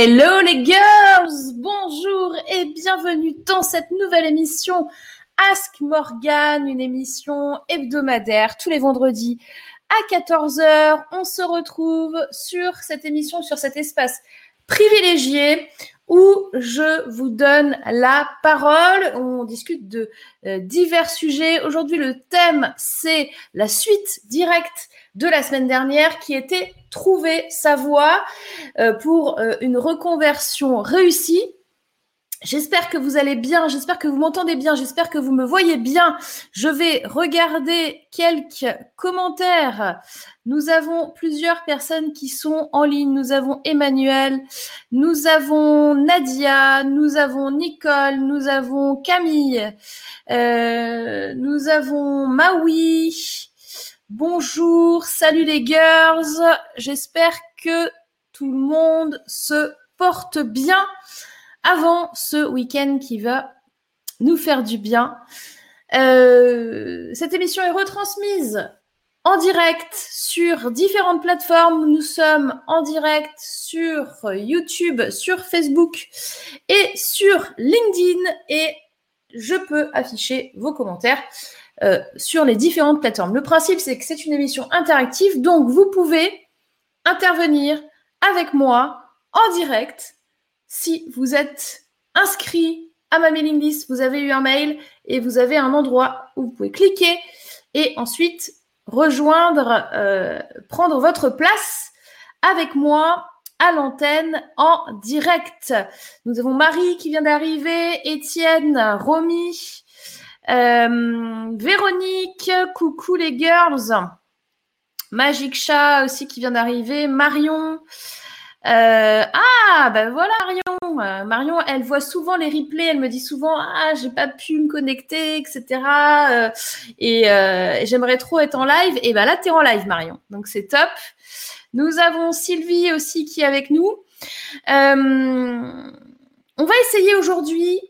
Hello les girls, bonjour et bienvenue dans cette nouvelle émission Ask Morgan, une émission hebdomadaire tous les vendredis à 14h. On se retrouve sur cette émission, sur cet espace privilégié où je vous donne la parole. On discute de euh, divers sujets. Aujourd'hui, le thème, c'est la suite directe de la semaine dernière qui était trouver sa voie euh, pour euh, une reconversion réussie. J'espère que vous allez bien, j'espère que vous m'entendez bien, j'espère que vous me voyez bien. Je vais regarder quelques commentaires. Nous avons plusieurs personnes qui sont en ligne. Nous avons Emmanuel, nous avons Nadia, nous avons Nicole, nous avons Camille, euh, nous avons Maui. Bonjour, salut les girls. J'espère que tout le monde se porte bien avant ce week-end qui va nous faire du bien. Euh, cette émission est retransmise en direct sur différentes plateformes. Nous sommes en direct sur YouTube, sur Facebook et sur LinkedIn et je peux afficher vos commentaires euh, sur les différentes plateformes. Le principe, c'est que c'est une émission interactive, donc vous pouvez intervenir avec moi en direct si vous êtes inscrit à ma mailing list, vous avez eu un mail et vous avez un endroit où vous pouvez cliquer et ensuite rejoindre, euh, prendre votre place avec moi à l'antenne en direct. Nous avons Marie qui vient d'arriver, Étienne, Romy, euh, Véronique, coucou les girls. Magic Chat aussi qui vient d'arriver, Marion, euh, ah, ben voilà Marion. Marion, elle voit souvent les replays. Elle me dit souvent ah j'ai pas pu me connecter, etc. Euh, et j'aimerais trop être en live. Et ben là t'es en live Marion, donc c'est top. Nous avons Sylvie aussi qui est avec nous. on va essayer aujourd'hui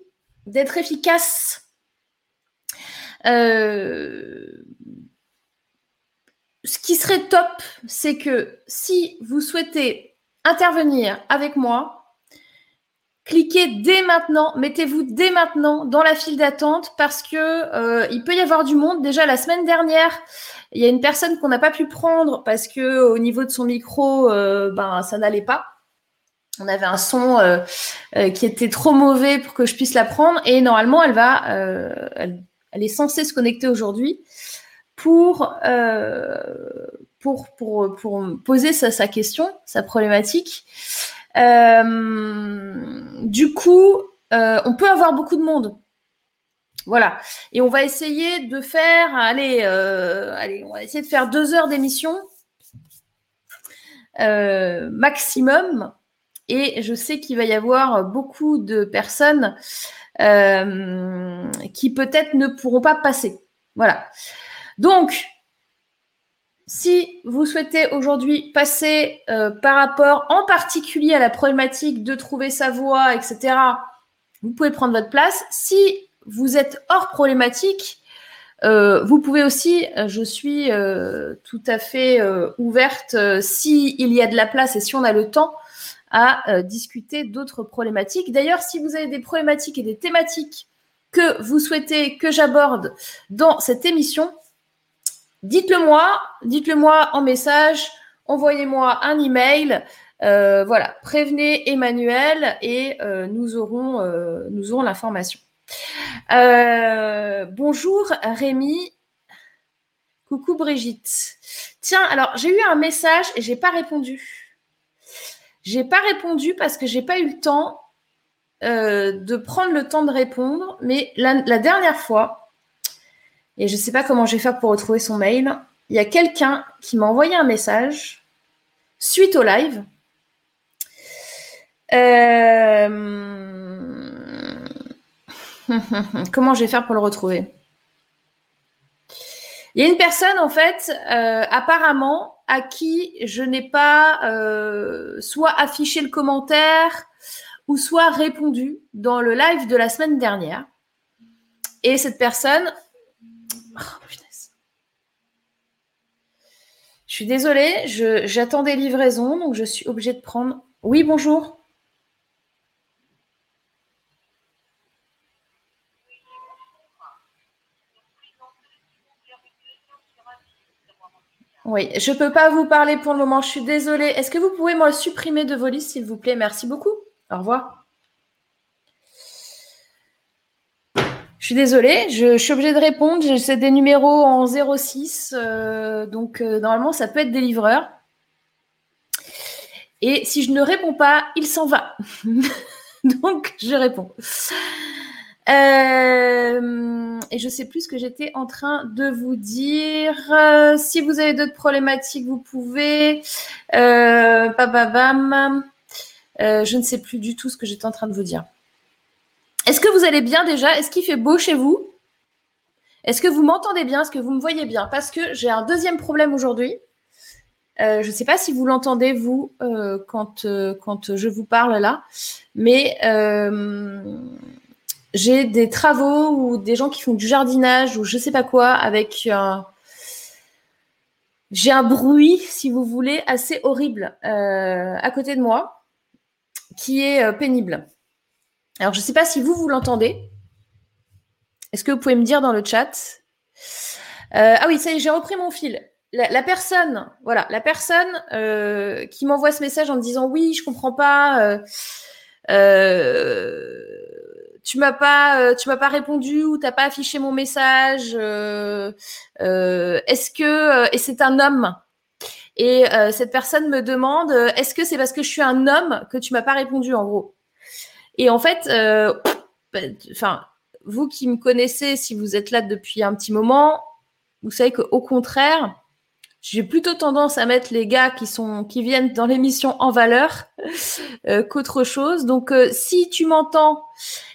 d'être efficace. Ce qui serait top, c'est que si vous souhaitez intervenir avec moi, cliquez dès maintenant, mettez-vous dès maintenant dans la file d'attente parce que euh, il peut y avoir du monde. Déjà la semaine dernière, il y a une personne qu'on n'a pas pu prendre parce que au niveau de son micro, euh, ben ça n'allait pas. On avait un son euh, qui était trop mauvais pour que je puisse la prendre et normalement elle va, est censée se connecter aujourd'hui pour pour poser sa, question, sa problématique. Euh, du coup, euh, on peut avoir beaucoup de monde. Voilà. Et on va essayer de faire, allez, euh, allez on va essayer de faire deux heures d'émission maximum. Et je sais qu'il va y avoir beaucoup de personnes qui peut-être ne pourront pas passer. Voilà. Donc, si vous souhaitez aujourd'hui passer euh, par rapport en particulier à la problématique de trouver sa voie, etc., vous pouvez prendre votre place. Si vous êtes hors problématique, euh, vous pouvez aussi, euh, je suis tout à fait ouverte s'il y a de la place et si on a le temps à discuter d'autres problématiques. D'ailleurs, si vous avez des problématiques et des thématiques que vous souhaitez que j'aborde dans cette émission, Dites-le moi, dites-le moi en message, envoyez-moi un email. Euh, voilà, prévenez Emmanuel et euh, nous aurons, euh, nous aurons l'information. bonjour Rémi. Coucou Brigitte. Tiens, alors j'ai eu un message et j'ai pas répondu. J'ai pas répondu parce que j'ai pas eu le temps de prendre le temps de répondre. Mais la dernière fois, et je ne sais pas comment je vais faire pour retrouver son mail. Il y a quelqu'un qui m'a envoyé un message suite au live. Euh, comment je vais faire pour le retrouver? Il y a une personne, en fait, euh, apparemment, à qui je n'ai pas euh, soit affiché le commentaire ou soit répondu dans le live de la semaine dernière. Et cette personne Oh, je suis désolée, j'attends des livraisons, donc je suis obligée de prendre. Oui, bonjour. Oui, je ne peux pas vous parler pour le moment, je suis désolée. Est-ce que vous pouvez me supprimer de vos listes, s'il vous plaît? Merci beaucoup. Au revoir. Je suis désolée, je, suis obligée de répondre. C'est des numéros en 06, euh, donc euh, normalement ça peut être des livreurs. Et si je ne réponds pas, il s'en va. donc je réponds. Euh, et je sais plus ce que j'étais en train de vous dire. si vous avez d'autres problématiques, vous pouvez. Euh, je ne sais plus du tout ce que j'étais en train de vous dire. Est-ce que vous allez bien déjà? Est-ce qu'il fait beau chez vous? Est-ce que vous m'entendez bien? Est-ce que vous me voyez bien? Parce que j'ai un deuxième problème aujourd'hui. Euh, je ne sais pas si vous l'entendez, vous, euh, quand, euh, quand je vous parle là, mais j'ai des travaux ou des gens qui font du jardinage ou je sais pas quoi avec J'ai un bruit, si vous voulez, assez horrible à côté de moi, qui est pénible. Alors, je sais pas si vous, vous l'entendez. Est-ce que vous pouvez me dire dans le chat? Euh, Ah oui, ça y est, j'ai repris mon fil. La, personne, voilà, la personne euh, qui m'envoie ce message en me disant oui, je comprends pas, euh, tu m'as pas, tu m'as pas répondu ou t'as pas affiché mon message. est-ce que et c'est un homme et cette personne me demande est-ce que c'est parce que je suis un homme que tu m'as pas répondu en gros? Et en fait, euh, bah, vous qui me connaissez, si vous êtes là depuis un petit moment, vous savez qu'au contraire, j'ai plutôt tendance à mettre les gars qui sont qui viennent dans l'émission en valeur euh, qu'autre chose. Donc euh, si tu m'entends,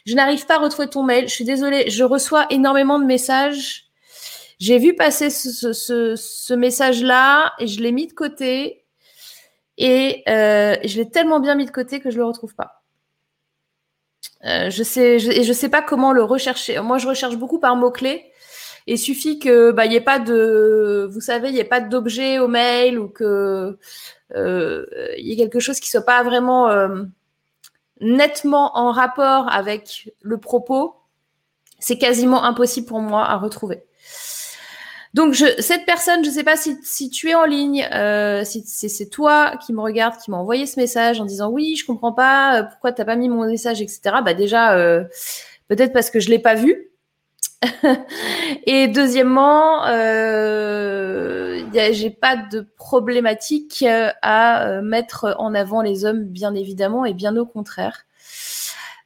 je n'arrive pas à retrouver ton mail. Je suis désolée, je reçois énormément de messages. J'ai vu passer ce, ce, ce message-là et je l'ai mis de côté. Et euh, je l'ai tellement bien mis de côté que je le retrouve pas. Euh, je sais, je, et je sais pas comment le rechercher. Moi, je recherche beaucoup par mots-clés. Il suffit que bah ait pas de, vous savez, il y ait pas d'objet au mail ou que euh, il y ait quelque chose qui soit pas vraiment euh, nettement en rapport avec le propos. C'est quasiment impossible pour moi à retrouver. Donc, je, cette personne, je ne sais pas si, si, tu es en ligne, euh, si c'est toi qui me regarde, qui m'a envoyé ce message en disant oui, je comprends pas, euh, pourquoi tu n'as pas mis mon message, etc. Bah déjà, euh, peut-être parce que je l'ai pas vu. Et deuxièmement, euh, j'ai pas de problématique à euh, mettre en avant les hommes, bien évidemment, et bien au contraire.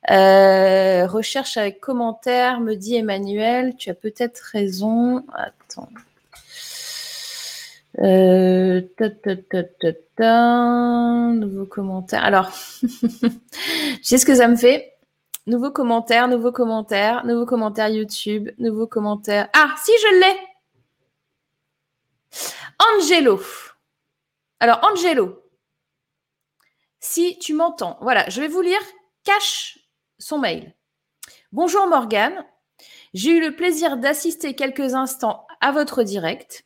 Euh, recherche avec commentaire, me dit Emmanuel, tu as peut-être raison. Attends. Euh, nouveau commentaire. Alors, tu sais ce que ça me fait? Nouveau commentaire, nouveau commentaire, nouveau commentaire YouTube, nouveau commentaire. Ah, si je l'ai Angelo. Alors, Angelo, si tu m'entends, voilà, je vais vous lire cache son mail. Bonjour Morgane, j'ai eu le plaisir d'assister quelques instants à votre direct.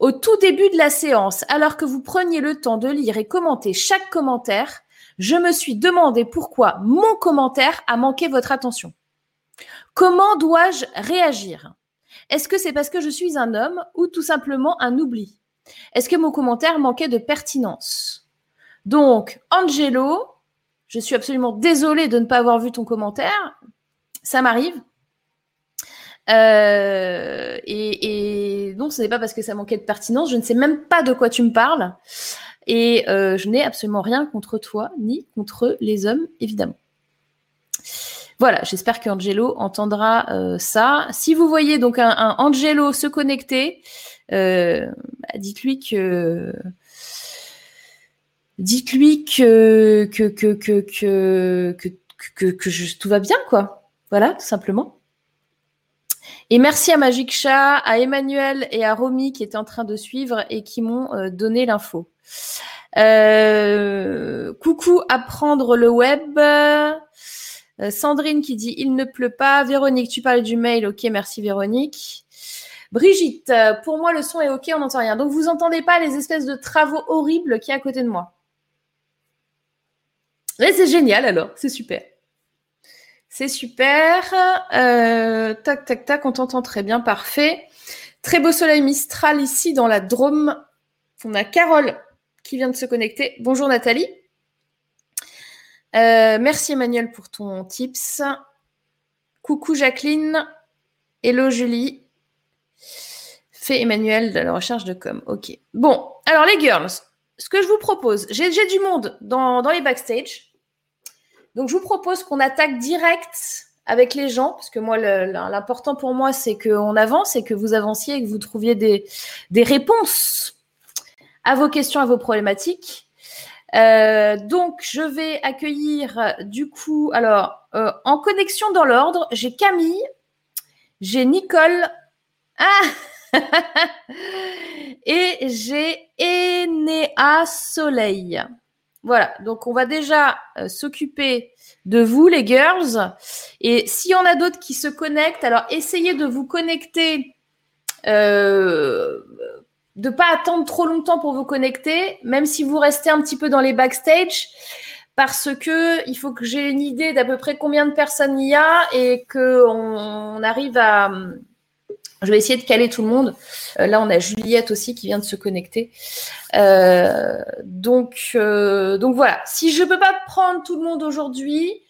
Au tout début de la séance, alors que vous preniez le temps de lire et commenter chaque commentaire, je me suis demandé pourquoi mon commentaire a manqué votre attention. Comment dois-je réagir? Est-ce que c'est parce que je suis un homme ou tout simplement un oubli? Est-ce que mon commentaire manquait de pertinence? Donc, Angelo, je suis absolument désolée de ne pas avoir vu ton commentaire. Ça m'arrive. Euh, et, et, non, ce n'est pas parce que ça manquait de pertinence. Je ne sais même pas de quoi tu me parles. Et euh, je n'ai absolument rien contre toi, ni contre les hommes, évidemment. Voilà, j'espère qu'Angelo entendra euh, ça. Si vous voyez donc un, un Angelo se connecter, bah, dites-lui que dites-lui que que, que, que, que, que, tout va bien, quoi. Voilà, tout simplement. Et merci à Magic Chat, à Emmanuel et à Romy qui étaient en train de suivre et qui m'ont euh, donné l'info. Euh, coucou, apprendre le web. Euh, Sandrine qui dit il ne pleut pas. Véronique, tu parles du mail. Ok, merci Véronique. Brigitte, pour moi le son est ok, on n'entend rien. Donc vous entendez pas les espèces de travaux horribles qui est à côté de moi c'est génial alors, c'est super. C'est super. Euh, tac, tac, tac, on t'entend très bien, parfait. Très beau soleil mistral ici dans la Drôme. On a Carole qui vient de se connecter. Bonjour Nathalie. Euh, merci Emmanuel pour ton tips. Coucou Jacqueline. Hello Julie. Fait Emmanuel de la recherche de com. Ok. Bon, alors les girls, ce que je vous propose, j'ai du monde dans, les backstage. Donc je vous propose qu'on attaque direct avec les gens, parce que moi, l'important pour moi, c'est qu'on avance et que vous avanciez et que vous trouviez des, des réponses à vos questions, à vos problématiques. Euh, donc, je vais accueillir du coup, alors, euh, en connexion dans l'ordre, j'ai Camille, j'ai Nicole, ah et j'ai Enéa Soleil. Voilà, donc on va déjà euh, s'occuper de vous, les girls. Et s'il y en a d'autres qui se connectent, alors essayez de vous connecter, de pas attendre trop longtemps pour vous connecter, même si vous restez un petit peu dans les backstage, parce que il faut que j'ai une idée d'à peu près combien de personnes il y a et qu'on arrive à je vais essayer de caler tout le monde. Euh, là, on a Juliette aussi qui vient de se connecter. Euh, donc, euh, donc voilà. Si je ne peux pas prendre tout le monde aujourd'hui,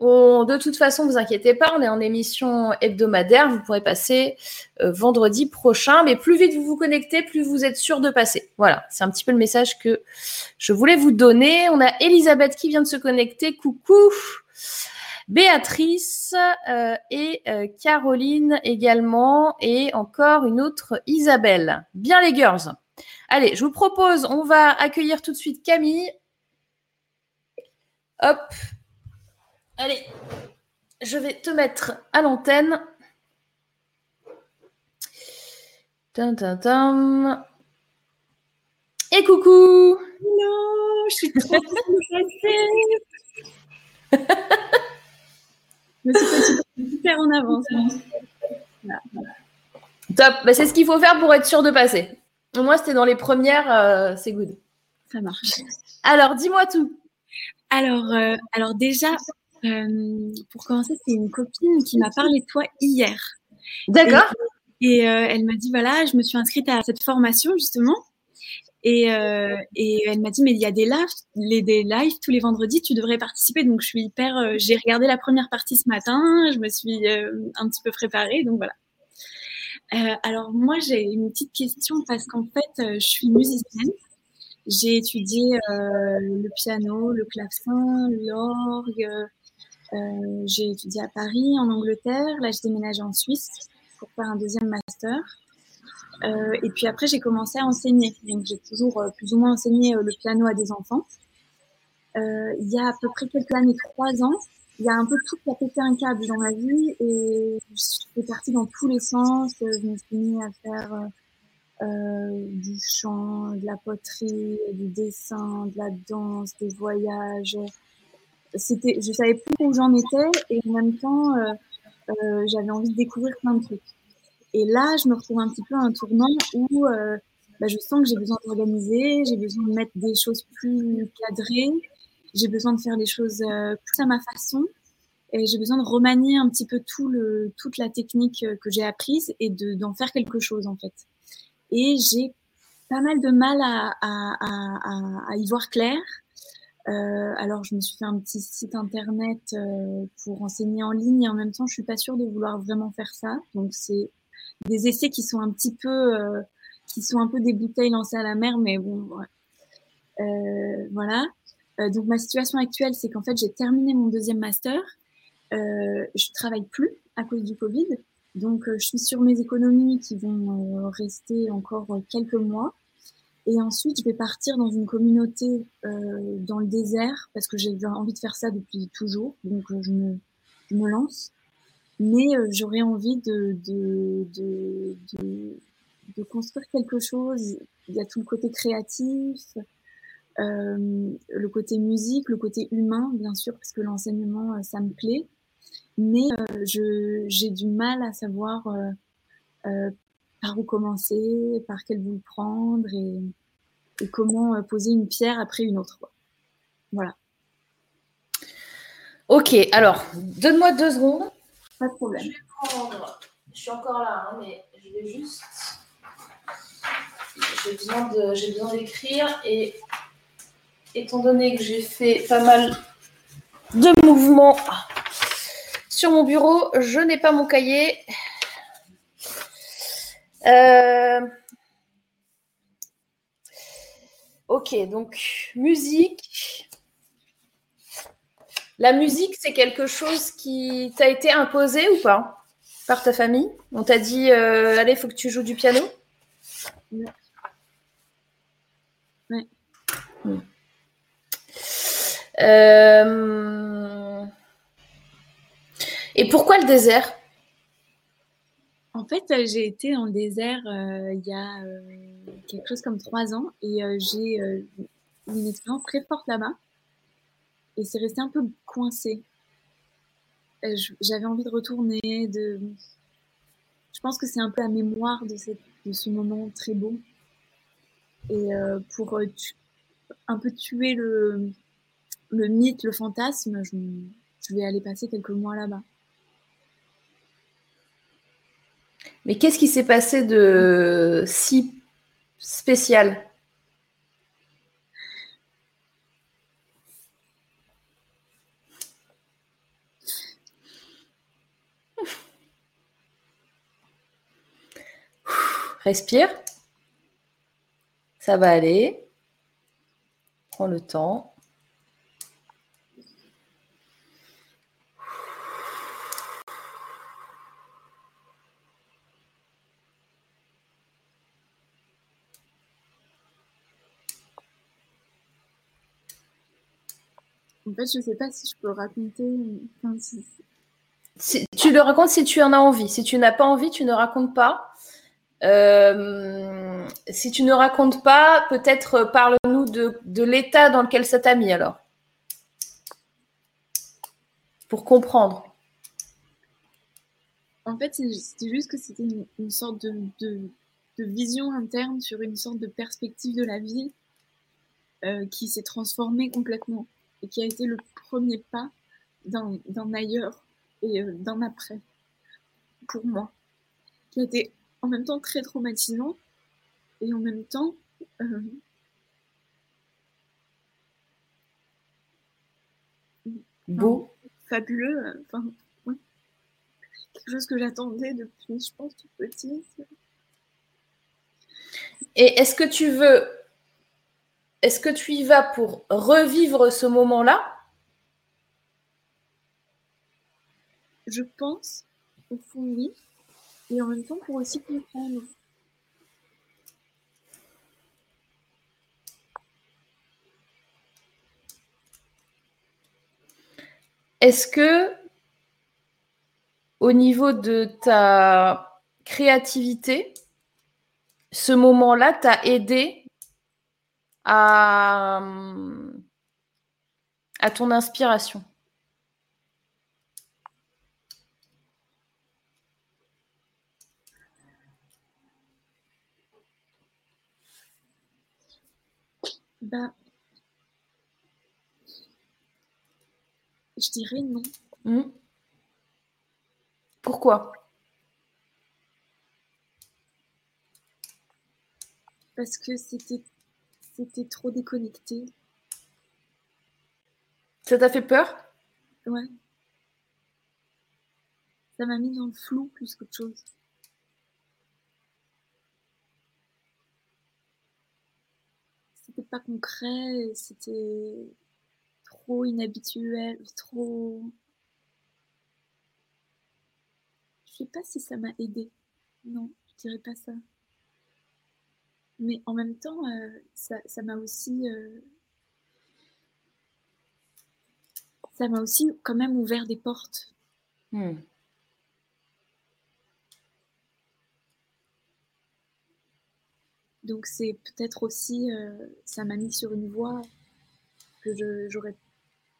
de toute façon, vous inquiétez pas, on est en émission hebdomadaire. Vous pourrez passer vendredi prochain. Mais plus vite vous vous connectez, plus vous êtes sûr de passer. Voilà, c'est un petit peu le message que je voulais vous donner. On a Elisabeth qui vient de se connecter. Coucou. Béatrice euh, et euh, Caroline également et encore une autre Isabelle. Bien les girls. Allez, je vous propose, on va accueillir tout de suite Camille. Hop. Allez, je vais te mettre à l'antenne. Et coucou Non, je suis trop super en avance. Top. Bah, c'est ce qu'il faut faire pour être sûr de passer. Moi, c'était dans les premières, euh, c'est good. Ça marche. Alors, dis-moi tout. Alors, euh, alors déjà, euh, pour commencer, c'est une copine qui m'a parlé de toi hier. D'accord. Et, elle m'a dit voilà, je me suis inscrite à cette formation justement. Et, euh, et elle m'a dit, mais il y a des lives, les, des lives tous les vendredis, tu devrais participer. Donc, je suis hyper. Euh, j'ai regardé la première partie ce matin, je me suis euh, un petit peu préparée. Donc, voilà. Euh, alors, moi, j'ai une petite question parce qu'en fait, je suis musicienne. J'ai étudié le piano, le clavecin, l'orgue. J'ai étudié à Paris, en Angleterre. Là, je déménage en Suisse pour faire un deuxième master. Euh, et puis après, j'ai commencé à enseigner. Donc, j'ai toujours euh, plus ou moins enseigné euh, le piano à des enfants. il y a à peu près quelques années, trois ans, il y a un peu tout qui a pété un câble dans ma vie et je suis partie dans tous les sens. Je me suis mis à faire euh, du chant, de la poterie, du dessin, de la danse, des voyages. C'était, je savais plus où j'en étais et en même temps, euh, euh, j'avais envie de découvrir plein de trucs. Et là, je me retrouve un petit peu à un tournant où euh, bah, je sens que j'ai besoin d'organiser, j'ai besoin de mettre des choses plus cadrées, j'ai besoin de faire les choses plus à ma façon, et j'ai besoin de remanier un petit peu tout le, toute la technique que j'ai apprise et d'en faire quelque chose en fait. Et j'ai pas mal de mal à y voir clair. Euh, alors, je me suis fait un petit site internet euh, pour enseigner en ligne et en même temps, je suis pas sûre de vouloir vraiment faire ça. Donc, c'est des essais qui sont un petit peu, euh, qui sont un peu des bouteilles lancées à la mer, mais bon, euh, voilà. Euh, donc ma situation actuelle, c'est qu'en fait j'ai terminé mon deuxième master. Euh, je travaille plus à cause du Covid, donc je suis sur mes économies qui vont rester encore quelques mois. Et ensuite, je vais partir dans une communauté euh, dans le désert parce que j'ai envie de faire ça depuis toujours. Donc, je me, je me lance mais euh, j'aurais envie de, de, de, de, de, construire quelque chose. Il y a tout le côté créatif, euh, le côté musique, le côté humain, bien sûr, parce que l'enseignement, euh, ça me plaît. Mais euh, j'ai du mal à savoir euh, euh, par où commencer, par quel bout prendre et, et comment poser une pierre après une autre. Voilà. Ok, alors, donne-moi deux secondes. Pas de problème. Je vais prendre. Je suis encore là, hein, mais je vais juste. j'ai besoin de, j'ai besoin d'écrire et étant donné que j'ai fait pas mal de mouvements sur mon bureau, je n'ai pas mon cahier. Euh, ok, donc musique. La musique, c'est quelque chose qui t'a été imposé ou pas par ta famille? On t'a dit, euh, allez, il faut que tu joues du piano? Oui. Euh, Et pourquoi le désert? En fait, euh, j'ai été dans le désert euh, il y a euh, quelque chose comme trois ans et j'ai une expérience très forte là-bas. Et c'est resté un peu coincé. J'avais envie de retourner, de... Je pense que c'est un peu la mémoire de, ce moment très beau. Et pour un peu tuer le, mythe, le fantasme, je vais aller passer quelques mois là-bas. Mais qu'est-ce qui s'est passé de si spécial? Respire. Ça va aller. Prends le temps. Fait, je sais pas si je peux raconter. Enfin, si- Si- tu le racontes si tu en as envie. Si tu n'as pas envie, tu ne racontes pas. Euh, si tu ne racontes pas, peut-être euh, parle-nous de, de l'état dans lequel ça t'a mis alors. Pour comprendre. En fait, c'était juste que c'était une, une sorte de, de, de vision interne sur une sorte de perspective de la vie euh, qui s'est transformée complètement et qui a été le premier pas d'un ailleurs et euh, d'un après pour moi, qui a été en même temps très traumatisant et en même temps euh, Beau. fabuleux. euh, Enfin, ouais. quelque chose que j'attendais depuis, je pense, toute petite. Et est-ce que tu veux. Est-ce que tu y vas pour revivre ce moment-là? Je pense, au fond, oui. Et en même temps, pour aussi comprendre. Est-ce que, au niveau de ta créativité, ce moment-là t'a aidé à, à ton inspiration. Bah, je dirais non. Hmm Pourquoi? Parce que c'était c'était trop déconnecté. Ça t'a fait peur? Ouais. Ça m'a mis dans le flou plus qu'autre chose. C'était pas concret, c'était trop inhabituel, trop. Je sais pas si ça m'a aidé. Non, je dirais pas ça. Mais en même temps, euh, ça m'a aussi. euh, ça m'a aussi quand même ouvert des portes. Hmm. Donc c'est peut-être aussi, euh, ça m'a mis sur une voie que je j'aurais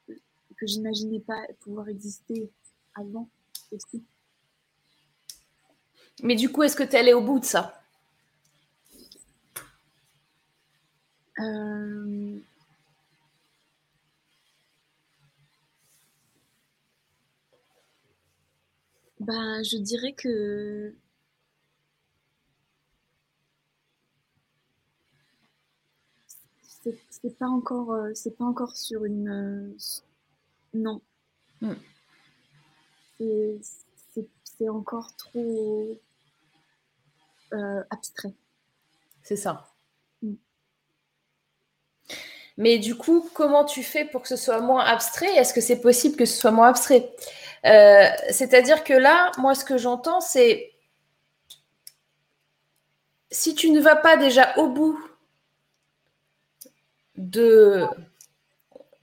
que j'imaginais pas pouvoir exister avant aussi. Mais du coup, est-ce que tu es allé au bout de ça? Euh, Ben, je dirais que c'est pas encore, euh, c'est pas encore sur une, euh, non. Hmm. C'est encore trop euh, abstrait. C'est ça. Mais du coup, comment tu fais pour que ce soit moins abstrait? Est-ce que c'est possible que ce soit moins abstrait? C'est-à-dire que là, moi, ce que j'entends, c'est si tu ne vas pas déjà au bout de.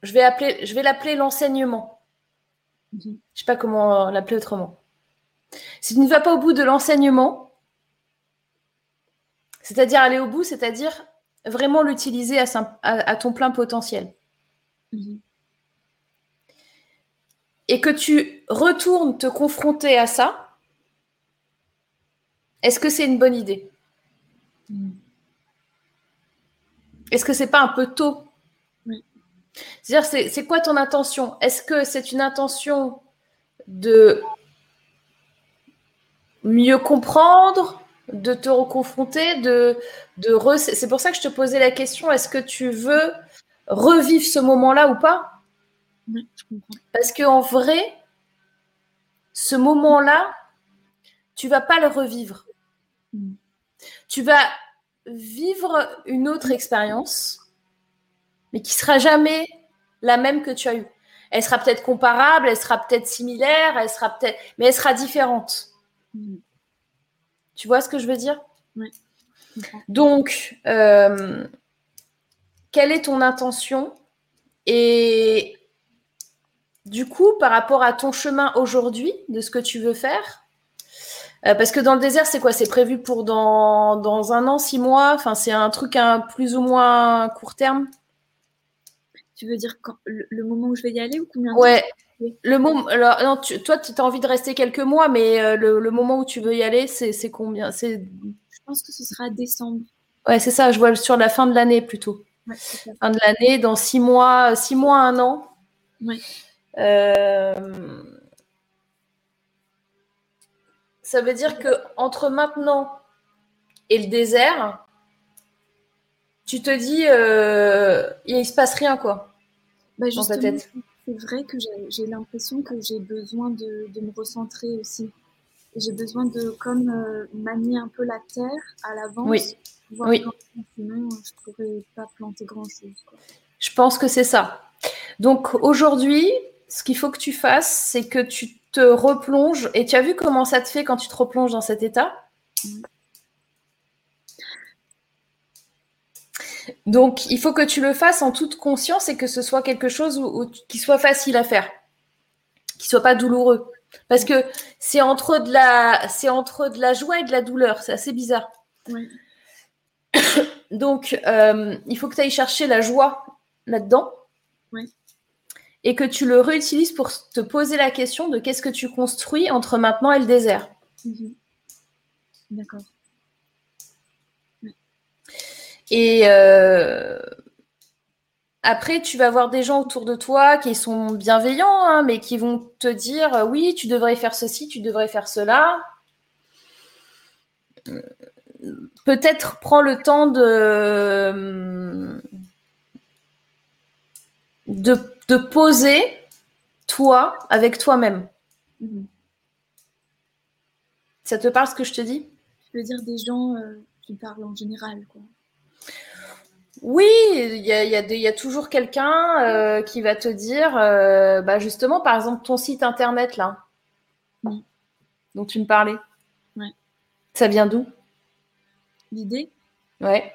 Je vais, appeler, je vais l'appeler l'enseignement. Mhm. Je ne sais pas comment l'appeler autrement. Si tu ne vas pas au bout de l'enseignement, c'est-à-dire aller au bout, c'est-à-dire vraiment l'utiliser à, ton plein potentiel. Mhm. Et que tu retournes te confronter à ça, est-ce que c'est une bonne idée? Mhm. Est-ce que c'est pas un peu tôt? C'est-à-dire, c'est quoi ton intention? Est-ce que c'est une intention de mieux comprendre, de te reconfronter, de, de c'est pour ça que je te posais la question est-ce que tu veux revivre ce moment-là ou pas? Oui, je comprends. Parce qu'en vrai, ce moment-là, tu vas pas le revivre. Mm. Tu vas vivre une autre expérience, mais qui sera jamais la même que tu as eue. Elle sera peut-être comparable, elle sera peut-être similaire, elle sera peut-être, mais elle sera différente. Mm. Tu vois ce que je veux dire? Oui. Donc, euh, quelle est ton intention? Et du coup, par rapport à ton chemin aujourd'hui, de ce que tu veux faire, euh, parce que dans le désert, c'est quoi? C'est prévu pour dans, dans, un an, six mois? Enfin, c'est un truc un plus ou moins court terme? Tu veux dire quand, le, moment où je vais y aller ou combien Ouais. Le moment, alors, non, toi, tu as envie de rester quelques mois, mais euh, le, moment où tu veux y aller, c'est combien Je pense que ce sera décembre. Ouais, c'est ça. Je vois sur la fin de l'année plutôt. Ouais, fin de l'année, dans six mois, six mois, un an. Ouais. Euh, ça veut dire que entre maintenant et le désert, tu te dis, euh, il se passe rien quoi bah, dans ta tête. C'est vrai que j'ai l'impression que j'ai besoin de, me recentrer aussi. J'ai besoin de comme euh, manier un peu la terre à l'avance. Oui. oui. sinon, je ne pourrais pas planter grand chose. Je pense que c'est ça. Donc aujourd'hui, ce qu'il faut que tu fasses, c'est que tu te replonges. Et tu as vu comment ça te fait quand tu te replonges dans cet état? Donc, il faut que tu le fasses en toute conscience et que ce soit quelque chose qui soit facile à faire, qui soit pas douloureux. Parce que c'est entre de la, c'est entre de la joie et de la douleur. C'est assez bizarre. Donc, euh, il faut que tu ailles chercher la joie là-dedans et que tu le réutilises pour te poser la question de qu'est-ce que tu construis entre maintenant et le désert. Mhm. D'accord. Et euh, après, tu vas voir des gens autour de toi qui sont bienveillants, hein, mais qui vont te dire euh, oui, tu devrais faire ceci, tu devrais faire cela. Peut-être prends le temps de, de de poser toi avec toi-même. Mhm. Ça te parle ce que je te dis? Je veux dire des gens qui euh, parlent en général, quoi. Oui, il y a, toujours quelqu'un euh, qui va te dire, euh, bah justement, par exemple, ton site internet là, dont tu me parlais. Ouais. Ça vient d'où? L'idée? Ouais.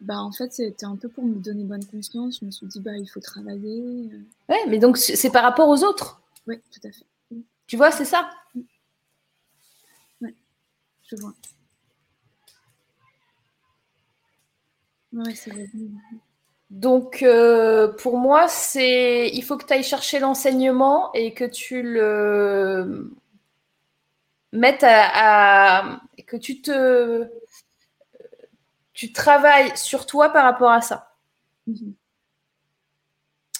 Bah, en fait, c'était un peu pour me donner bonne conscience. Je me suis dit, bah, il faut travailler. Euh. Ouais, mais donc c'est par rapport aux autres? Oui, tout à fait. Tu vois, c'est ça? Oui, je vois. Ouais, c'est vrai. Donc, euh, pour moi, c'est il faut que tu ailles chercher l'enseignement et que tu le mettes à, que tu te tu travailles sur toi par rapport à ça. Mhm.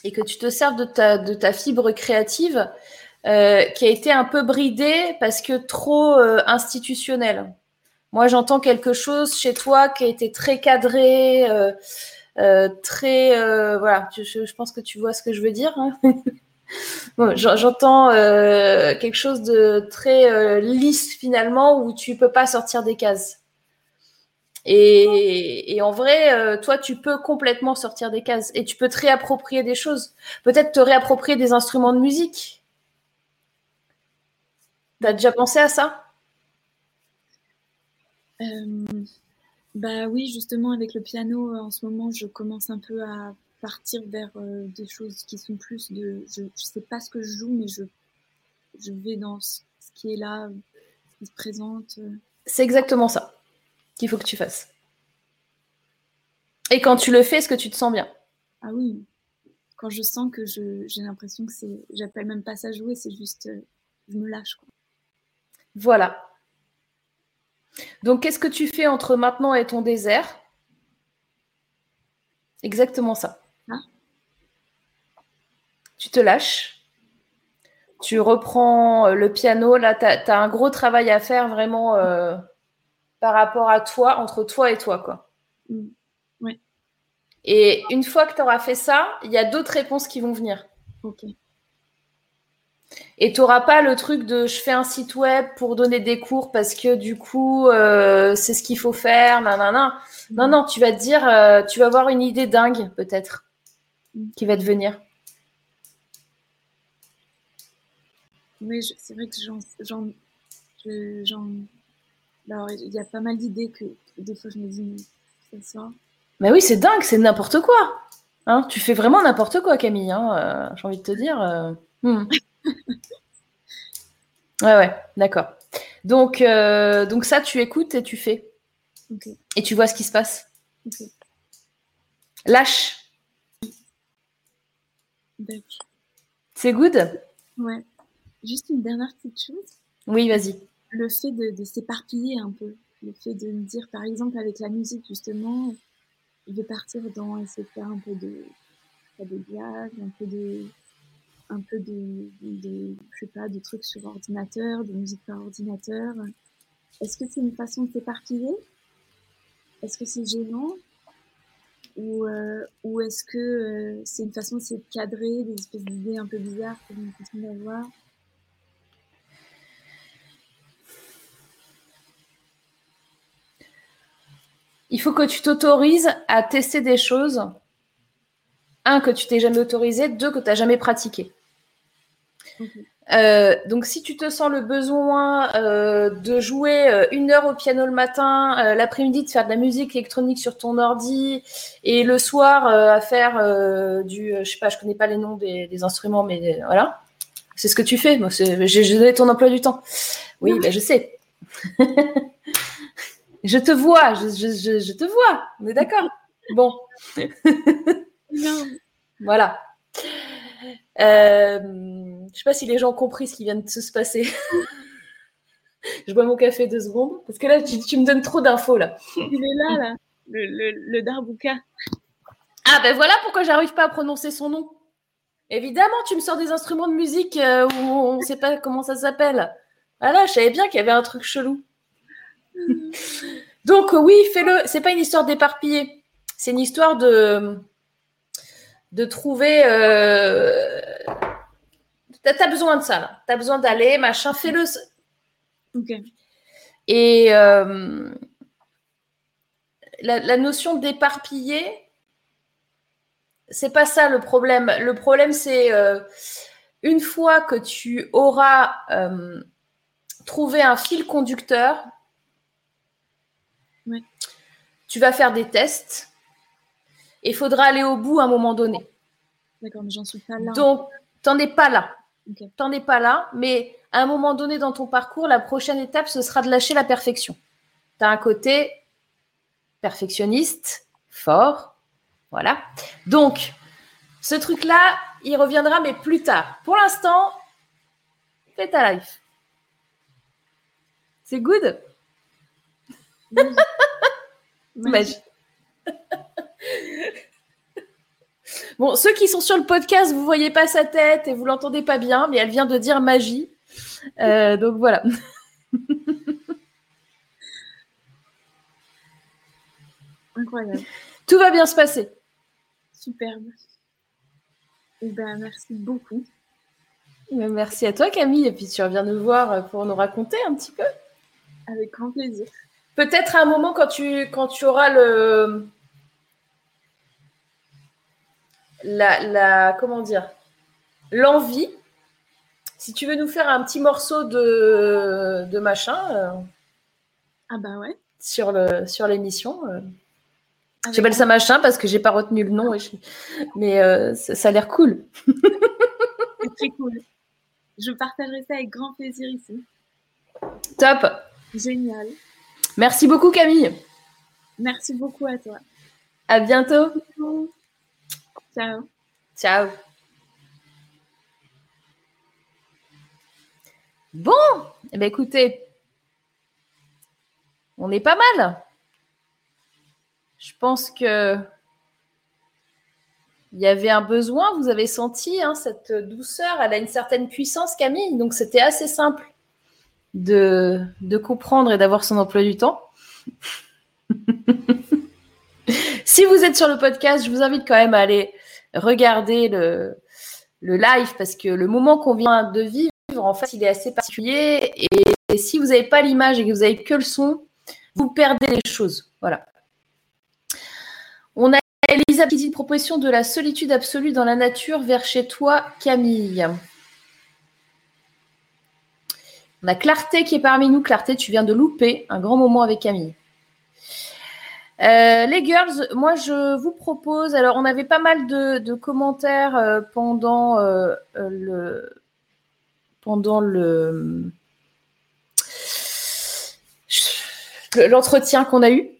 Et que tu te sers de ta, de ta fibre créative euh, qui a été un peu bridée parce que trop euh, institutionnelle. Moi, j'entends quelque chose chez toi qui a été très cadré, euh, très, voilà, je, pense que tu vois ce que je veux dire. Hein. J'entends quelque chose de très lisse finalement où tu peux pas sortir des cases. Et, et, en vrai, toi, tu peux complètement sortir des cases et tu peux te réapproprier des choses. Peut-être te réapproprier des instruments de musique. T'as déjà pensé à ça? euh, Bah oui, justement, avec le piano, en ce moment, je commence un peu à partir vers euh, des choses qui sont plus de. Je ne sais pas ce que je joue, mais je, je vais dans ce, qui est là, ce qui se présente. C'est exactement ça qu'il faut que tu fasses. Et quand tu le fais, est-ce que tu te sens bien? Ah oui. Quand je sens que j'ai l'impression que c'est. J'appelle même pas ça jouer, c'est juste. Euh, je me lâche. Quoi. Voilà. Donc, qu'est-ce que tu fais entre maintenant et ton désert? Exactement ça. Ah. Tu te lâches. Tu reprends euh, le piano. Là, tu as, un gros travail à faire vraiment euh, par rapport à toi, entre toi et toi. Quoi. Mm. Et une fois que tu auras fait ça, il y a d'autres réponses qui vont venir. Ok. Et tu n'auras pas le truc de je fais un site web pour donner des cours parce que du coup, euh, c'est ce qu'il faut faire. Nanana. Non, non, tu vas te dire, euh, tu vas avoir une idée dingue peut-être qui va te venir. Oui, c'est vrai que j'en. Alors, il y a pas mal d'idées que des fois je me dis, c'est ça. Mais oui, c'est dingue, c'est n'importe quoi. Hein tu fais vraiment n'importe quoi, Camille. Hein, euh, J'ai envie de te dire. Hmm. ouais, ouais, d'accord. Donc, euh, donc ça, tu écoutes et tu fais. Et tu vois ce qui se passe. Lâche. C'est good? Ouais. Juste une dernière petite chose. Oui, vas-y. Le fait de, s'éparpiller un peu. Le fait de me dire, par exemple, avec la musique, justement, je vais partir dans essayer de faire un peu de, de blagues, un peu de un peu de, pas, de trucs sur ordinateur, de musique par ordinateur. Est-ce que c'est une façon de s'éparpiller Est-ce que c'est gênant? Ou, euh, ou est-ce que euh, c'est une façon de cadrer des espèces d'idées un peu bizarres que l'on continue d'avoir Il faut que tu t'autorises à tester des choses. Un, que tu t'es jamais autorisé. Deux, que tu n'as jamais pratiqué. Euh, donc, si tu te sens le besoin euh, de jouer euh, une heure au piano le matin, l'après-midi de faire de la musique électronique sur ton ordi, et le soir à faire du, je sais pas, je connais pas les noms des, instruments, mais voilà, c'est ce que tu fais. Moi, j'ai donné ton emploi du temps. Oui, ben, je sais. je te vois, je, te vois. On est d'accord? Bon. voilà. Euh, je sais pas si les gens ont compris ce qui vient de se passer. je bois mon café deux secondes parce que là, tu, me donnes trop d'infos là. Il est là, là, le, le, le Darbuka. Ah ben voilà pourquoi j'arrive pas à prononcer son nom. Évidemment, tu me sors des instruments de musique euh, où on ne sait pas comment ça s'appelle. Voilà, je savais bien qu'il y avait un truc chelou. Donc oui, fais-le. C'est pas une histoire d'éparpiller. C'est une histoire de de trouver. Euh, T'as as besoin de ça, là. T'as besoin d'aller, machin, fais-le. Ok. Et euh, la, notion d'éparpiller, c'est pas ça le problème. Le problème, c'est euh, une fois que tu auras euh, trouvé un fil conducteur, tu vas faire des tests et il faudra aller au bout à un moment donné. D'accord, mais j'en suis pas là. Donc, t'en es pas là. Tu T'en es pas là, mais à un moment donné dans ton parcours, la prochaine étape, ce sera de lâcher la perfection. Tu as un côté perfectionniste, fort. Voilà. Donc, ce truc-là, il reviendra, mais plus tard. Pour l'instant, fais ta life. C'est good? Bon, ceux qui sont sur le podcast, vous voyez pas sa tête et vous l'entendez pas bien, mais elle vient de dire magie. Euh, donc voilà. Incroyable. Tout va bien se passer. Superbe. Eh ben, merci beaucoup. Merci à toi Camille, et puis tu reviens nous voir pour nous raconter un petit peu. Avec grand plaisir. Peut-être à un moment quand tu, quand tu auras le... La, la comment dire l'envie si tu veux nous faire un petit morceau de, de machin euh, ah bah ouais sur le sur l'émission euh. j'appelle ça machin parce que j'ai pas retenu le nom mais euh, ça, a l'air cool très cool je partagerai ça avec grand plaisir ici. Top. Génial. Merci beaucoup Camille. Merci beaucoup à toi. À bientôt. Ciao. Ciao. Bon, eh bien, écoutez, on est pas mal. Je pense que il y avait un besoin, vous avez senti hein, cette douceur, elle a une certaine puissance, Camille, donc c'était assez simple de, comprendre et d'avoir son emploi du temps. si vous êtes sur le podcast, je vous invite quand même à aller regarder le, live parce que le moment qu'on vient de vivre, en fait, il est assez particulier. Et, si vous n'avez pas l'image et que vous n'avez que le son, vous perdez les choses. Voilà. On a Elisa qui dit une proposition de la solitude absolue dans la nature vers chez toi, Camille. On a Clarté qui est parmi nous. Clarté, tu viens de louper un grand moment avec Camille. Euh, les girls, moi je vous propose. Alors, on avait pas mal de, commentaires euh, pendant euh, l'entretien qu'on a eu.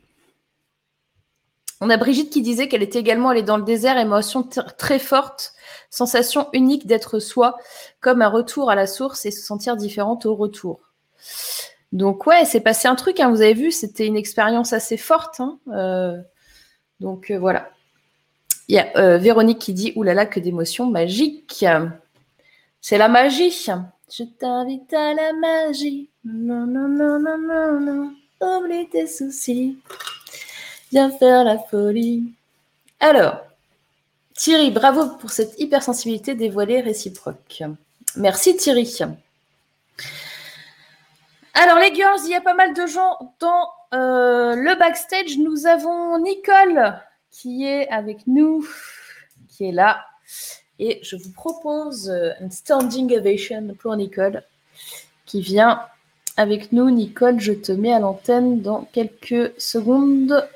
On a Brigitte qui disait qu'elle était également allée dans le désert, émotion très forte, sensation unique d'être soi, comme un retour à la source et se sentir différente au retour. Donc ouais, c'est passé un truc, hein, vous avez vu, c'était une expérience assez forte. Hein, euh, donc euh, voilà. Il y a euh, Véronique qui dit oulala que d'émotions magiques. C'est la magie. Je t'invite à la magie. Non, non, non, non, non, non. Oublie tes soucis. Viens faire la folie. Alors, Thierry, bravo pour cette hypersensibilité dévoilée réciproque. Merci Thierry. Alors les girls, il y a pas mal de gens dans euh, le backstage. Nous avons Nicole qui est avec nous, qui est là. Et je vous propose euh, un standing ovation pour Nicole qui vient avec nous. Nicole, je te mets à l'antenne dans quelques secondes.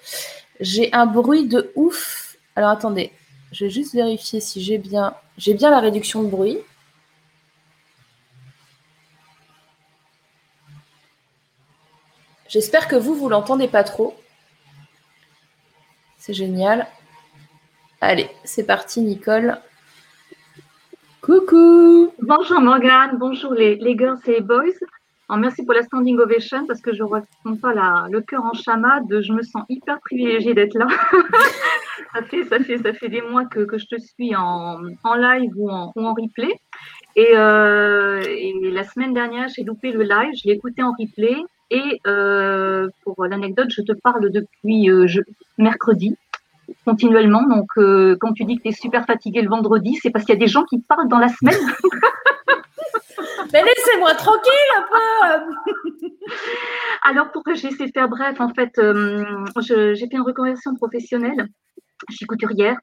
J'ai un bruit de ouf. Alors attendez, je vais juste vérifier si j'ai bien la réduction de bruit. J'espère que vous, vous l'entendez pas trop. C'est génial. Allez, c'est parti, Nicole. Coucou Bonjour Morgane, bonjour les, girls et les boys merci pour la standing ovation parce que je ne ressens pas le cœur en chamade. Je me sens hyper privilégiée d'être là. ça, fait, ça, fait, des mois que, je te suis en, live ou en, ou en replay. Et, euh, et, la semaine dernière, j'ai loupé le live, je l'ai écouté en replay. Et euh, pour l'anecdote, je te parle depuis euh, je, mercredi continuellement. Donc, euh, quand tu dis que tu es super fatigué le vendredi, c'est parce qu'il y a des gens qui parlent dans la semaine. Mais laissez-moi tranquille un peu. Alors, pour que j'essaie de faire bref, en fait, j'ai fait une reconversion professionnelle. Je suis couturière.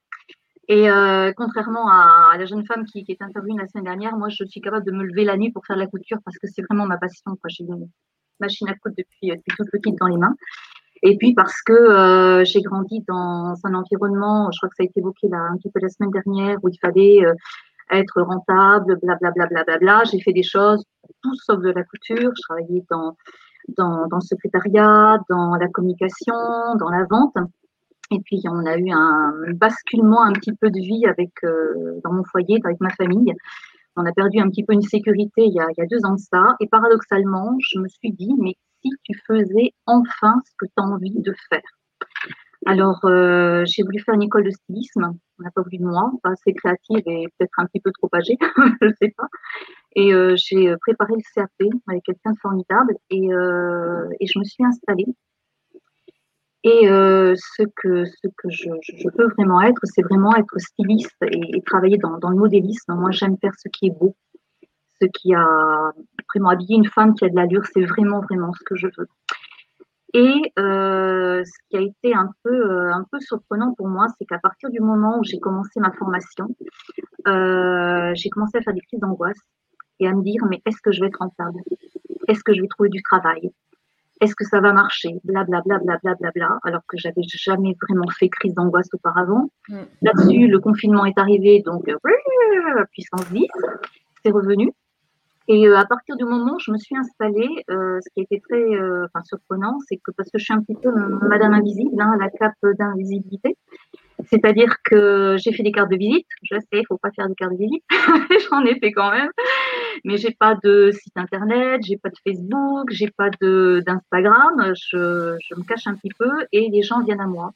Et euh, contrairement à, la jeune femme qui, qui est interviewée la semaine dernière, moi, je suis capable de me lever la nuit pour faire la couture parce que c'est vraiment ma passion. J'ai une machine à coudre depuis, depuis toute petite dans les mains. Et puis parce que euh, j'ai grandi dans un environnement, je crois que ça a été évoqué là, un petit peu la semaine dernière, où il fallait être rentable, blablabla. Bla, bla, bla, J'ai fait des choses, tout sauf de la couture. Je travaillais dans, dans, le secrétariat, dans la communication, dans la vente. Et puis, on a eu un basculement un petit peu de vie avec, euh, dans mon foyer, avec ma famille. On a perdu un petit peu une sécurité il y, a, deux ans de ça. Et paradoxalement, je me suis dit, mais si tu faisais enfin ce que tu as envie de faire? Alors, euh, j'ai voulu faire une école de stylisme. On n'a pas voulu de moi, pas assez créative et peut-être un petit peu trop âgée, je ne sais pas. Et euh, j'ai préparé le CAP avec quelqu'un de formidable et, euh, et, je me suis installée. Et euh, ce que, ce que je, je, peux vraiment être, c'est vraiment être styliste et, travailler dans, dans, le modélisme. Moi, j'aime faire ce qui est beau, ce qui a vraiment habillé une femme qui a de l'allure. C'est vraiment, vraiment ce que je veux. Et euh, ce qui a été un peu, euh, un peu surprenant pour moi, c'est qu'à partir du moment où j'ai commencé ma formation, euh, j'ai commencé à faire des crises d'angoisse et à me dire mais est-ce que je vais être rentable? Est-ce que je vais trouver du travail? Est-ce que ça va marcher Blablabla, bla, bla, bla, bla, alors que j'avais jamais vraiment fait crise d'angoisse auparavant. Mm. Là-dessus, le confinement est arrivé, donc puissance 10, c'est revenu. Et euh, à partir du moment où je me suis installée, euh, ce qui a été très euh, enfin, surprenant, c'est que parce que je suis un petit peu Madame Invisible, hein, la cape d'invisibilité, c'est-à-dire que j'ai fait des cartes de visite. Je sais, il faut pas faire des cartes de visite, j'en ai fait quand même, mais j'ai pas de site internet, j'ai pas de Facebook, j'ai pas de d'Instagram. Je, je me cache un petit peu et les gens viennent à moi.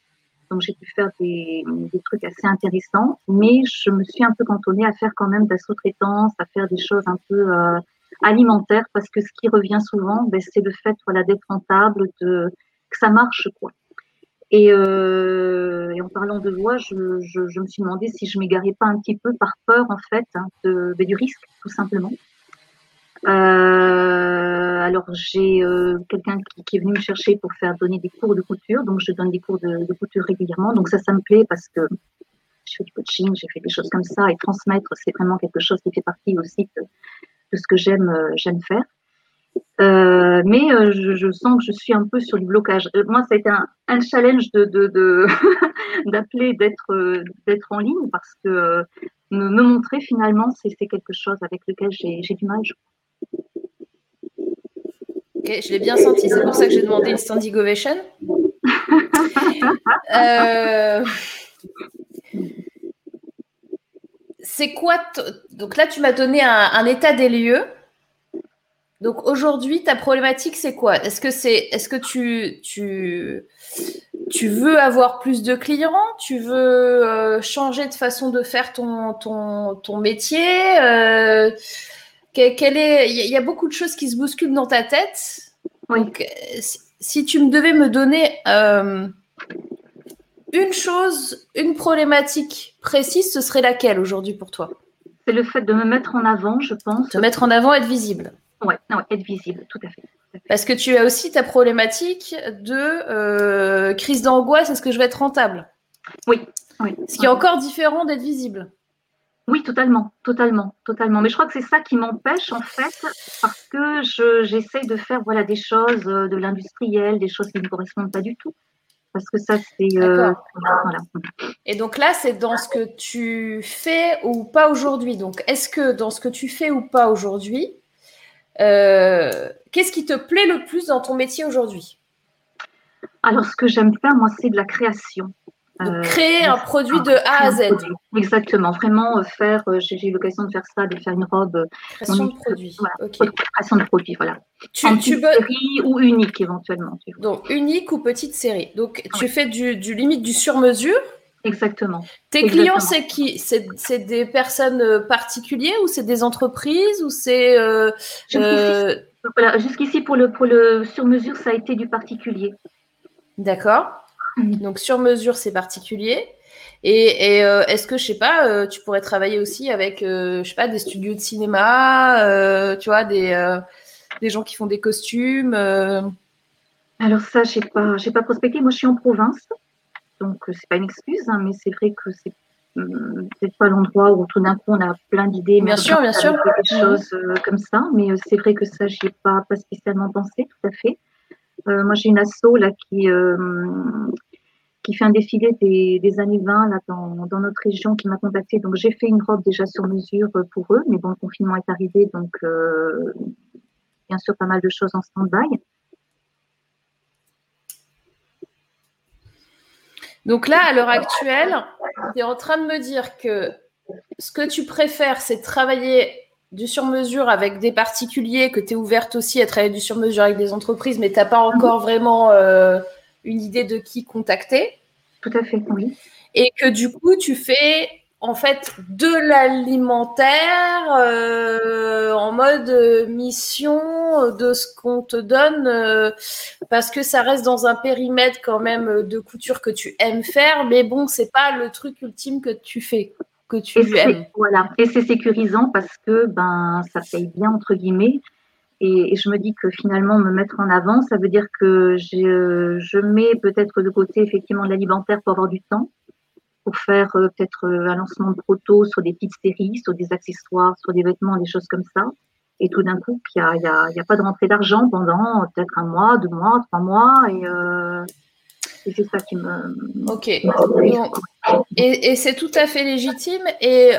Donc j'ai pu faire des, des, trucs assez intéressants, mais je me suis un peu cantonnée à faire quand même de la sous-traitance, à faire des choses un peu euh, alimentaires, parce que ce qui revient souvent, ben, c'est le fait voilà, d'être rentable, de, que ça marche. quoi. Et, euh, et en parlant de voix, je, je, je, me suis demandé si je m'égarais pas un petit peu par peur en fait hein, de, ben, du risque, tout simplement. Euh, alors j'ai euh, quelqu'un qui, est venu me chercher pour faire donner des cours de couture, donc je donne des cours de, couture régulièrement. Donc ça, ça me plaît parce que je fais du coaching, j'ai fait des choses comme ça et transmettre, c'est vraiment quelque chose qui fait partie aussi de, ce que j'aime euh, j'aime faire. Mais je, sens que je suis un peu sur du blocage. moi, ça a été un, challenge de d'appeler d'être d'être en ligne parce que me, me montrer finalement, c'est quelque chose avec lequel j'ai du mal. Je l'ai bien senti, c'est pour ça que j'ai demandé une standing ovation. Euh, c'est quoi Donc là, tu m'as donné un, état des lieux. Donc aujourd'hui, ta problématique, c'est quoi? Est-ce que c'est, est-ce que tu, tu, tu veux avoir plus de clients? Tu veux euh, changer de façon de faire ton, ton, ton métier? Euh, est, il y a beaucoup de choses qui se bousculent dans ta tête. Donc, euh, si tu me devais me donner euh, une chose, une problématique précise, ce serait laquelle aujourd'hui pour toi? C'est le fait de me mettre en avant, je pense. Te mettre en avant, être visible. Oui, être visible, tout à fait. Parce que tu as aussi ta problématique de euh, crise d'angoisse, est-ce que je vais être rentable? Oui, oui. Ce qui est encore différent d'être visible. Oui, totalement, totalement, totalement. Mais je crois que c'est ça qui m'empêche en fait, parce que j'essaye de faire voilà des choses euh, de l'industriel, des choses qui ne correspondent pas du tout. Parce que ça, c'est. Euh, voilà. Et donc là, c'est dans ce que tu fais ou pas aujourd'hui? Donc, est-ce que dans ce que tu fais ou pas aujourd'hui, qu'est-ce qui te plaît le plus dans ton métier aujourd'hui? Alors, ce que j'aime faire, moi, c'est de la création. Euh, créer un produit de A à Z. Exactement, vraiment euh, faire, euh, j'ai eu l'occasion de faire ça, de faire une robe. Création de produit. Voilà, Création de produit, voilà. Tu, en tu série ou unique éventuellement. Donc unique ou petite série. Donc tu fais du, du, limite du sur-mesure? Exactement. Tes clients, c'est qui? C'est des personnes particulières ou c'est des entreprises ou c'est Jusqu'ici, pour le, pour le sur-mesure, ça a été du particulier. D'accord. Donc sur mesure, c'est particulier. Et, euh, est-ce que je sais pas, euh, tu pourrais travailler aussi avec, euh, je sais pas, des studios de cinéma, tu vois, des, des gens qui font des costumes. Alors ça, j'ai pas, j'ai pas prospecté. Moi, je suis en province, donc c'est pas une excuse, hein, mais c'est vrai que c'est peut-être pas l'endroit où tout d'un coup on a plein d'idées. Bien sûr, bien sûr. Des choses comme ça, mais c'est vrai que ça, j'y ai pas, pas spécialement pensé, tout à fait. moi, j'ai une asso là qui qui fait un défilé des, années 20 là, dans, notre région qui m'a contacté. Donc j'ai fait une robe déjà sur mesure euh, pour eux, mais bon, le confinement est arrivé, donc euh, bien sûr pas mal de choses en stand-by. Donc là, à l'heure actuelle, tu es en train de me dire que ce que tu préfères, c'est travailler du sur-mesure avec des particuliers, que tu es ouverte aussi à travailler du sur-mesure avec des entreprises, mais tu n'as pas encore vraiment euh, une idée de qui contacter. Tout à fait, oui. Et que du coup, tu fais en fait de l'alimentaire euh, en mode euh, mission de ce qu'on te donne euh, parce que ça reste dans un périmètre quand même de couture que tu aimes faire mais bon c'est pas le truc ultime que tu fais que tu aimes. voilà. Et c'est sécurisant parce que ben ça paye bien entre guillemets. Et, je me dis que finalement me mettre en avant ça veut dire que je, je mets peut-être de côté effectivement l'alimentaire pour avoir du temps pour faire euh, peut-être euh, un lancement de proto sur des petites séries, sur des accessoires, sur des vêtements, des choses comme ça. Et tout d'un coup, il n'y a, y a, pas de rentrée d'argent pendant peut-être un mois, deux mois, trois mois. Et, euh, c'est ça qui me. Ok. et, et c'est tout à fait légitime. Et,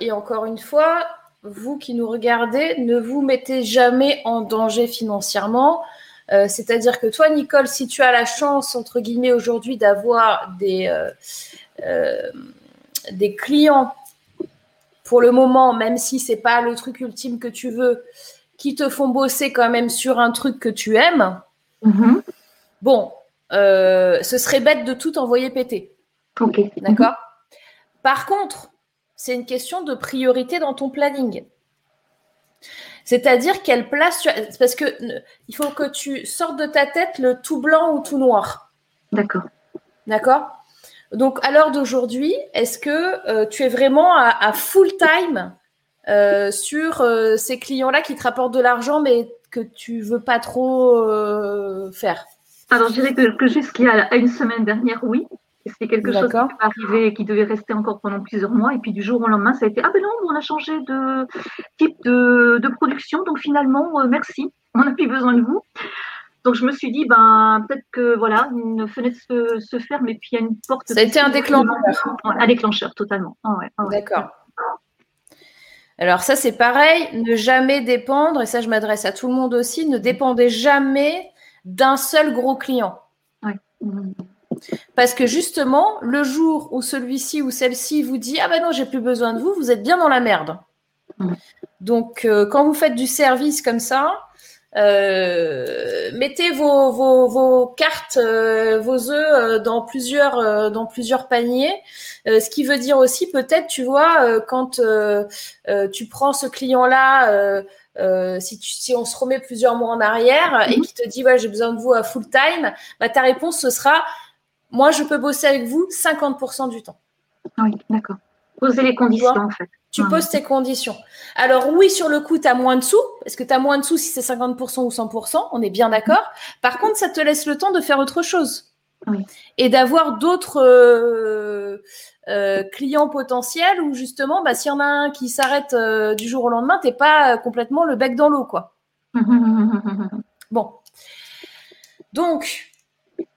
et encore une fois, vous qui nous regardez, ne vous mettez jamais en danger financièrement. C'est-à-dire que toi, Nicole, si tu as la chance, entre guillemets, aujourd'hui d'avoir des, euh, des clients pour le moment, même si c'est pas le truc ultime que tu veux, qui te font bosser quand même sur un truc que tu aimes, mm-hmm. bon, euh, ce serait bête de tout envoyer péter. Ok. D'accord? Par contre, c'est une question de priorité dans ton planning. C'est-à-dire quelle place tu as. Parce que il faut que tu sortes de ta tête le tout blanc ou tout noir. D'accord. D'accord? Donc, à l'heure d'aujourd'hui, est-ce que euh, tu es vraiment à, full time euh, sur euh, ces clients-là qui te rapportent de l'argent, mais que tu veux pas trop faire? Alors, je dirais que, jusqu'il y a une semaine dernière, oui. C'était quelque chose qui est arrivé et qui devait rester encore pendant plusieurs mois. Et puis du jour au lendemain, ça a été Ah ben non, on a changé de type de, de production. Donc finalement, merci, on n'a plus besoin de vous. Donc je me suis dit, ben peut-être que voilà, une fenêtre se, ferme et puis il y a une porte. Ça a été un déclencheur. Un déclencheur, totalement. Ah ah D'accord. Alors ça c'est pareil, ne jamais dépendre, et ça je m'adresse à tout le monde aussi, ne dépendez jamais d'un seul gros client. Parce que justement, le jour où celui-ci ou celle-ci vous dit Ah ben non, j'ai plus besoin de vous, vous êtes bien dans la merde. Donc, euh, quand vous faites du service comme ça, euh, mettez vos, vos, vos cartes, euh, vos œufs euh, dans plusieurs dans plusieurs paniers. ce qui veut dire aussi peut-être, tu vois, quand tu prends ce client-là. si, tu, si on se remet plusieurs mois en arrière et mhm. qui te dit ouais j'ai besoin de vous à full time, bah, ta réponse ce sera moi je peux bosser avec vous 50% du temps. Oui, d'accord. Poser les conditions en fait. Tu poses tes conditions. Alors oui, sur le coup, tu as moins de sous, parce que tu as moins de sous si c'est 50% ou 100%, on est bien d'accord. Par contre, ça te laisse le temps de faire autre chose. Et d'avoir d'autres euh, euh, clients potentiels où justement, bah, s'il y en a un qui s'arrête euh, du jour au lendemain, tu n'es pas complètement le bec dans l'eau. quoi. bon. Donc,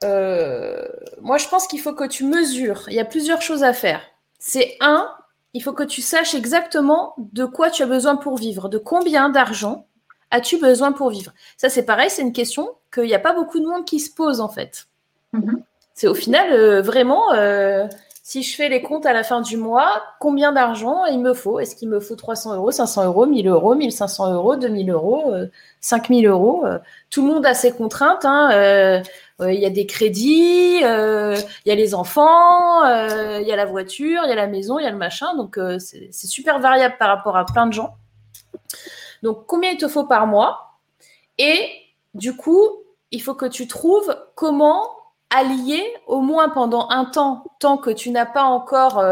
moi, je pense qu'il faut que tu mesures. Il y a plusieurs choses à faire. C'est un, il faut que tu saches exactement de quoi tu as besoin pour vivre, de combien d'argent as-tu besoin pour vivre? Ça, c'est pareil, c'est une question qu'il n'y a pas beaucoup de monde qui se pose en fait. Mhm. C'est au final euh, vraiment, euh, si je fais les comptes à la fin du mois, combien d'argent il me faut? Est-ce qu'il me faut 300 euros, 500 euros, 1000 euros, 1500 euros, 2000 euros, 5000 euros? Tout le monde a ses contraintes. Hein, euh, euh, il y a des crédits, euh, il y a les enfants, euh, il y a la voiture, il y a la maison, il y a le machin. Donc, c'est super variable par rapport à plein de gens. Donc, combien il te faut par mois? Et du coup, il faut que tu trouves comment allier, au moins pendant un temps, tant que tu n'as pas encore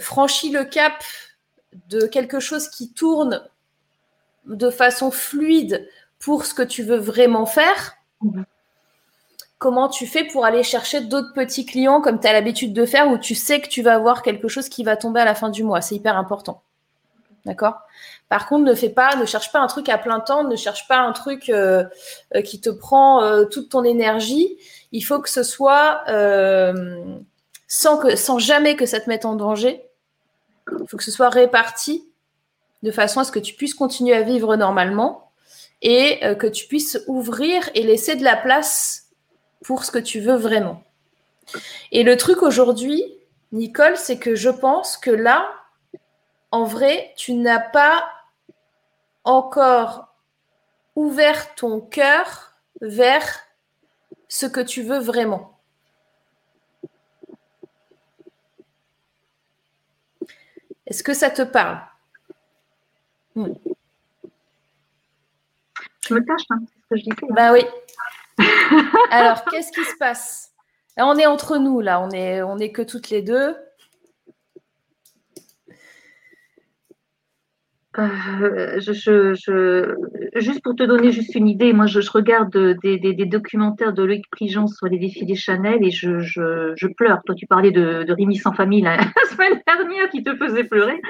franchi le cap de quelque chose qui tourne de façon fluide pour ce que tu veux vraiment faire, Mhm. Comment tu fais pour aller chercher d'autres petits clients comme tu as l'habitude de faire où tu sais que tu vas avoir quelque chose qui va tomber à la fin du mois? C'est hyper important. D'accord? Par contre, ne fais pas, ne cherche pas un truc à plein temps, ne cherche pas un truc euh, euh, qui te prend euh, toute ton énergie. Il faut que ce soit sans, sans jamais que ça te mette en danger. Il faut que ce soit réparti de façon à ce que tu puisses continuer à vivre normalement et euh, que tu puisses ouvrir et laisser de la place pour ce que tu veux vraiment. Et le truc aujourd'hui, Nicole, c'est que je pense que là, en vrai, tu n'as pas encore ouvert ton cœur vers ce que tu veux vraiment. Est-ce que ça te parle? Hmm. Je me cache, hein, ce que je disais. Hein. Bah oui. Alors, qu'est-ce qui se passe? On est entre nous, là. On est, on est que toutes les deux. Euh, je, juste pour te donner juste une idée, moi je, regarde des, documentaires de Loïc Prigent sur les défilés Chanel et je, pleure. Toi tu parlais de, de Rémi sans famille la, semaine dernière qui te faisait pleurer,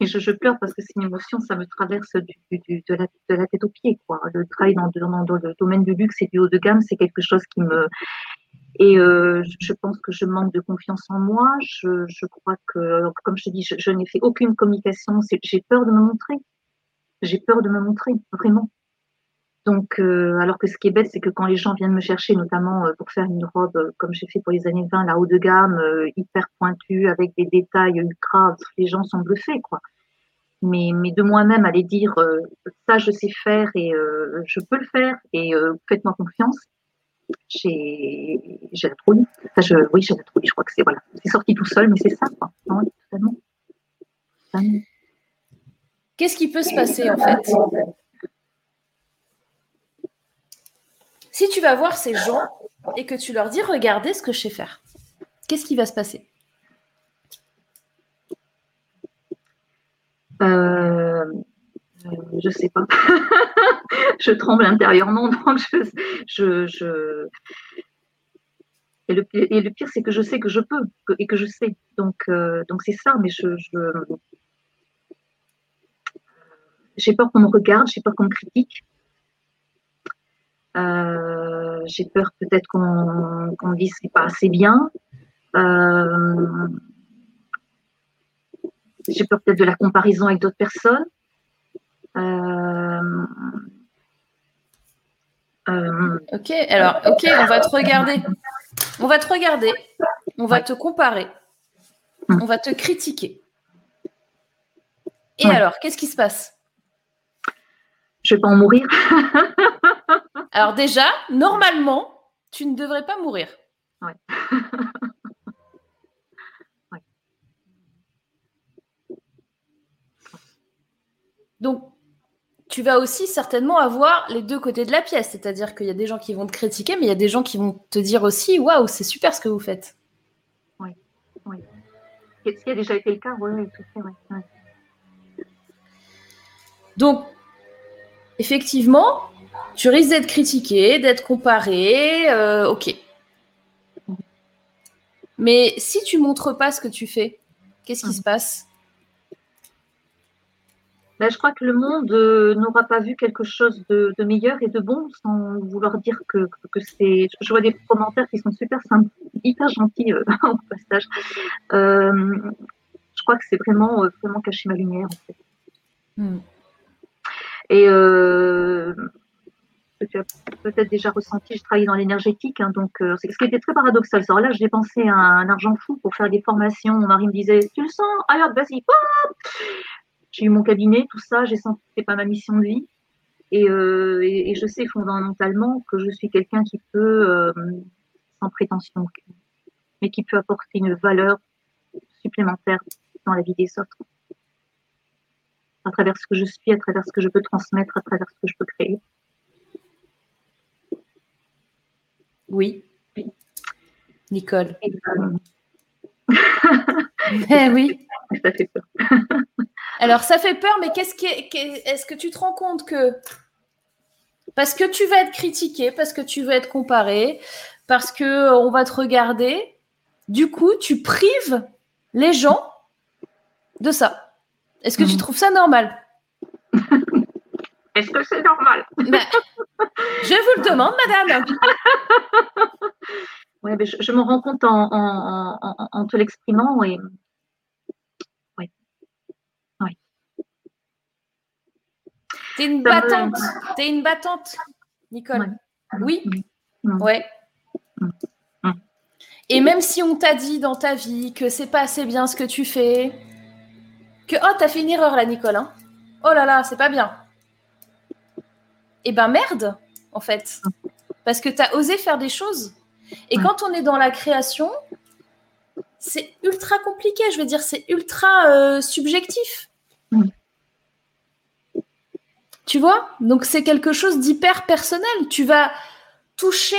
et je, pleure parce que c'est une émotion, ça me traverse du, de, la, tête aux pieds. Quoi. Le travail dans, dans le domaine du luxe et du haut de gamme, c'est quelque chose qui me, et euh, je pense que je manque de confiance en moi. Je, je crois que, comme je dis, je, n'ai fait aucune communication. J'ai peur de me montrer. J'ai peur de me montrer, vraiment. Donc, euh, alors que ce qui est bête, c'est que quand les gens viennent me chercher, notamment euh, pour faire une robe, euh, comme j'ai fait pour les années 20, la haut de gamme, hyper pointue, avec des détails ultra, les gens sont bluffés, quoi. Mais, mais de moi-même, aller dire, ça, je sais faire et je peux le faire et faites-moi confiance, j'ai la trouille. je, oui, j'ai la trouille. Je crois que c'est voilà, c'est sorti tout seul, mais c'est ça, quoi. totalement. Qu'est-ce qui peut se passer en fait? Si tu vas voir ces gens et que tu leur dis regardez ce que je sais faire, qu'est-ce qui va se passer? Euh, euh, je sais pas. je tremble intérieurement, donc je, je, Et, le, et le pire, c'est que je sais que je peux et que je sais. Donc, euh, donc c'est ça. Mais je, j'ai peur qu'on me regarde, j'ai peur qu'on me critique. Euh, j'ai peur peut-être qu'on me dise c'est pas assez bien. j'ai peur peut-être de la comparaison avec d'autres personnes. Euh, euh, ok, alors, ok, on va te regarder. On va te regarder. On va te comparer. On va te critiquer. Et alors, qu'est-ce qui se passe? Je vais pas en mourir. alors déjà, normalement, tu ne devrais pas mourir. Ouais. Donc, tu vas aussi certainement avoir les deux côtés de la pièce. C'est-à-dire qu'il y a des gens qui vont te critiquer, mais il y a des gens qui vont te dire aussi Waouh, c'est super ce que vous faites. Oui, oui. Ce qui a déjà été le cas, oui, tout à fait. Donc, effectivement, tu risques d'être critiqué, d'être comparé, euh, ok. Mais si tu montres pas ce que tu fais, qu'est-ce qui hum. se passe? Ben, je crois que le monde euh, n'aura pas vu quelque chose de, meilleur et de bon sans vouloir dire que, que, c'est. Je vois des commentaires qui sont super simples, hyper gentils euh, au passage. Euh, je crois que c'est vraiment, vraiment cacher ma lumière en fait. Hmm. Et tu as peut-être déjà ressenti, je travaillé dans l'énergétique, hein, donc ce qui était très paradoxal. Alors là, je dépensais un, un, argent fou pour faire des formations. Mon mari me disait, tu le sens Alors, vas-y, j'ai eu mon cabinet, tout ça, j'ai senti que c'était pas ma mission de vie. Euh, et, et, je sais fondamentalement que je suis quelqu'un qui peut, euh, sans prétention, mais qui peut apporter une valeur supplémentaire dans la vie des autres. À travers ce que je suis, à travers ce que je peux transmettre, à travers ce que je peux créer. Oui. Nicole. eh oui. Ça fait peur. Alors, ça fait peur, mais qu'est-ce qui est, est-ce que tu te rends compte que parce que tu vas être critiqué, parce que tu vas être comparé, parce que euh, on va te regarder, du coup, tu prives les gens de ça. Est-ce que tu mhm. trouves ça normal? Est-ce que c'est normal? Ben, Je vous le demande, madame. Ouais, mais je, me rends compte en, te l'exprimant. Et T'es une battante. T'es une battante, Nicole. Oui. Ouais. Et même si on t'a dit dans ta vie que c'est pas assez bien ce que tu fais, que oh t'as fait une erreur là, Nicole. Hein. oh là là, c'est pas bien. Eh ben merde, en fait, parce que t'as osé faire des choses. Et quand on est dans la création, c'est ultra compliqué. Je veux dire, c'est ultra euh, subjectif. Mm. Tu vois? Donc, c'est quelque chose d'hyper personnel. Tu vas toucher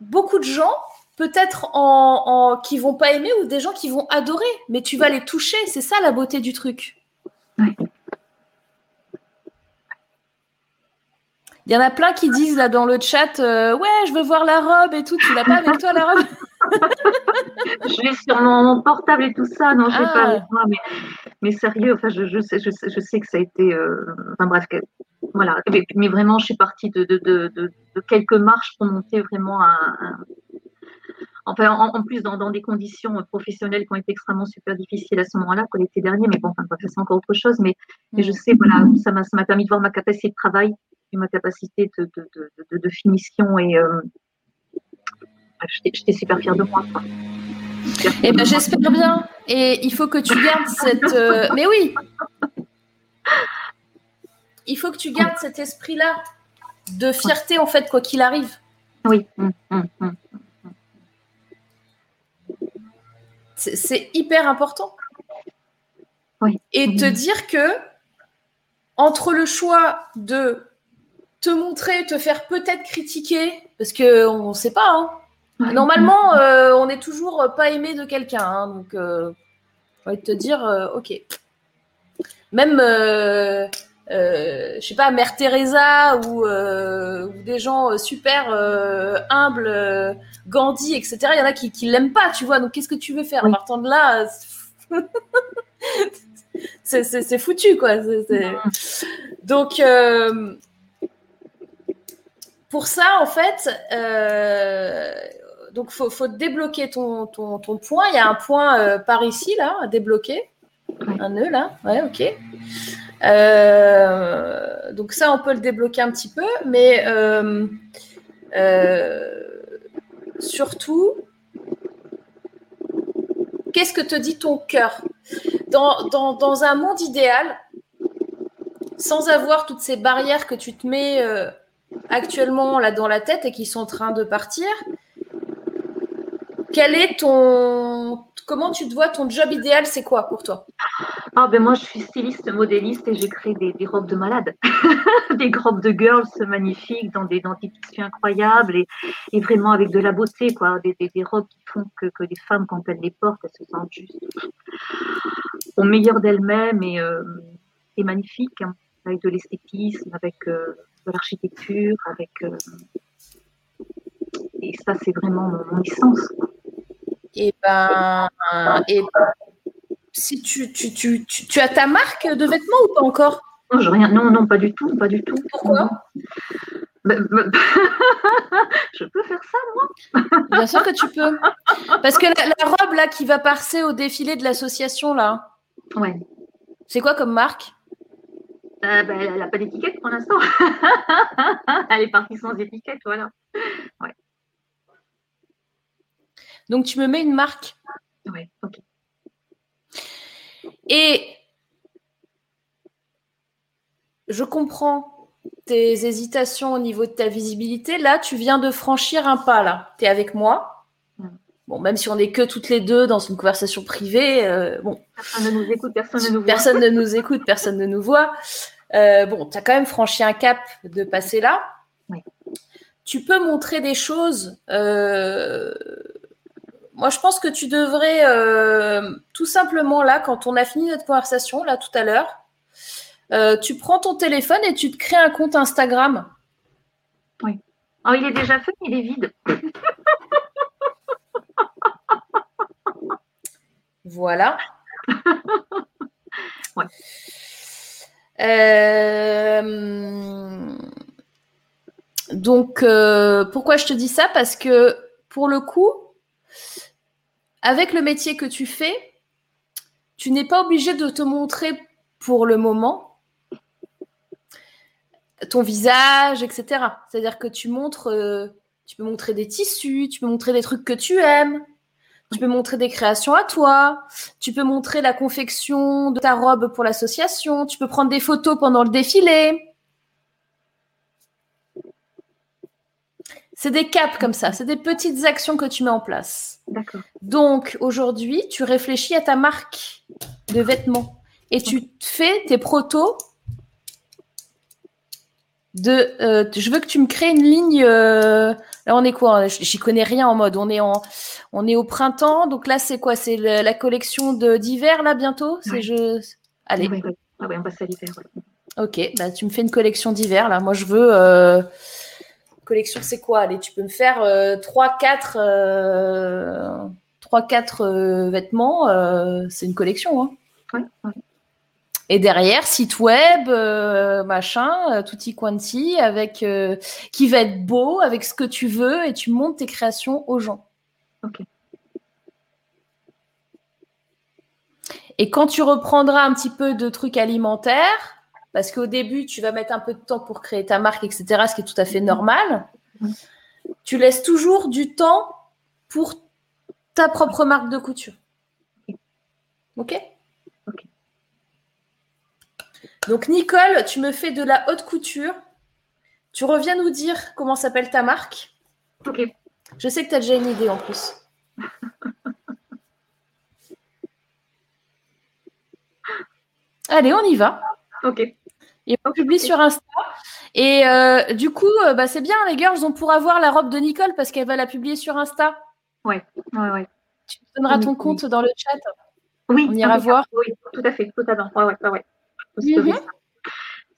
beaucoup de gens, peut-être en, en, qui vont pas aimer ou des gens qui vont adorer, mais tu vas les toucher. C'est ça la beauté du truc. Il y en a plein qui disent là dans le chat euh, Ouais, je veux voir la robe et tout. Tu l'as pas avec toi la robe Je l'ai sur mon portable et tout ça. Non, je l'ai Ah. pas avec moi. Mais, mais sérieux, enfin, je, je, sais, je, sais, je sais que ça a été. euh, enfin bref, voilà. Mais, mais vraiment, je suis partie de, de, de, quelques marches pour monter vraiment à. Enfin, en, en plus, dans, dans des conditions professionnelles qui ont été extrêmement super difficiles à ce moment-là, que l'été dernier, mais bon, enfin, c'est encore autre chose. Mais, mais je sais, voilà, ça m'a ça m'a permis de voir ma capacité de travail et ma capacité de, de, de, finition. Et euh, bref, j'étais super fière de moi. quoi. Eh ben, j'espère bien. Et il faut que tu gardes cette. euh, Mais oui Il faut que tu gardes cet esprit-là de fierté, en fait, quoi qu'il arrive. Oui. hum, hum, hum. C'est- hyper important. Oui. Et te dire que entre le choix de te montrer, te faire peut-être critiquer, parce qu'on ne sait pas, hein. Ouais. Normalement, euh, on n'est toujours pas aimé de quelqu'un. hein, donc, euh, j'ai envie de te dire, euh, ok. Même, euh, je sais pas, Mère Teresa ou, ou des gens super humbles, Gandhi, etc. Il y en a qui, qui l'aiment pas, tu vois. Donc, qu'est-ce que tu veux faire? Oui. Partant de là, c'est foutu, quoi. Donc, euh, pour ça, en fait, euh, donc faut, faut débloquer ton, ton, ton point. Il y a un point euh, par ici, là, à débloquer. Un nœud, là. Ouais, ok. Euh, donc ça, on peut le débloquer un petit peu, mais euh, surtout, qu'est-ce que te dit ton cœur? Dans, dans, dans un monde idéal, sans avoir toutes ces barrières que tu te mets actuellement là dans la tête et qui sont en train de partir, quel est ton comment tu te vois ton job idéal c'est quoi pour toi? Ah ben moi je suis styliste modéliste et j'ai créé des, robes de malades, des robes de girls magnifiques dans des dans des tissus incroyables et, vraiment avec de la beauté quoi, des, des, robes qui font que, les femmes quand elles les portent elles se sentent juste au meilleur d'elles-mêmes et, euh, magnifiques hein, avec de l'esthétisme, avec euh, l'architecture, avec euh, et ça c'est vraiment mon, essence. Et ben et si tu, tu, tu, tu, tu as ta marque de vêtements ou pas encore? Non, je rien, non, non, pas du tout, pas du tout. Pourquoi? Ben, ben, Je peux faire ça Bien sûr que tu peux. Parce que la, la robe là qui va passer au défilé de l'association là, Ouais. c'est quoi comme marque? Euh, ben, elle n'a pas d'étiquette pour l'instant. elle est partie sans étiquette, voilà. Donc tu me mets une marque. Ouais, ok. Et je comprends tes hésitations au niveau de ta visibilité. Là, tu viens de franchir un pas là. Tu es avec moi. Bon, même si on n'est que toutes les deux dans une conversation privée, euh, bon, Personne ne nous écoute, personne ne nous voit. personne ne nous écoute, personne ne nous voit. Euh, bon, tu as quand même franchi un cap de passer là. Oui. Tu peux montrer des choses. euh, Moi, je pense que tu devrais tout simplement là, quand on a fini notre conversation, là tout à l'heure, tu prends ton téléphone et tu te crées un compte Instagram. Oh, il est déjà fait, il est vide. Voilà. Ouais. Euh, Donc, euh, pourquoi je te dis ça? Parce que pour le coup, avec le métier que tu fais, tu n'es pas obligé de te montrer pour le moment ton visage, etc. C'est-à-dire que tu montres, euh, tu peux montrer des tissus, tu peux montrer des trucs que tu aimes, tu peux montrer des créations à toi, tu peux montrer la confection de ta robe pour l'association, tu peux prendre des photos pendant le défilé. C'est des caps comme ça, c'est des petites actions que tu mets en place. D'accord. Donc aujourd'hui, tu réfléchis à ta marque de vêtements et tu fais tes protos de. euh, je veux que tu me crées une ligne. euh, là, on est quoi J'y connais rien en mode. On est en, on est au printemps. Donc là, c'est quoi C'est la collection de d'hiver là bientôt. C'est Ouais. je. Allez. Oui, oui. Ouais, on passe à l'hiver. Ok, bah, tu me fais une collection d'hiver là. Moi, je veux. euh, Collection, c'est quoi Allez, tu peux me faire 3-4 euh, vêtements. c'est une collection. Hein. Ouais, ouais. Et derrière, site web, euh, machin, euh, tutti quanti, avec euh, qui va être beau, avec ce que tu veux, et tu montes tes créations aux gens. Ok. Et quand tu reprendras un petit peu de trucs alimentaires, parce qu'au début, tu vas mettre un peu de temps pour créer ta marque, etc., ce qui est tout à fait normal, Mhm. tu laisses toujours du temps pour ta propre marque de couture. Ok? Donc, Nicole, tu me fais de la haute couture. Tu reviens nous dire comment s'appelle ta marque. Ok. Je sais que tu as déjà une idée en plus. Allez, on y va. Ok. Et on publie sur Insta. Et euh, du coup, euh, bah, c'est bien, les girls, on pourra voir la robe de Nicole parce qu'elle va la publier sur Insta. Ouais, ouais. Tu me donneras ton compte dans le chat. Oui, On ira voir. Oui, tout à fait, totalement. Ouais, ouais, ouais, Mhm.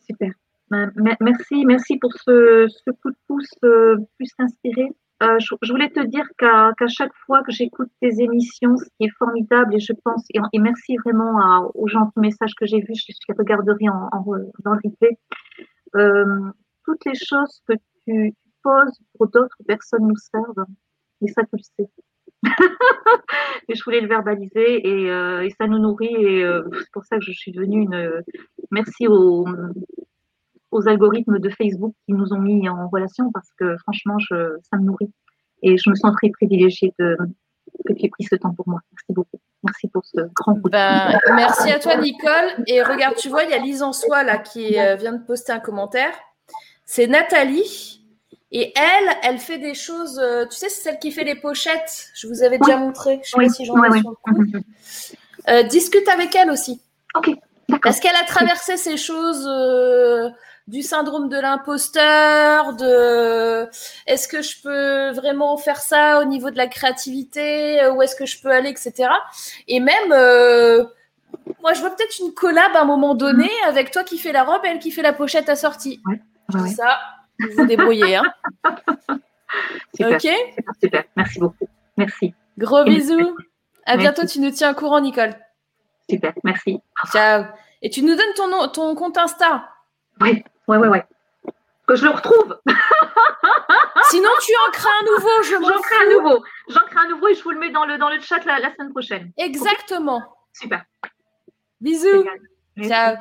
Super. Ben, me- Merci, merci pour ce, ce coup de pouce euh, plus inspiré. Euh, je, je voulais te dire qu'à chaque fois que j'écoute tes émissions, ce qui est formidable, et je pense, et, et merci vraiment à- aux gentils messages que j'ai vus, je, les regarderai en, en, re- dans le replay. Euh, toutes les choses que tu poses pour d'autres personnes nous servent, et ça tu le sais. et je voulais le verbaliser et, euh, et ça nous nourrit et euh, c'est pour ça que je suis devenue une merci aux, aux algorithmes de Facebook qui nous ont mis en relation parce que franchement je, ça me nourrit et je me sens très privilégiée de, que tu aies pris ce temps pour moi. Merci beaucoup. Merci pour ce grand coup Ben, merci à toi, Nicole. Et regarde, tu vois, il y a Lise en soi là qui euh, vient de poster un commentaire. C'est Nathalie. Et elle, elle fait des choses. euh, tu sais, c'est celle qui fait les pochettes. Je vous avais déjà montré. Je sais Oui, pas si j'en ai. Euh, discute avec elle aussi. Ok. Parce qu'elle a traversé ces choses euh, du syndrome de l'imposteur, de est-ce que je peux vraiment faire ça au niveau de la créativité, où est-ce que je peux aller, etc. Et même, euh, moi, je vois peut-être une collab à un moment donné avec toi qui fais la robe et elle qui fait la pochette assortie. Ouais, ouais. Ça, vous vous débrouillez. Hein. Super, ok super, super. Merci beaucoup. Merci. Gros bisous. À Merci. bientôt, tu nous tiens au courant, Nicole. Super, merci. Ciao. Et tu nous donnes ton, nom- ton compte Insta. Oui, ouais, ouais, ouais. Que je le retrouve. Sinon, tu en crées un nouveau, je m'en J'en crée un nouveau. J'en crée un nouveau et je vous le mets dans le, dans le chat la, la semaine prochaine. Exactement. Super. Bisous. Ciao.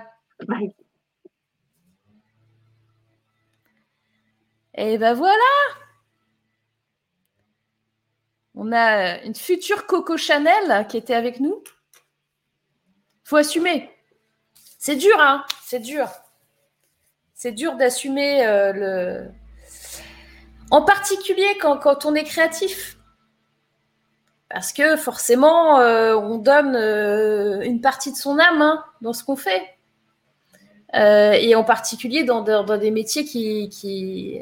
Bye. Et ben voilà. On a euh, une future Coco Chanel qui était avec nous. Faut assumer. C'est dur, hein. C'est dur. C'est dur d'assumer euh, le. En particulier quand, on est créatif. Parce que forcément, euh, on donne une partie de son âme hein, dans ce qu'on fait. Euh, et en particulier dans, dans- des métiers qui, qui,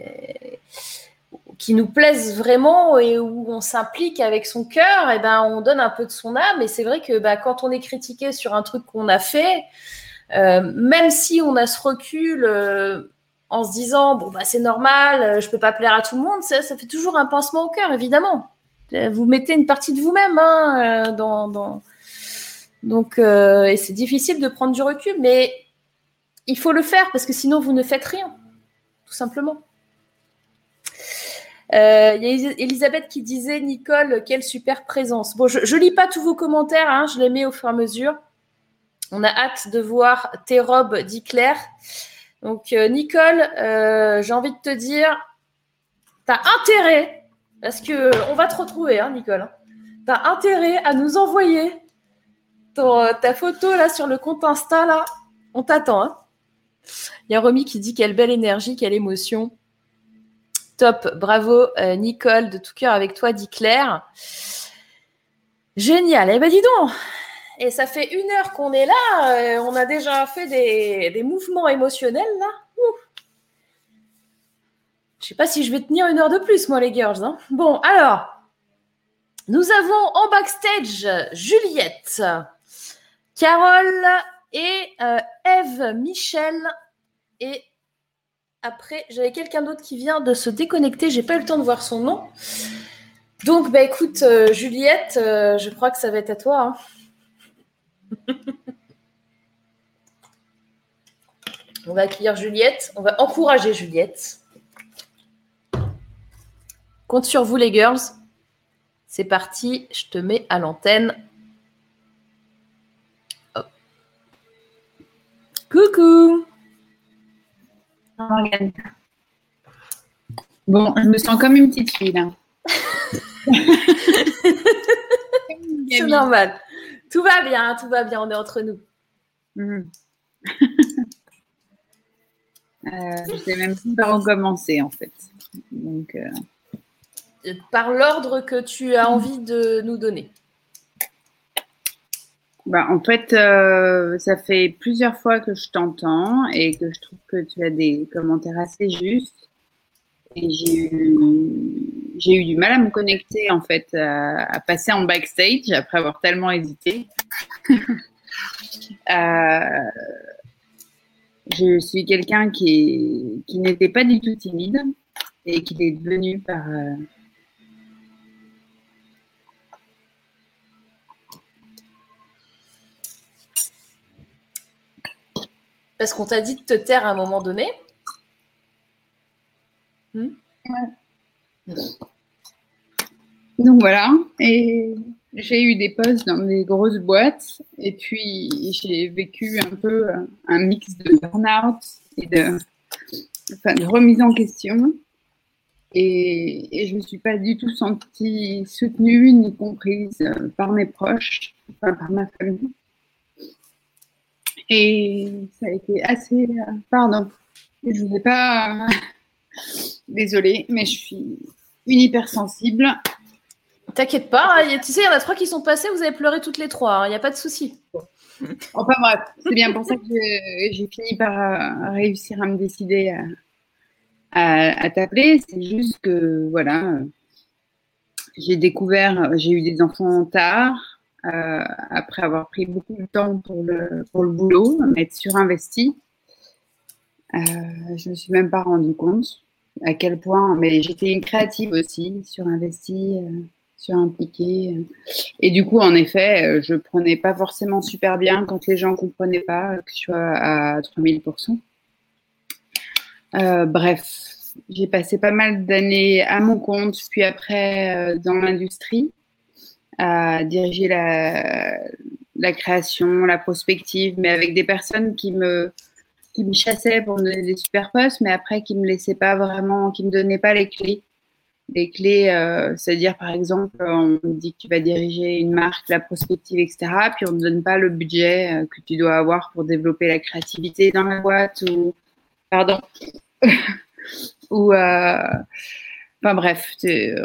qui nous plaisent vraiment et où on s'implique avec son cœur, et ben on donne un peu de son âme. Et c'est vrai que bah, quand on est critiqué sur un truc qu'on a fait, euh, même si on a ce recul euh, en se disant bon bah c'est normal, je peux pas plaire à tout le monde, ça, ça fait toujours un pincement au cœur, évidemment. Vous mettez une partie de vous-même hein, dans, dans... donc et c'est difficile de prendre du recul, mais il faut le faire parce que sinon vous ne faites rien, tout simplement. Euh, Il y a Elis- Elisabeth qui disait Nicole, quelle super présence. Bon, je, je lis pas tous vos commentaires, hein, je les mets au fur et à mesure. On a hâte de voir tes robes, dit Claire. Donc, euh, Nicole, euh, j'ai envie de te dire, tu as intérêt, parce que on va te retrouver, hein, Nicole. Tu as intérêt à nous envoyer ta photo là sur le compte Insta. Là. On t'attend. Hein. Il y a Romy qui dit quelle belle énergie, quelle émotion. Top, bravo Nicole, de tout cœur avec toi, dit Claire. Génial. Eh ben dis donc, et ça fait une heure qu'on est là, on a déjà fait des, mouvements émotionnels là. Je sais pas si je vais tenir une heure de plus, moi, les girls. Hein. Bon, alors, nous avons en backstage Juliette, Carole et euh, Eve, Michel. Et après, j'avais quelqu'un d'autre qui vient de se déconnecter. J'ai pas eu le temps de voir son nom. Donc, bah écoute, euh, Juliette, euh, je crois que ça va être à toi. Hein. on va accueillir Juliette. On va encourager Juliette. Compte sur vous, les girls. C'est parti, je te mets à l'antenne. Coucou Bon, je me sens comme une petite fille là. C'est normal. Tout va bien, tout va bien, on est entre nous. Mhm. euh, je sais même pas où commencer en fait. Donc, euh, par l'ordre que tu as envie de nous donner bah, En fait, euh, ça fait plusieurs fois que je t'entends et que je trouve que tu as des commentaires assez justes. Et j'ai eu, j'ai eu du mal à me connecter, en fait, à, passer en backstage après avoir tellement hésité. Euh, je suis quelqu'un qui, qui n'était pas du tout timide et qui est devenu par, euh, Parce qu'on t'a dit de te taire à un moment donné. Hmm Donc voilà. Et j'ai eu des postes dans des grosses boîtes. Et puis j'ai vécu un peu un mix de burn-out et de, de remise en question. Et, je ne me suis pas du tout sentie soutenue ni comprise par mes proches, par ma famille. Et ça a été assez. Euh, pardon, je ne vous ai pas. Désolée, mais je suis une hypersensible. T'inquiète pas, hein, tu sais, il y en a trois qui sont passés, vous avez pleuré toutes les trois, il hein, n'y a pas de souci. Enfin bref, c'est bien pour ça que j'ai fini par euh, réussir à me décider à, à t'appeler. C'est juste que, voilà, j'ai découvert, j'ai eu des enfants tard, euh, après avoir pris beaucoup de temps pour le, pour le boulot, m'être surinvesti. Euh, je ne me suis même pas rendu compte à quel point, mais j'étais une créative aussi, surinvestie, euh, surimpliquée. Et du coup, en effet, je prenais pas forcément super bien quand les gens comprenaient pas que je sois à 3000%. Euh, bref, j'ai passé pas mal d'années à mon compte, puis après dans l'industrie à diriger la, création, la prospective, mais avec des personnes qui me, qui me chassaient pour me donner des super postes, mais après qui me laissaient pas vraiment, qui me donnaient pas les clés. Les clés, euh, c'est-à-dire par exemple, on me dit que tu vas diriger une marque, la prospective, etc. Puis on ne donne pas le budget euh, que tu dois avoir pour développer la créativité dans la boîte ou, pardon, ou euh, Enfin bref,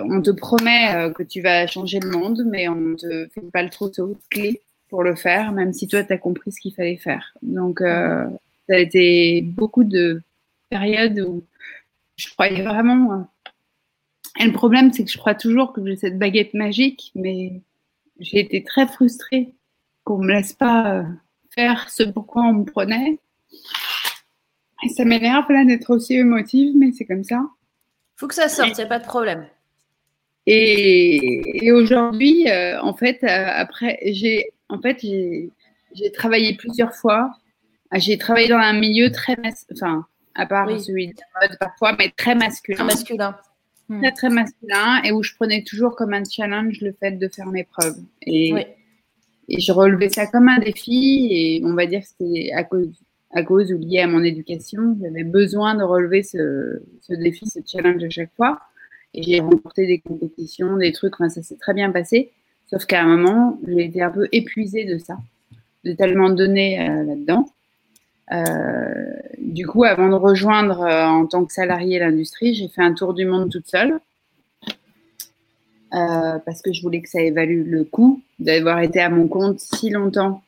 on te promet euh, que tu vas changer le monde, mais on ne te fait pas le trousseau de clés pour le faire, même si toi, tu as compris ce qu'il fallait faire. Donc, euh, ça a été beaucoup de périodes où je croyais vraiment. Euh, et le problème, c'est que je crois toujours que j'ai cette baguette magique, mais j'ai été très frustrée qu'on ne me laisse pas faire ce pourquoi on me prenait. Et ça m'énerve là d'être aussi émotive, mais c'est comme ça faut que ça sorte, il n'y a pas de problème. Et, aujourd'hui, euh, en fait, euh, après, j'ai en fait, j'ai travaillé plusieurs fois. Ah, j'ai travaillé dans un milieu très, enfin, à part celui de mode parfois, mais très masculin. Très masculin. Hmm. Très, très masculin et où je prenais toujours comme un challenge le fait de faire mes preuves. Et, et je relevais ça comme un défi et on va dire que c'était à cause à cause ou lié à mon éducation, j'avais besoin de relever ce, défi, ce challenge à chaque fois. Et j'ai remporté des compétitions, des trucs, enfin, ça s'est très bien passé. Sauf qu'à un moment, j'ai été un peu épuisée de ça, de tellement donner euh, là-dedans. du coup, avant de rejoindre en tant que salarié l'industrie, j'ai fait un tour du monde toute seule. parce que je voulais que ça évalue le coût d'avoir été à mon compte si longtemps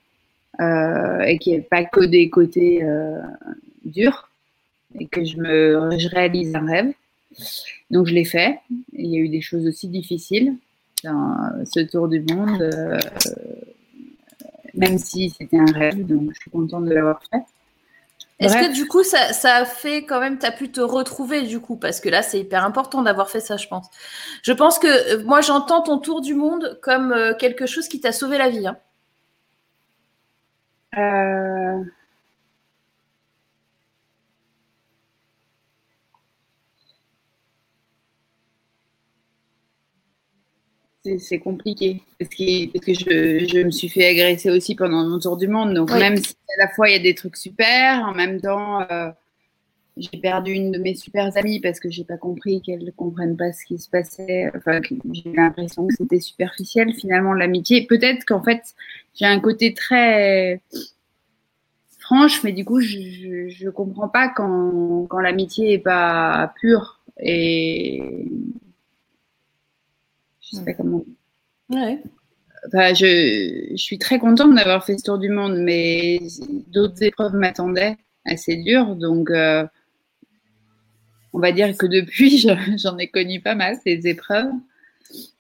et qu'il n'y ait pas que des côtés durs et que je me je réalise un rêve. Donc je l'ai fait. Il y a eu des choses aussi difficiles dans ce tour du monde, euh, même si c'était un rêve. Donc je suis contente de l'avoir fait. Est-ce que du coup, ça, ça, a fait quand même, tu as pu te retrouver du coup? Parce que là, c'est hyper important d'avoir fait ça, je pense. Je pense que euh, moi, j'entends ton tour du monde comme euh, quelque chose qui t'a sauvé la vie. Hein. Euh... c'est compliqué parce que, parce que je, je, me suis fait agresser aussi pendant mon tour du monde. Donc, même si à la fois il y a des trucs super, en même temps, euh, j'ai perdu une de mes super amies parce que j'ai pas compris qu'elle ne comprenne pas ce qui se passait. Enfin, j'ai l'impression que c'était superficiel finalement l'amitié. Peut-être qu'en fait, j'ai un côté très franche, mais du coup, je, je, comprends pas quand, quand l'amitié est pas pure et je sais pas comment. Ouais. Enfin, je, je, suis très contente d'avoir fait ce tour du monde, mais d'autres épreuves m'attendaient assez dures. Donc, euh, on va dire que depuis, j'en ai connu pas mal, ces épreuves.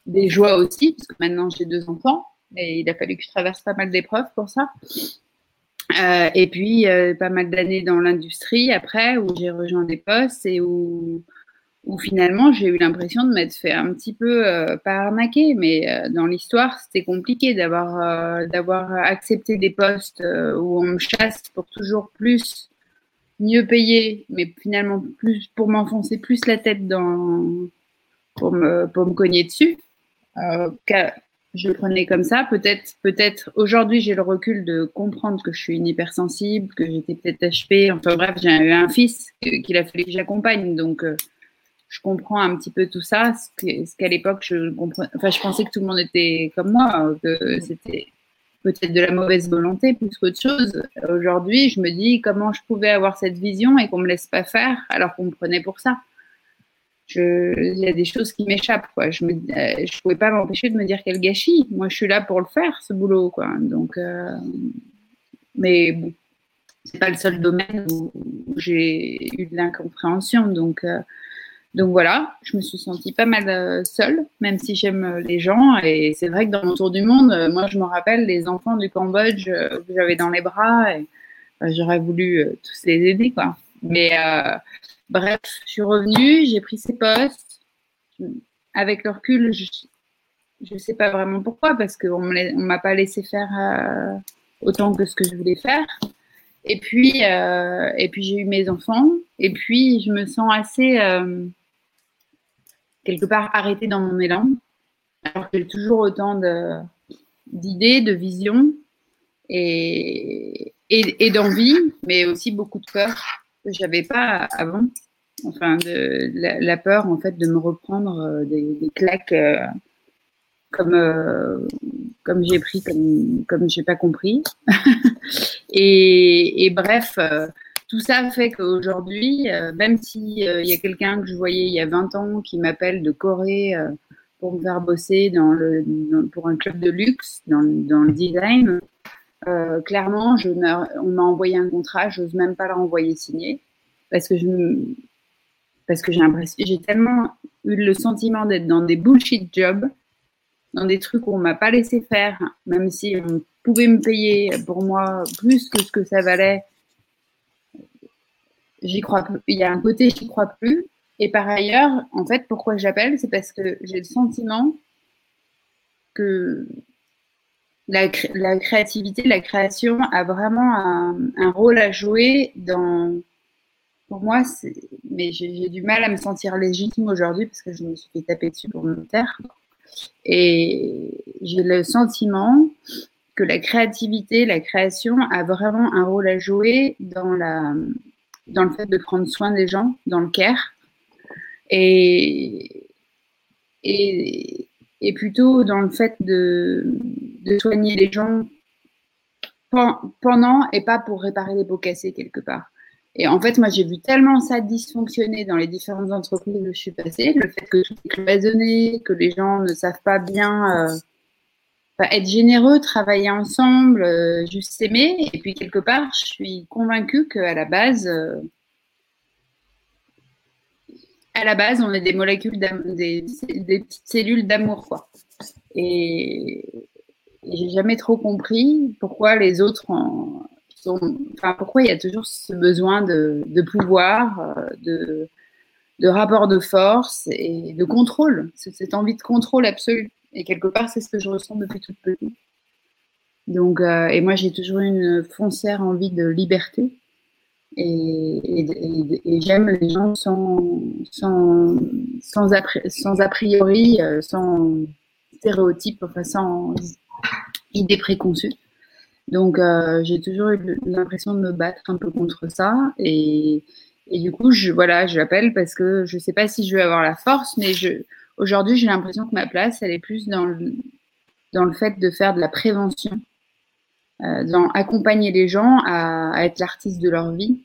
Des joies aussi, parce que maintenant j'ai deux enfants, il a fallu que je traverse pas mal d'épreuves pour ça. Euh, et puis, euh, pas mal d'années dans l'industrie après, où j'ai rejoint des postes et où finalement j'ai eu l'impression de m'être fait un petit peu euh, pas arnaquer, mais euh, dans l'histoire c'était compliqué d'avoir d'avoir accepté des postes où on me chasse pour toujours plus, mieux payer, mais finalement plus pour m'enfoncer plus la tête dans pour me pour me cogner dessus. Je le prenais comme ça. Peut-être peut-être aujourd'hui j'ai le recul de comprendre que je suis une hypersensible, que j'étais peut-être HP. Enfin bref, j'ai eu un fils qu'il a fallu que j'accompagne, donc je comprends un petit peu tout ça, ce qu'à l'époque, je, enfin, je pensais que tout le monde était comme moi, que c'était peut-être de la mauvaise volonté plus qu'autre chose. Aujourd'hui, je me dis comment je pouvais avoir cette vision et qu'on me laisse pas faire alors qu'on me prenait pour ça. Il y a des choses qui m'échappent. Quoi. Je ne euh, pouvais pas m'empêcher de me dire quel gâchis. Moi, je suis là pour le faire, ce boulot. Quoi. Donc, euh, mais bon, c'est pas le seul domaine où, j'ai eu de l'incompréhension. Donc, euh, donc voilà, je me suis sentie pas mal seule, même si j'aime les gens. Et c'est vrai que dans mon tour du monde, moi, je me rappelle les enfants du Cambodge que j'avais dans les bras j'aurais voulu tous les aider, quoi. Mais bref, je suis revenue, j'ai pris ces postes. Avec le recul, je ne sais pas vraiment pourquoi, parce qu'on ne m'a pas laissé faire autant que ce que je voulais faire. Et puis, et puis j'ai eu mes enfants. Et puis, je me sens assez quelque part arrêté dans mon élan, alors que j'ai toujours autant d'idées, de, visions et, et, d'envie, mais aussi beaucoup de peur que je n'avais pas avant. Enfin, la, peur en fait de me reprendre euh, des, claques euh, comme, euh, comme j'ai pris, comme, comme je n'ai pas compris. et, et, bref, tout ça fait qu'aujourd'hui, même s'il euh, y a quelqu'un que je voyais il y a 20 ans qui m'appelle de Corée pour me faire bosser dans le, pour un club de luxe, dans, dans le design, clairement, je on m'a envoyé un contrat, je n'ose même pas parce que je parce que j'ai tellement eu le sentiment d'être dans des bullshit jobs, dans des trucs où on m'a pas laissé faire, même si on pouvait me payer pour moi plus que ce que ça valait crois. Il y a un côté, j'y crois plus. Et par ailleurs, en fait, pourquoi j'appelle, c'est parce que j'ai le sentiment que la, créativité, la création a vraiment un, rôle à jouer dans. Pour moi, mais j'ai du mal à me sentir légitime aujourd'hui parce que je me suis fait taper dessus pour me taire. Et j'ai le sentiment que la créativité, la création a vraiment un rôle à jouer dans la, dans le fait de prendre soin des gens, dans le care, et, et, et plutôt dans le fait de, soigner les gens pendant et pas pour réparer les pots cassés quelque part. Et en fait, moi, j'ai vu tellement ça dysfonctionner dans les différentes entreprises où je suis passée, le fait que tout est cloisonné, que les gens ne savent pas bien euh, être généreux, travailler ensemble, euh, juste s'aimer. Et puis, quelque part, je suis convaincue qu'à la base, euh, à la base, on est des molécules, des, des, petites cellules d'amour, quoi. Et, j'ai jamais trop compris pourquoi les autres en, enfin, pourquoi il y a toujours ce besoin de, pouvoir, euh, de, de rapport de force et de contrôle, cette envie de contrôle absolu. Et quelque part, c'est ce que je ressens depuis toute petite. Donc, euh, et moi, j'ai toujours une foncière envie de liberté. Et, j'aime les gens sans, sans, sans, a, priori, euh, sans stéréotypes, sans idées préconçues. Donc, euh, j'ai toujours eu l'impression de me battre un peu contre ça. Et, du coup, je, voilà, je l'appelle parce que je ne sais pas si je vais avoir la force, mais aujourd'hui, j'ai l'impression que ma place, elle est plus dans le, dans le fait de faire de la prévention, dans accompagner les gens à, être l'artiste de leur vie.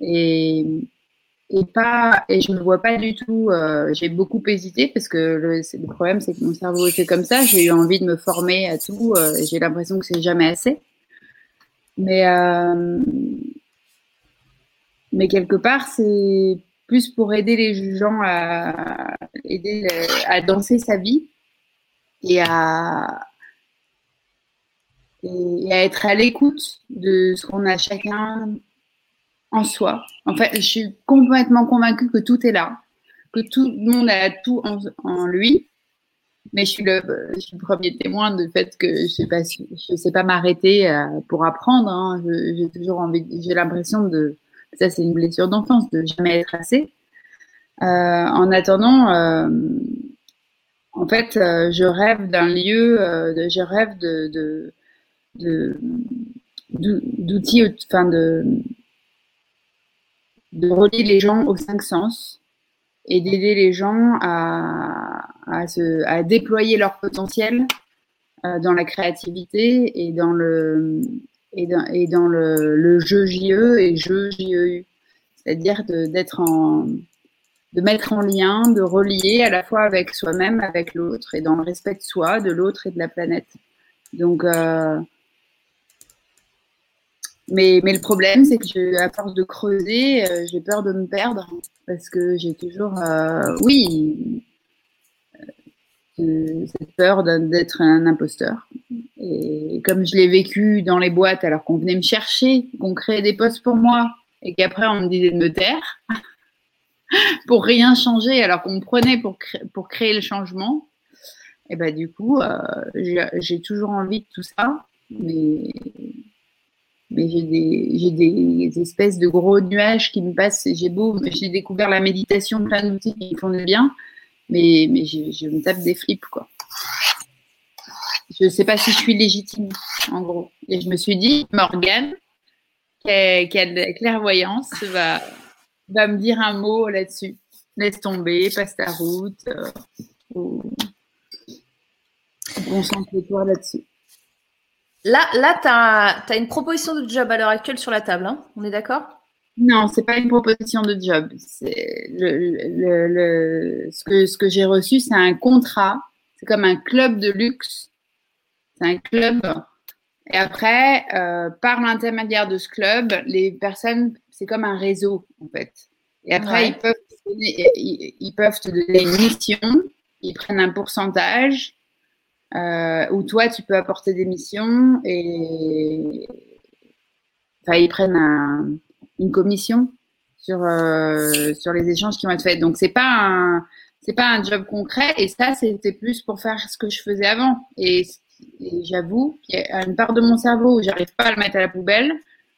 Et, et pas et je ne vois pas du tout euh, j'ai beaucoup hésité parce que le, le problème c'est que mon cerveau était comme ça j'ai eu envie de me former à tout euh, j'ai l'impression que c'est jamais assez mais, euh, mais quelque part, c'est plus pour aider les gens à, aider, à danser sa vie et à, et à être à l'écoute de ce qu'on a chacun en soi. En fait, je suis complètement convaincue que tout est là, que tout le monde a tout en, lui mais je suis, le, premier témoin du fait que je je sais pas m'arrêter euh, pour apprendre. Hein. J'ai toujours envie, j'ai l'impression de, ça c'est une blessure d'enfance, de jamais être assez. Euh, en attendant, euh, en fait, je rêve d'un lieu, je rêve de, de d'outils, enfin de, de relier les gens aux cinq sens et d'aider les gens à, à, se, à déployer leur potentiel euh, dans la créativité et dans le, et dans, et dans le, le jeu JE et jeu JEU. C'est-à-dire d'être en, de mettre en lien, de relier à la fois avec soi-même, avec l'autre, et dans le respect de soi, de l'autre et de la planète. Donc, euh, mais, le problème, c'est que à force de creuser, euh, j'ai peur de me perdre parce que j'ai toujours, euh, oui, euh, cette peur d'être un imposteur. Et comme je l'ai vécu dans les boîtes, alors qu'on venait me chercher, qu'on créait des postes pour moi, et qu'après on me disait de me taire pour rien changer, alors qu'on me prenait pour, pour créer le changement, et ben du coup, j'ai toujours envie de tout ça, mais j'ai des, des, espèces de gros nuages qui me passent. J'ai beau, j'ai découvert la méditation, plein d'outils qui font du bien, mais, mais je, je, me tape des flips, quoi. Je ne sais pas si je suis légitime, en gros. Et je me suis dit, Morgane, qui a, qui a de la clairvoyance, va, va me dire un mot là-dessus. Laisse tomber, passe ta route. Euh, ou... Concentre-toi là-dessus. Là, là tu as, as, une proposition de job à l'heure actuelle sur la table, hein on est d'accord? Non, c'est pas une proposition de job. Le, le, le, ce que, ce que j'ai reçu, c'est un contrat. C'est comme un club de luxe. C'est un club. Et après, euh, par l'intermédiaire de ce club, les personnes, c'est comme un réseau, en fait. Et après, ouais. ils, peuvent ils, ils peuvent te donner une mission, ils prennent un pourcentage euh, où toi, tu peux apporter des missions et enfin, ils prennent un, une commission sur, euh, sur les échanges qui vont être faits. Donc, c'est pas un, c'est pas un job concret et ça, c'était plus pour faire ce que je faisais avant. Et, et j'avoue qu'il y a une part de mon cerveau où j'arrive pas à le mettre à la poubelle.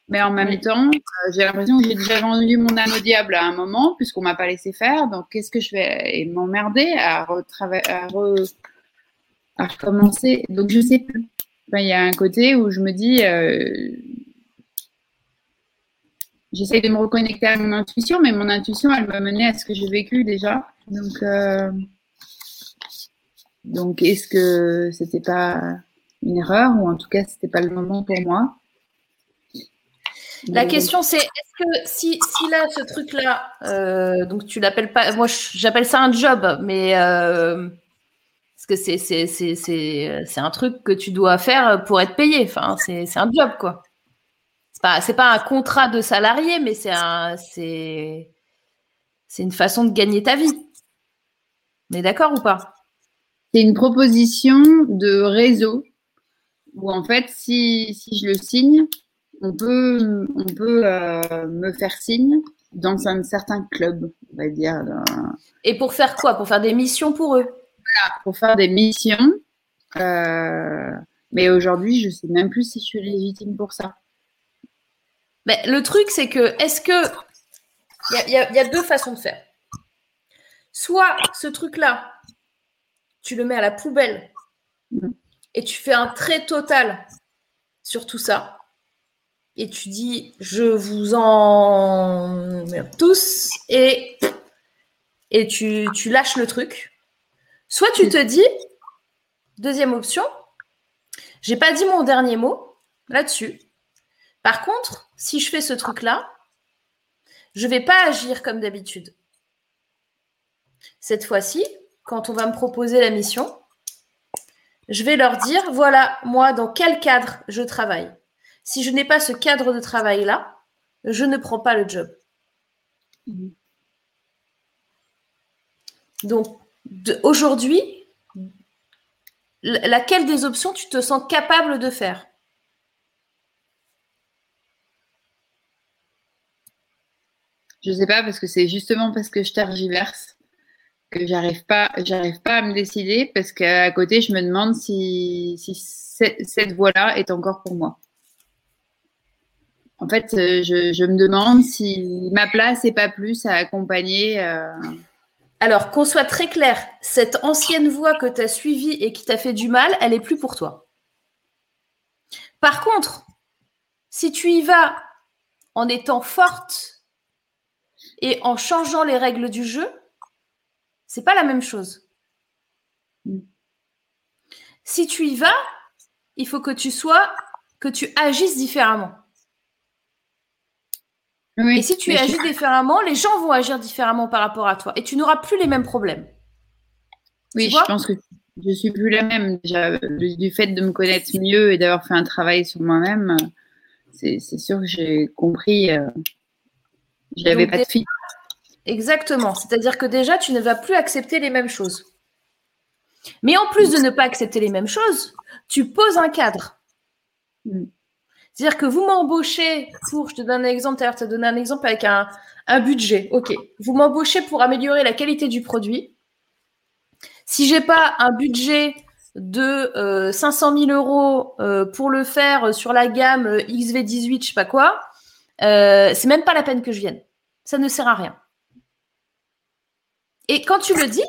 Mais en même temps, euh, j'ai l'impression que j'ai déjà vendu mon âme au diable à un moment, puisqu'on m'a pas laissé faire. Donc, qu'est-ce que je vais m'emmerder à, à re à recommencer. Donc, je sais plus. il y a un côté où je me dis, euh, j'essaye de me reconnecter à mon intuition, mais mon intuition, elle m'a mené à ce que j'ai vécu déjà. Donc, euh, donc est-ce que c'était pas une erreur ou en tout cas c'était pas le moment pour moi? La question c'est est-ce que si, si là ce truc là, euh, donc tu l'appelles pas, moi j'appelle ça un job, mais euh, que c'est c'est c'est c'est un truc que tu dois faire pour être payé. Enfin c'est c'est un job quoi. C'est pas c'est pas un contrat de salarié, mais c'est un c'est c'est une façon de gagner ta vie. On est d'accord ou pas? C'est une proposition de réseau où en fait si si je le signe on peut, on peut euh, me faire signe dans un certain club, on va dire. Et pour faire quoi? Pour faire des missions pour eux? Voilà, pour faire des missions. Euh, mais aujourd'hui, je ne sais même plus si je suis légitime pour ça. Mais le truc, c'est que, est-ce que. Il y, y, a deux façons de faire. Soit ce truc-là, tu le mets à la poubelle et tu fais un trait total sur tout ça et tu dis je vous en tous et, et tu, tu lâches le truc. Soit tu te dis, deuxième option, j'ai pas dit mon dernier mot là-dessus. Par contre, si je fais ce truc-là, je vais pas agir comme d'habitude. Cette fois-ci, quand on va me proposer la mission, je vais leur dire voilà, moi, dans quel cadre je travaille si je n'ai pas ce cadre de travail-là, je ne prends pas le job. Mhm. Donc, aujourd'hui, laquelle des options tu te sens capable de faire? Je ne sais pas parce que c'est justement parce que je tergiverse que j'arrive pas, pas à me décider parce qu'à côté je me demande si, cette voie-là est encore pour moi. En fait, euh, je, me demande si ma place n'est pas plus à accompagner. Euh, Alors, qu'on soit très clair, cette ancienne voie que tu as suivie et qui t'a fait du mal, elle n'est plus pour toi. Par contre, si tu y vas en étant forte et en changeant les règles du jeu, c'est pas la même chose. Mm. Si tu y vas, il faut que tu sois, que tu agisses différemment et si tu agis différemment, les gens vont agir différemment par rapport à toi et tu n'auras plus les mêmes problèmes. Oui, je pense que je suis plus la même. Déjà, du fait de me connaître mieux et d'avoir fait un travail sur moi-même, c'est sûr que j'ai compris. Euh, J'avais pas de fille. Exactement. C'est-à-dire que déjà, tu ne vas plus accepter les mêmes choses. Mais en plus de ne pas accepter les mêmes choses, tu poses un cadre. Mm. C'est-à-dire que vous m'embauchez pour, je te donne un exemple, tu as donné un exemple avec un, budget. OK. Vous m'embauchez pour améliorer la qualité du produit. Si j'ai pas un budget de 500 euh, 000 euros euh, pour le faire sur la gamme XV18, je sais pas quoi, euh, c'est même pas la peine que je vienne. Ça ne sert à rien. Et quand tu le dis,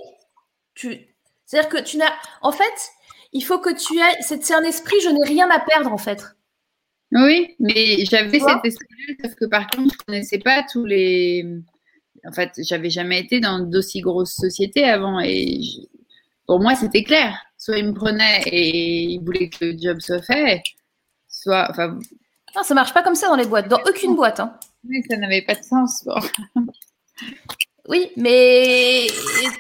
tu, c'est-à-dire que tu n'as, en fait, il faut que tu aies, c'est un esprit, je n'ai rien à perdre en fait. Oui, mais j'avais cette esprit parce que par contre, je ne connaissais pas tous les. En fait, j'avais jamais été dans d'aussi grosses sociétés avant et pour moi, c'était clair. Soit ils me prenaient et ils voulaient que le job soit fait, soit. Enfin... Non, ça marche pas comme ça dans les boîtes, dans aucune boîte. Hein. Oui, ça n'avait pas de sens. Oui, mais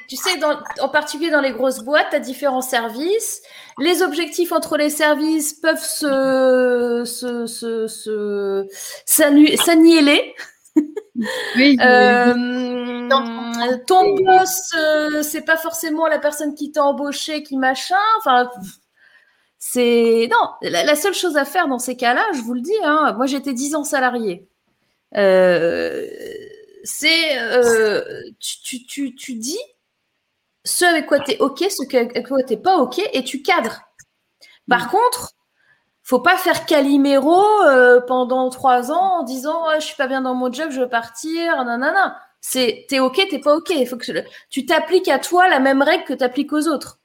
tu sais, en particulier dans les grosses boîtes, tu as différents services. Les objectifs entre les services peuvent se, se, se, se s'annihiler. Oui, euh, ton boss, euh, c'est pas forcément la personne qui t'a embauché, qui machin. Enfin, c'est non. La, seule chose à faire dans ces cas-là, je vous le dis, hein, moi j'étais 10 ans salarié. Euh, c'est euh, tu, tu, tu, dis ce avec quoi tu es OK, ce avec quoi tu n'es pas OK, et tu cadres. Par mm. contre, faut pas faire Calimero euh, pendant trois ans en disant je suis pas bien dans mon job, je veux partir, nanana. C'est t'es ok, t'es pas ok. Il faut que tu t'appliques à toi la même règle que tu appliques aux autres.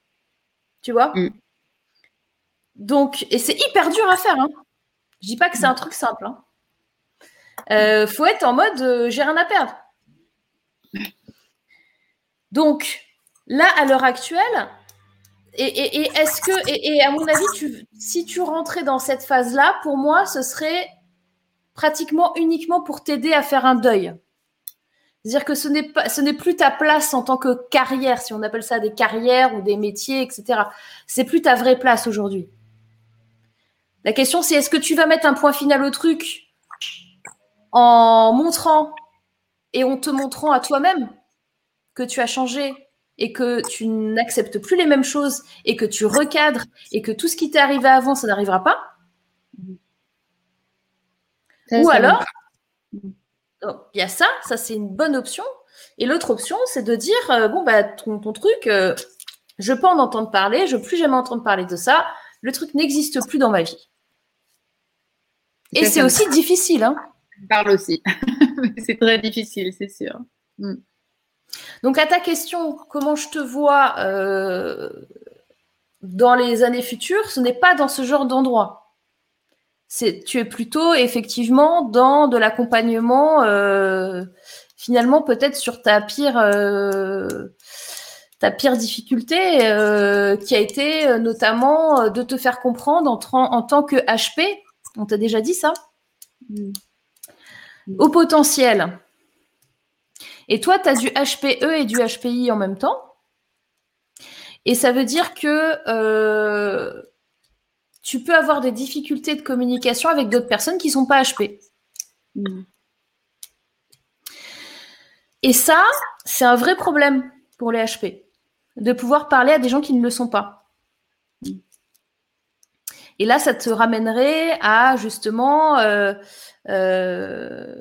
Tu vois? Mm. Donc, et c'est hyper dur à faire. Hein. Je dis pas que c'est un truc simple. Hein. Euh, faut être en mode euh, j'ai rien à perdre. Donc là, à l'heure actuelle, et, est-ce que, et, à mon avis, si tu rentrais dans cette phase-là, pour moi, ce serait pratiquement uniquement pour t'aider à faire un deuil. C'est-à-dire que ce n'est pas, ce n'est plus ta place en tant que carrière, si on appelle ça des carrières ou des métiers, etc. C'est plus ta vraie place aujourd'hui. La question, c'est est-ce que tu vas mettre un point final au truc en montrant et en te montrant à toi-même que tu as changé et que tu n'acceptes plus les mêmes choses et que tu recadres et que tout ce qui t'est arrivé avant, ça n'arrivera pas Ou alors, il y a ça, ça c'est une bonne option. Et l'autre option, c'est de dire euh, bon bah ton, truc, euh, je peux en entendre parler, je veux plus jamais entendre parler de ça. Le truc n'existe plus dans ma vie. Et c'est aussi difficile. Hein. Je parle aussi. c'est très difficile, c'est sûr. Mm. Donc à ta question, comment je te vois euh, dans les années futures, ce n'est pas dans ce genre d'endroit tu es plutôt effectivement dans de l'accompagnement, euh, finalement peut-être sur ta pire, euh, ta pire difficulté, qui a été notamment de te faire comprendre en, tant que HP. On t'a déjà dit ça? Mm. Au potentiel. Et toi, tu as du HPE et du HPI en même temps. Et ça veut dire que tu peux avoir des difficultés de communication avec d'autres personnes qui ne sont pas HP. Et ça, c'est un vrai problème pour les HP, de pouvoir parler à des gens qui ne le sont pas. Et là, ça te ramènerait à justement euh, euh,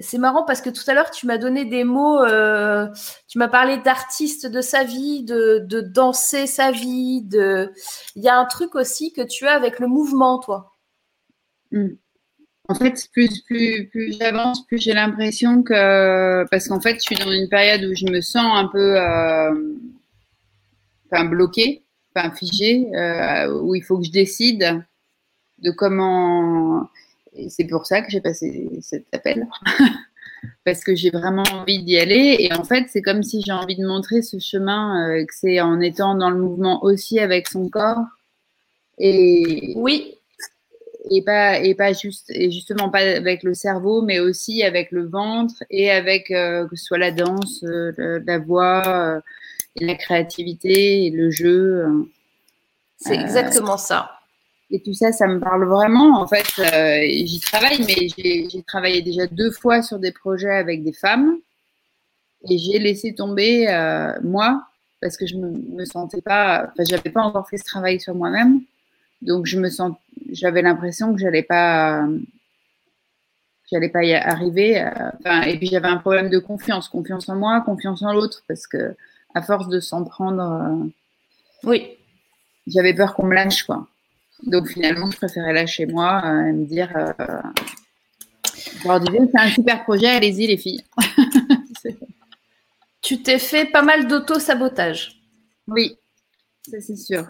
c'est marrant parce que tout à l'heure, tu m'as donné des mots, euh, tu m'as parlé d'artiste de sa vie, de, danser sa vie. De... Il y a un truc aussi que tu as avec le mouvement, toi. Hmm. En fait, plus, plus, plus j'avance, plus j'ai l'impression que. Parce qu'en fait, je suis dans une période où je me sens un peu. Enfin, bloquée, enfin, figée, euh, où il faut que je décide de comment c'est pour ça que j'ai passé cet appel. Parce que j'ai vraiment envie d'y aller. Et en fait, c'est comme si j'ai envie de montrer ce chemin, euh, que c'est en étant dans le mouvement aussi avec son corps. Et, oui. Et pas, et pas juste, et justement pas avec le cerveau, mais aussi avec le ventre et avec euh, que ce soit la danse, la voix, la créativité et le jeu. C'est exactement ça. Et tout ça, ça me parle vraiment. En fait, euh, j'y travaille, mais j'ai travaillé déjà deux fois sur des projets avec des femmes. Et j'ai laissé tomber, euh, moi, parce que je me, me sentais pas, enfin, j'avais pas encore fait ce travail sur moi-même. Donc, je me sens, j'avais l'impression que j'allais pas, j'allais pas y arriver. Euh, et puis, j'avais un problème de confiance, confiance en moi, confiance en l'autre, parce que, à force de s'en prendre, oui, j'avais peur qu'on me lâche, quoi. Donc finalement, je préférais lâcher moi euh, et me dire euh, c'est un super projet, allez-y les filles. tu t'es fait pas mal d'auto-sabotage. Oui, ça c'est sûr.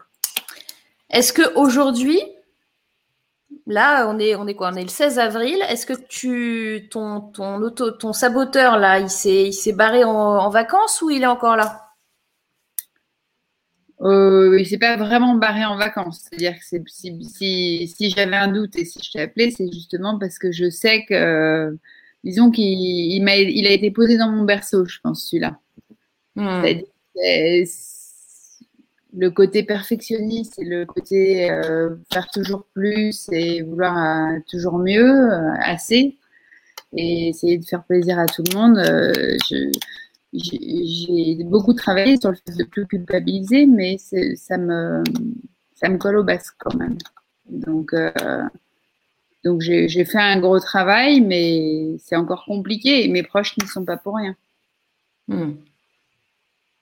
Est-ce qu'aujourd'hui, là, on est, on est quoi On est le 16 avril. Est-ce que tu, ton, ton, auto, ton saboteur, là, il s'est barré en vacances ou il est encore là? Euh, il s'est pas vraiment barré en vacances. C'est-à-dire que si, si, j'avais un doute et si je t'ai appelé, c'est justement parce que je sais que, disons qu'il il a, il a été posé dans mon berceau, je pense, celui-là. Hmm. Le côté perfectionniste et le côté euh, faire toujours plus et vouloir euh, toujours mieux, euh, assez, et essayer de faire plaisir à tout le monde. je, j'ai beaucoup travaillé sur le fait de plus culpabiliser, mais ça me, ça me colle au basque quand même. Donc, euh, donc j'ai fait un gros travail, mais c'est encore compliqué et mes proches n'y sont pas pour rien. Hmm.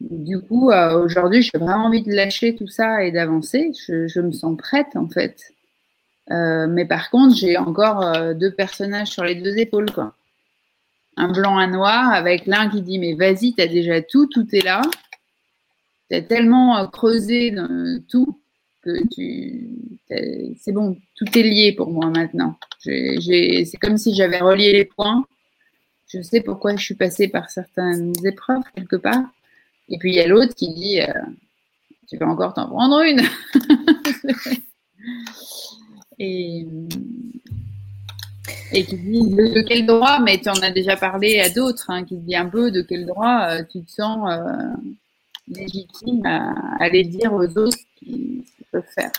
Du coup, euh, aujourd'hui, j'ai vraiment envie de lâcher tout ça et d'avancer. Je, je, me sens prête en fait. Euh, mais par contre, j'ai encore deux personnages sur les deux épaules, quoi un blanc, un noir, avec l'un qui dit Mais vas-y, tu as déjà tout, tout est là. Tu as tellement euh, creusé dans tout que tu. C'est bon, tout est lié pour moi maintenant. C'est comme si j'avais relié les points. Je sais pourquoi je suis passée par certaines épreuves quelque part. Et puis il y a l'autre qui dit euh, Tu vas encore t'en prendre une. Et Et qui dit de, quel droit, mais tu en as déjà parlé à d'autres, hein, qui dit un peu de quel droit euh, tu te sens euh, légitime à, aller dire aux autres ce qu'ils peuvent faire.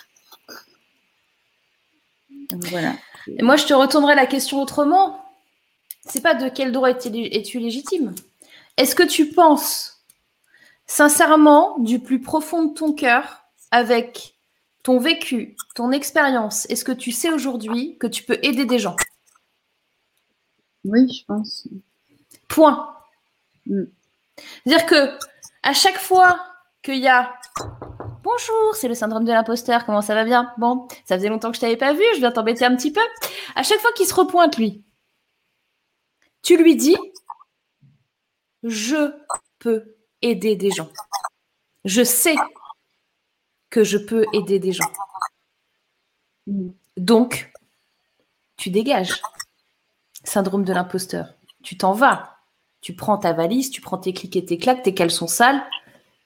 voilà. Et moi, je te retournerai la question autrement. C'est pas de quel droit es-tu légitime? Est-ce que tu penses sincèrement, du plus profond de ton cœur, avec ton vécu, ton expérience, est-ce que tu sais aujourd'hui que tu peux aider des gens? Oui, je pense. Point. Mm. C'est-à-dire que à chaque fois qu'il y a Bonjour, c'est le syndrome de l'imposteur, comment ça va bien? Bon, ça faisait longtemps que je t'avais pas vu, je viens t'embêter un petit peu. À chaque fois qu'il se repointe, lui, tu lui dis Je peux aider des gens. Je sais que je peux aider des gens. Donc, tu dégages. Syndrome de l'imposteur. Tu t'en vas. Tu prends ta valise, tu prends tes clics et tes claques, tes caleçons sales,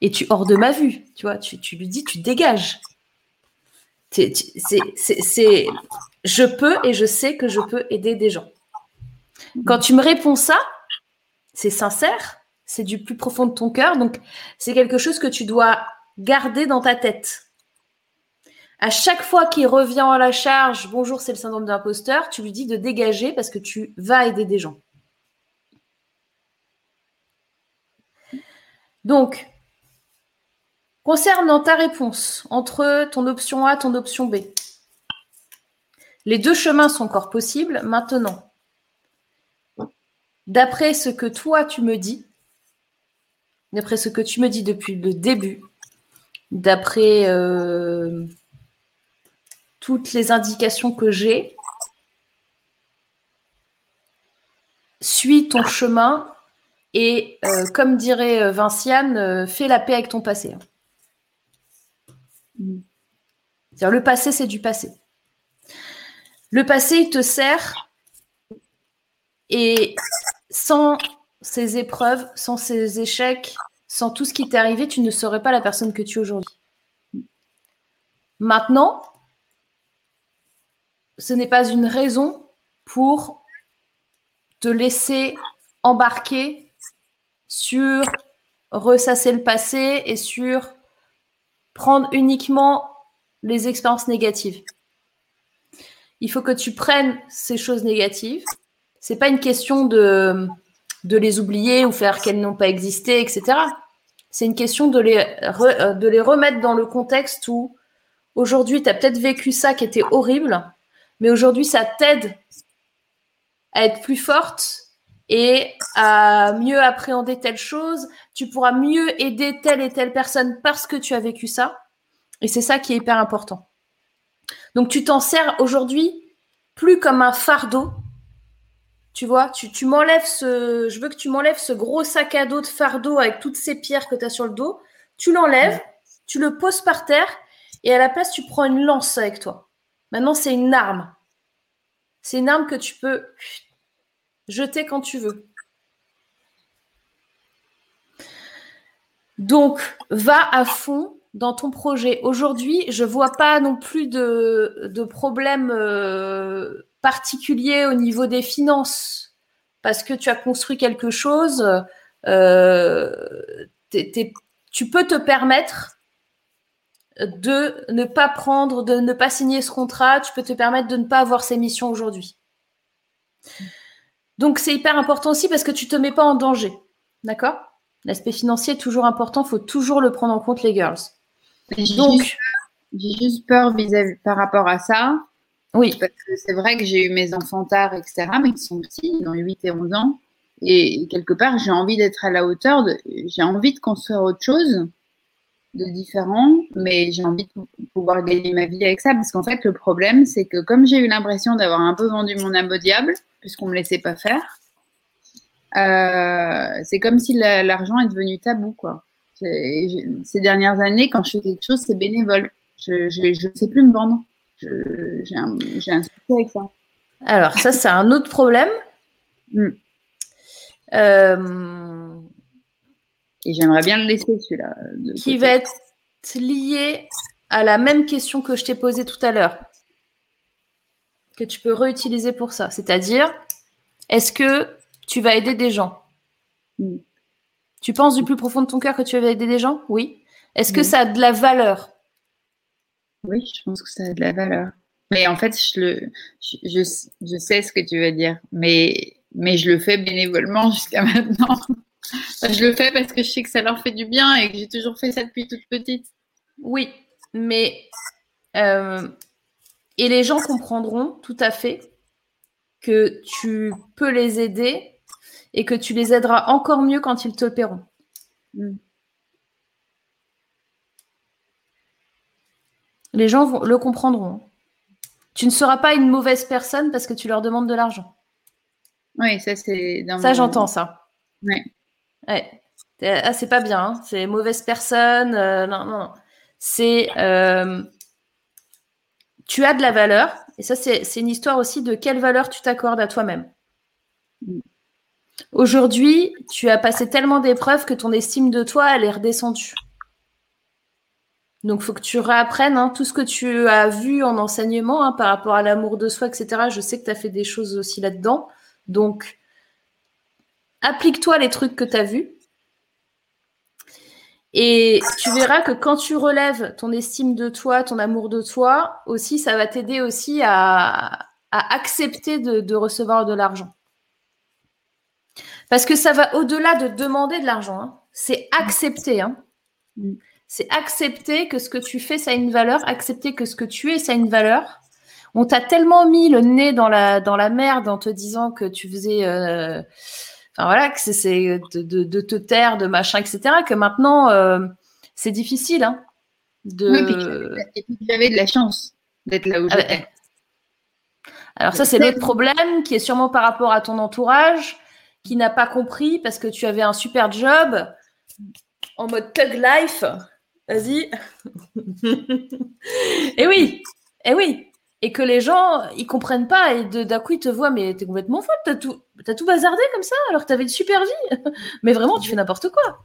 et tu hors de ma vue. Tu vois, tu, lui dis, tu dégages. C'est, je peux et je sais que je peux aider des gens. Quand tu me réponds ça, c'est sincère, c'est du plus profond de ton cœur, donc c'est quelque chose que tu dois garder dans ta tête. À chaque fois qu'il revient à la charge, bonjour, c'est le syndrome de l'imposteur, tu lui dis de dégager parce que tu vas aider des gens. Donc, concernant ta réponse entre ton option A ton option B, les deux chemins sont encore possibles. Maintenant, d'après ce que toi tu me dis, d'après ce que tu me dis depuis le début, d'après euh, toutes les indications que j'ai, suis ton chemin et, euh, comme dirait euh, Vinciane, fais la paix avec ton passé. le passé, c'est du passé. Le passé, il te sert et sans ces épreuves, sans ces échecs, sans tout ce qui t'est arrivé, tu ne serais pas la personne que tu es aujourd'hui. Maintenant, ce n'est pas une raison pour te laisser embarquer sur ressasser le passé et sur prendre uniquement les expériences négatives. Il faut que tu prennes ces choses négatives. C'est pas une question de les oublier ou faire qu'elles n'ont pas existé, etc. C'est une question de les, euh, de les remettre dans le contexte où aujourd'hui, tu as peut-être vécu ça qui était horrible, mais aujourd'hui, ça t'aide à être plus forte et à mieux appréhender telle chose. Tu pourras mieux aider telle et telle personne parce que tu as vécu ça. Et c'est ça qui est hyper important. Donc, tu t'en sers aujourd'hui plus comme un fardeau, tu vois, tu, m'enlèves ce. Je veux que tu m'enlèves ce gros sac à dos de fardeau avec toutes ces pierres que tu as sur le dos. Tu l'enlèves, tu le poses par terre et à la place, tu prends une lance avec toi. Maintenant, c'est une arme. C'est une arme que tu peux jeter quand tu veux. Donc, va à fond dans ton projet. Aujourd'hui, je ne vois pas non plus de, de problème euh, particulier au niveau des finances parce que tu as construit quelque chose, euh, tu peux te permettre de ne pas prendre, de ne pas signer ce contrat, tu peux te permettre de ne pas avoir ces missions aujourd'hui. Donc c'est hyper important aussi parce que tu ne te mets pas en danger. D'accord? L'aspect financier est toujours important, il faut toujours le prendre en compte les girls. Donc j'ai juste peur vis à -vis, par rapport à ça, oui. Parce que c'est vrai que j'ai eu mes enfants tard, etc., mais qui sont petits, ils ont 8 et 11 ans. Et quelque part, j'ai envie d'être à la hauteur, j'ai envie de construire autre chose de différent, mais j'ai envie de pouvoir gagner ma vie avec ça. Parce qu'en fait, le problème, c'est que comme j'ai eu l'impression d'avoir un peu vendu mon âme au diable, puisqu'on ne me laissait pas faire, euh, c'est comme si l'argent est devenu tabou. Quoi. Ces dernières années, quand je fais quelque chose, c'est bénévole. Je ne sais plus me vendre j'ai un, un souci avec ça. Alors, ça, c'est un autre problème. Hmm. Euh, Et j'aimerais bien le laisser, celui-là. Qui va être lié à la même question que je t'ai posée tout à l'heure. que tu peux réutiliser pour ça. C'est-à-dire, est-ce que tu vas aider des gens? Mm. Tu penses du plus profond de ton cœur que tu vas aider des gens? Oui. Est-ce que ça a de la valeur? Oui, je pense que ça a de la valeur. Mais en fait, je, le, je, je, je sais ce que tu veux dire, mais, mais je le fais bénévolement jusqu'à maintenant. Enfin, je le fais parce que je sais que ça leur fait du bien et que j'ai toujours fait ça depuis toute petite. Oui, mais euh, et les gens comprendront tout à fait que tu peux les aider et que tu les aideras encore mieux quand ils te le paieront. Mm. Les gens vont- le comprendront. Tu ne seras pas une mauvaise personne parce que tu leur demandes de l'argent. Oui, ça c'est Ça, j'entends ça. Ouais. Ouais. Ah, c'est pas bien. hein. C'est mauvaise personne. euh, non, non, non. C'est. euh, tu as de la valeur. Et ça, c'est c'est une histoire aussi de quelle valeur tu t'accordes à toi-même. Mm. Aujourd'hui, tu as passé tellement d'épreuves que ton estime de toi, elle est redescendue. Donc, il faut que tu réapprennes hein, tout ce que tu as vu en enseignement hein, par rapport à l'amour de soi, etc. Je sais que tu as fait des choses aussi là-dedans. Donc, applique-toi les trucs que tu as vus. Et tu verras que quand tu relèves ton estime de toi, ton amour de toi, aussi, ça va t'aider aussi à, à accepter de, de recevoir de l'argent. Parce que ça va au-delà de demander de l'argent. hein. C'est accepter. hein. Mm. C'est accepter que ce que tu fais, ça a une valeur. Accepter que ce que tu es, ça a une valeur. On t'a tellement mis le nez dans la, dans la merde en te disant que tu faisais... euh, Enfin voilà, que c'est- de, de- de te taire, de machin, etc. Que maintenant, euh, c'est difficile. Hein, de... Oui, puis que j'avais- et puis j'avais de la chance d'être là où Ah j'étais. Alors ça, c'est l'autre problème qui est sûrement par rapport à ton entourage, qui n'a pas compris parce que tu avais un super job en mode thug life. Vas-y. et oui, et oui. Et que les gens, ils comprennent pas et d'un coup, ils te voient, mais t'es complètement folle, t'as tout, t'as tout bazardé comme ça alors que t'avais une super vie. mais vraiment, tu fais n'importe quoi.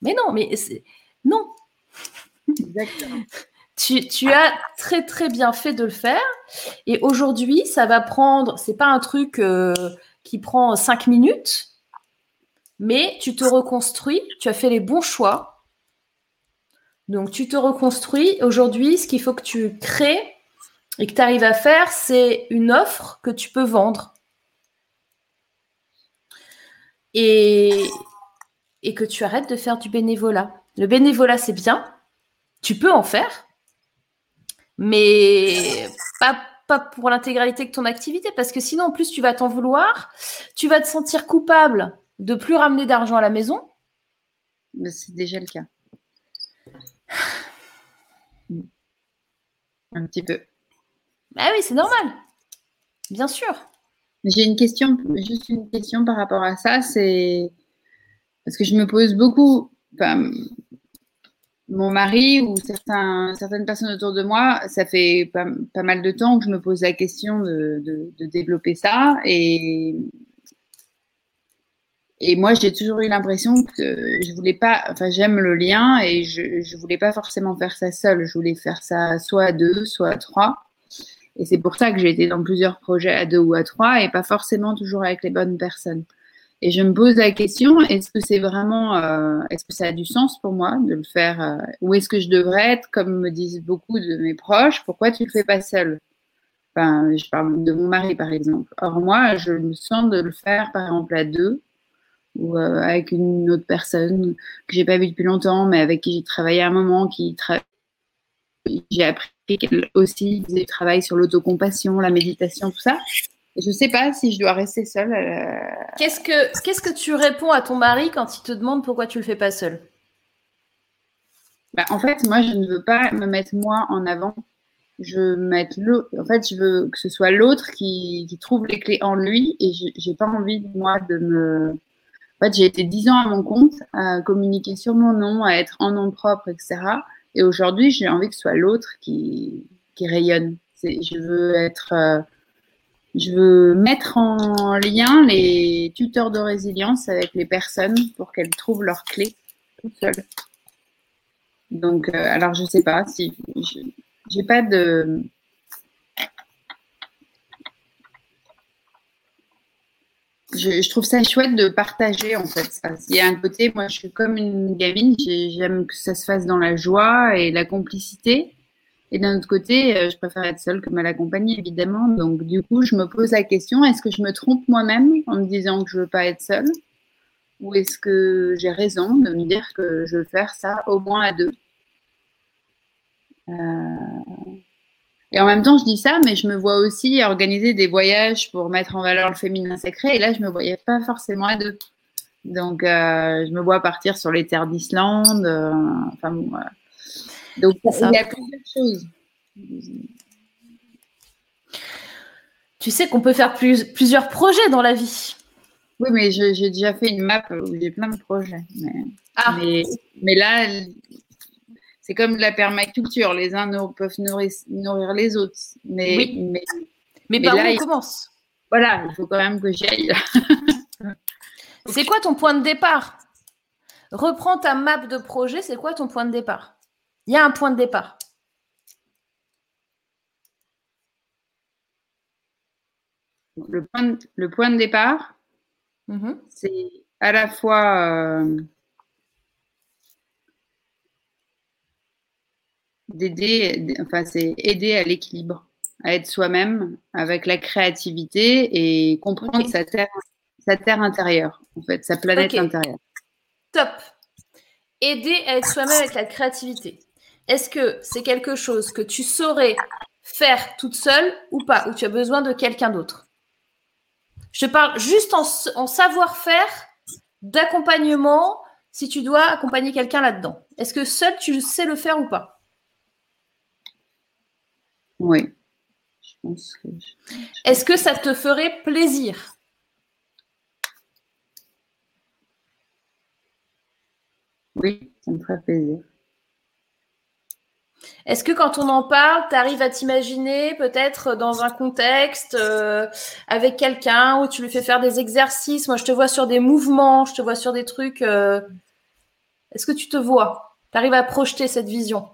Mais non, mais c'est... Non, Exactement. tu, tu as très très bien fait de le faire. Et aujourd'hui, ça va prendre, c'est pas un truc euh, qui prend cinq minutes, mais tu te reconstruis, tu as fait les bons choix. Donc tu te reconstruis. Aujourd'hui, ce qu'il faut que tu crées et que tu arrives à faire, c'est une offre que tu peux vendre. Et, et que tu arrêtes de faire du bénévolat. Le bénévolat, c'est bien, tu peux en faire, mais pas, pas pour l'intégralité de ton activité, parce que sinon, en plus, tu vas t'en vouloir, tu vas te sentir coupable de plus ramener d'argent à la maison. Mais c'est déjà le cas. Un petit peu. Ah oui, c'est normal, bien sûr. J'ai une question, juste une question par rapport à ça, c'est parce que je me pose beaucoup, mon mari ou certaines personnes autour de moi, ça fait pas, mal de temps que je me pose la question de, développer ça et moi j'ai toujours eu l'impression que je voulais pas, enfin j'aime le lien et je voulais pas forcément faire ça seule, je voulais faire ça soit à deux, soit à trois. Et c'est pour ça que j'ai été dans plusieurs projets à deux ou à trois et pas forcément toujours avec les bonnes personnes. Et je me pose la question, est-ce que c'est vraiment, euh, est-ce que ça a du sens pour moi de le faire euh, ou est-ce que je devrais être, comme me disent beaucoup de mes proches, pourquoi tu le fais pas seul Enfin, je parle de mon mari par exemple. Or moi, je me sens de le faire par exemple à deux ou euh, avec une autre personne que j'ai pas vue depuis longtemps, mais avec qui j'ai travaillé à un moment, qui tra- j'ai appris qu'elle aussi faisait du travail sur l'autocompassion, la méditation, tout ça. Et je sais pas si je dois rester seule. euh, Qu'est-ce que, qu'est-ce que tu réponds à ton mari quand il te demande pourquoi tu le fais pas seul Bah, en fait, moi, je ne veux pas me mettre moi en avant. Je veux mettre l'autre. En fait, je veux que ce soit l'autre qui, qui trouve les clés en lui et je- j'ai pas envie, moi, de me. En fait, j'ai été dix ans à mon compte, à communiquer sur mon nom, à être en nom propre, etc. Et aujourd'hui, j'ai envie que ce soit l'autre qui, qui rayonne. Je veux être. euh, je veux mettre en lien les tuteurs de résilience avec les personnes pour qu'elles trouvent leurs clés toutes seules. Donc, euh, alors je sais pas si j'ai pas de je, trouve ça chouette de partager en fait ça. Il y a un côté, moi je suis comme une gamine, j'aime que ça se fasse dans la joie et la complicité. Et d'un autre côté, euh, je préfère être seule que mal accompagnée évidemment. Donc du coup, je me pose la question est-ce que je me trompe moi-même en me disant que je veux pas être seule, ou est-ce que j'ai raison de me dire que je veux faire ça au moins à deux? Euh, et en même temps, je dis ça, mais je me vois aussi organiser des voyages pour mettre en valeur le féminin sacré. Et là, je me voyais pas forcément à deux. Donc, euh, je me vois partir sur les terres d'Islande. Euh, enfin, bon. Donc, il y a plusieurs choses. Tu sais qu'on peut faire plus, plusieurs projets dans la vie. Oui, mais j'ai déjà fait une map où j'ai plein de projets. Mais, ah. mais, mais là, c'est comme la permaculture, les uns peuvent nourrir, nourrir les autres. Mais, mais, mais, par où on commence? Voilà, il faut quand même que j'y aille. c'est quoi ton point de départ? Reprends ta map de projet, c'est quoi ton point de départ? Il y a un point de départ. Le point de, le point de départ, mm-hmm. c'est à la fois euh, d'aider, enfin, c'est aider à l'équilibre, à être soi-même avec la créativité et comprendre sa, terre, sa terre intérieure, en fait, sa planète intérieure. Top. Aider à être soi-même avec la créativité. Est-ce que c'est quelque chose que tu saurais faire toute seule ou pas, ou tu as besoin de quelqu'un d'autre? Je te parle juste en, en savoir-faire, d'accompagnement, si tu dois accompagner quelqu'un là-dedans. Est-ce que seul tu sais le faire ou pas? Oui. Est-ce que ça te ferait plaisir? Oui, ça me ferait plaisir. Est-ce que quand on en parle, tu arrives à t'imaginer peut-être dans un contexte euh, avec quelqu'un où tu lui fais faire des exercices? Moi, je te vois sur des mouvements, je te vois sur des trucs. Euh, est-ce que tu te vois? Tu arrives à projeter cette vision?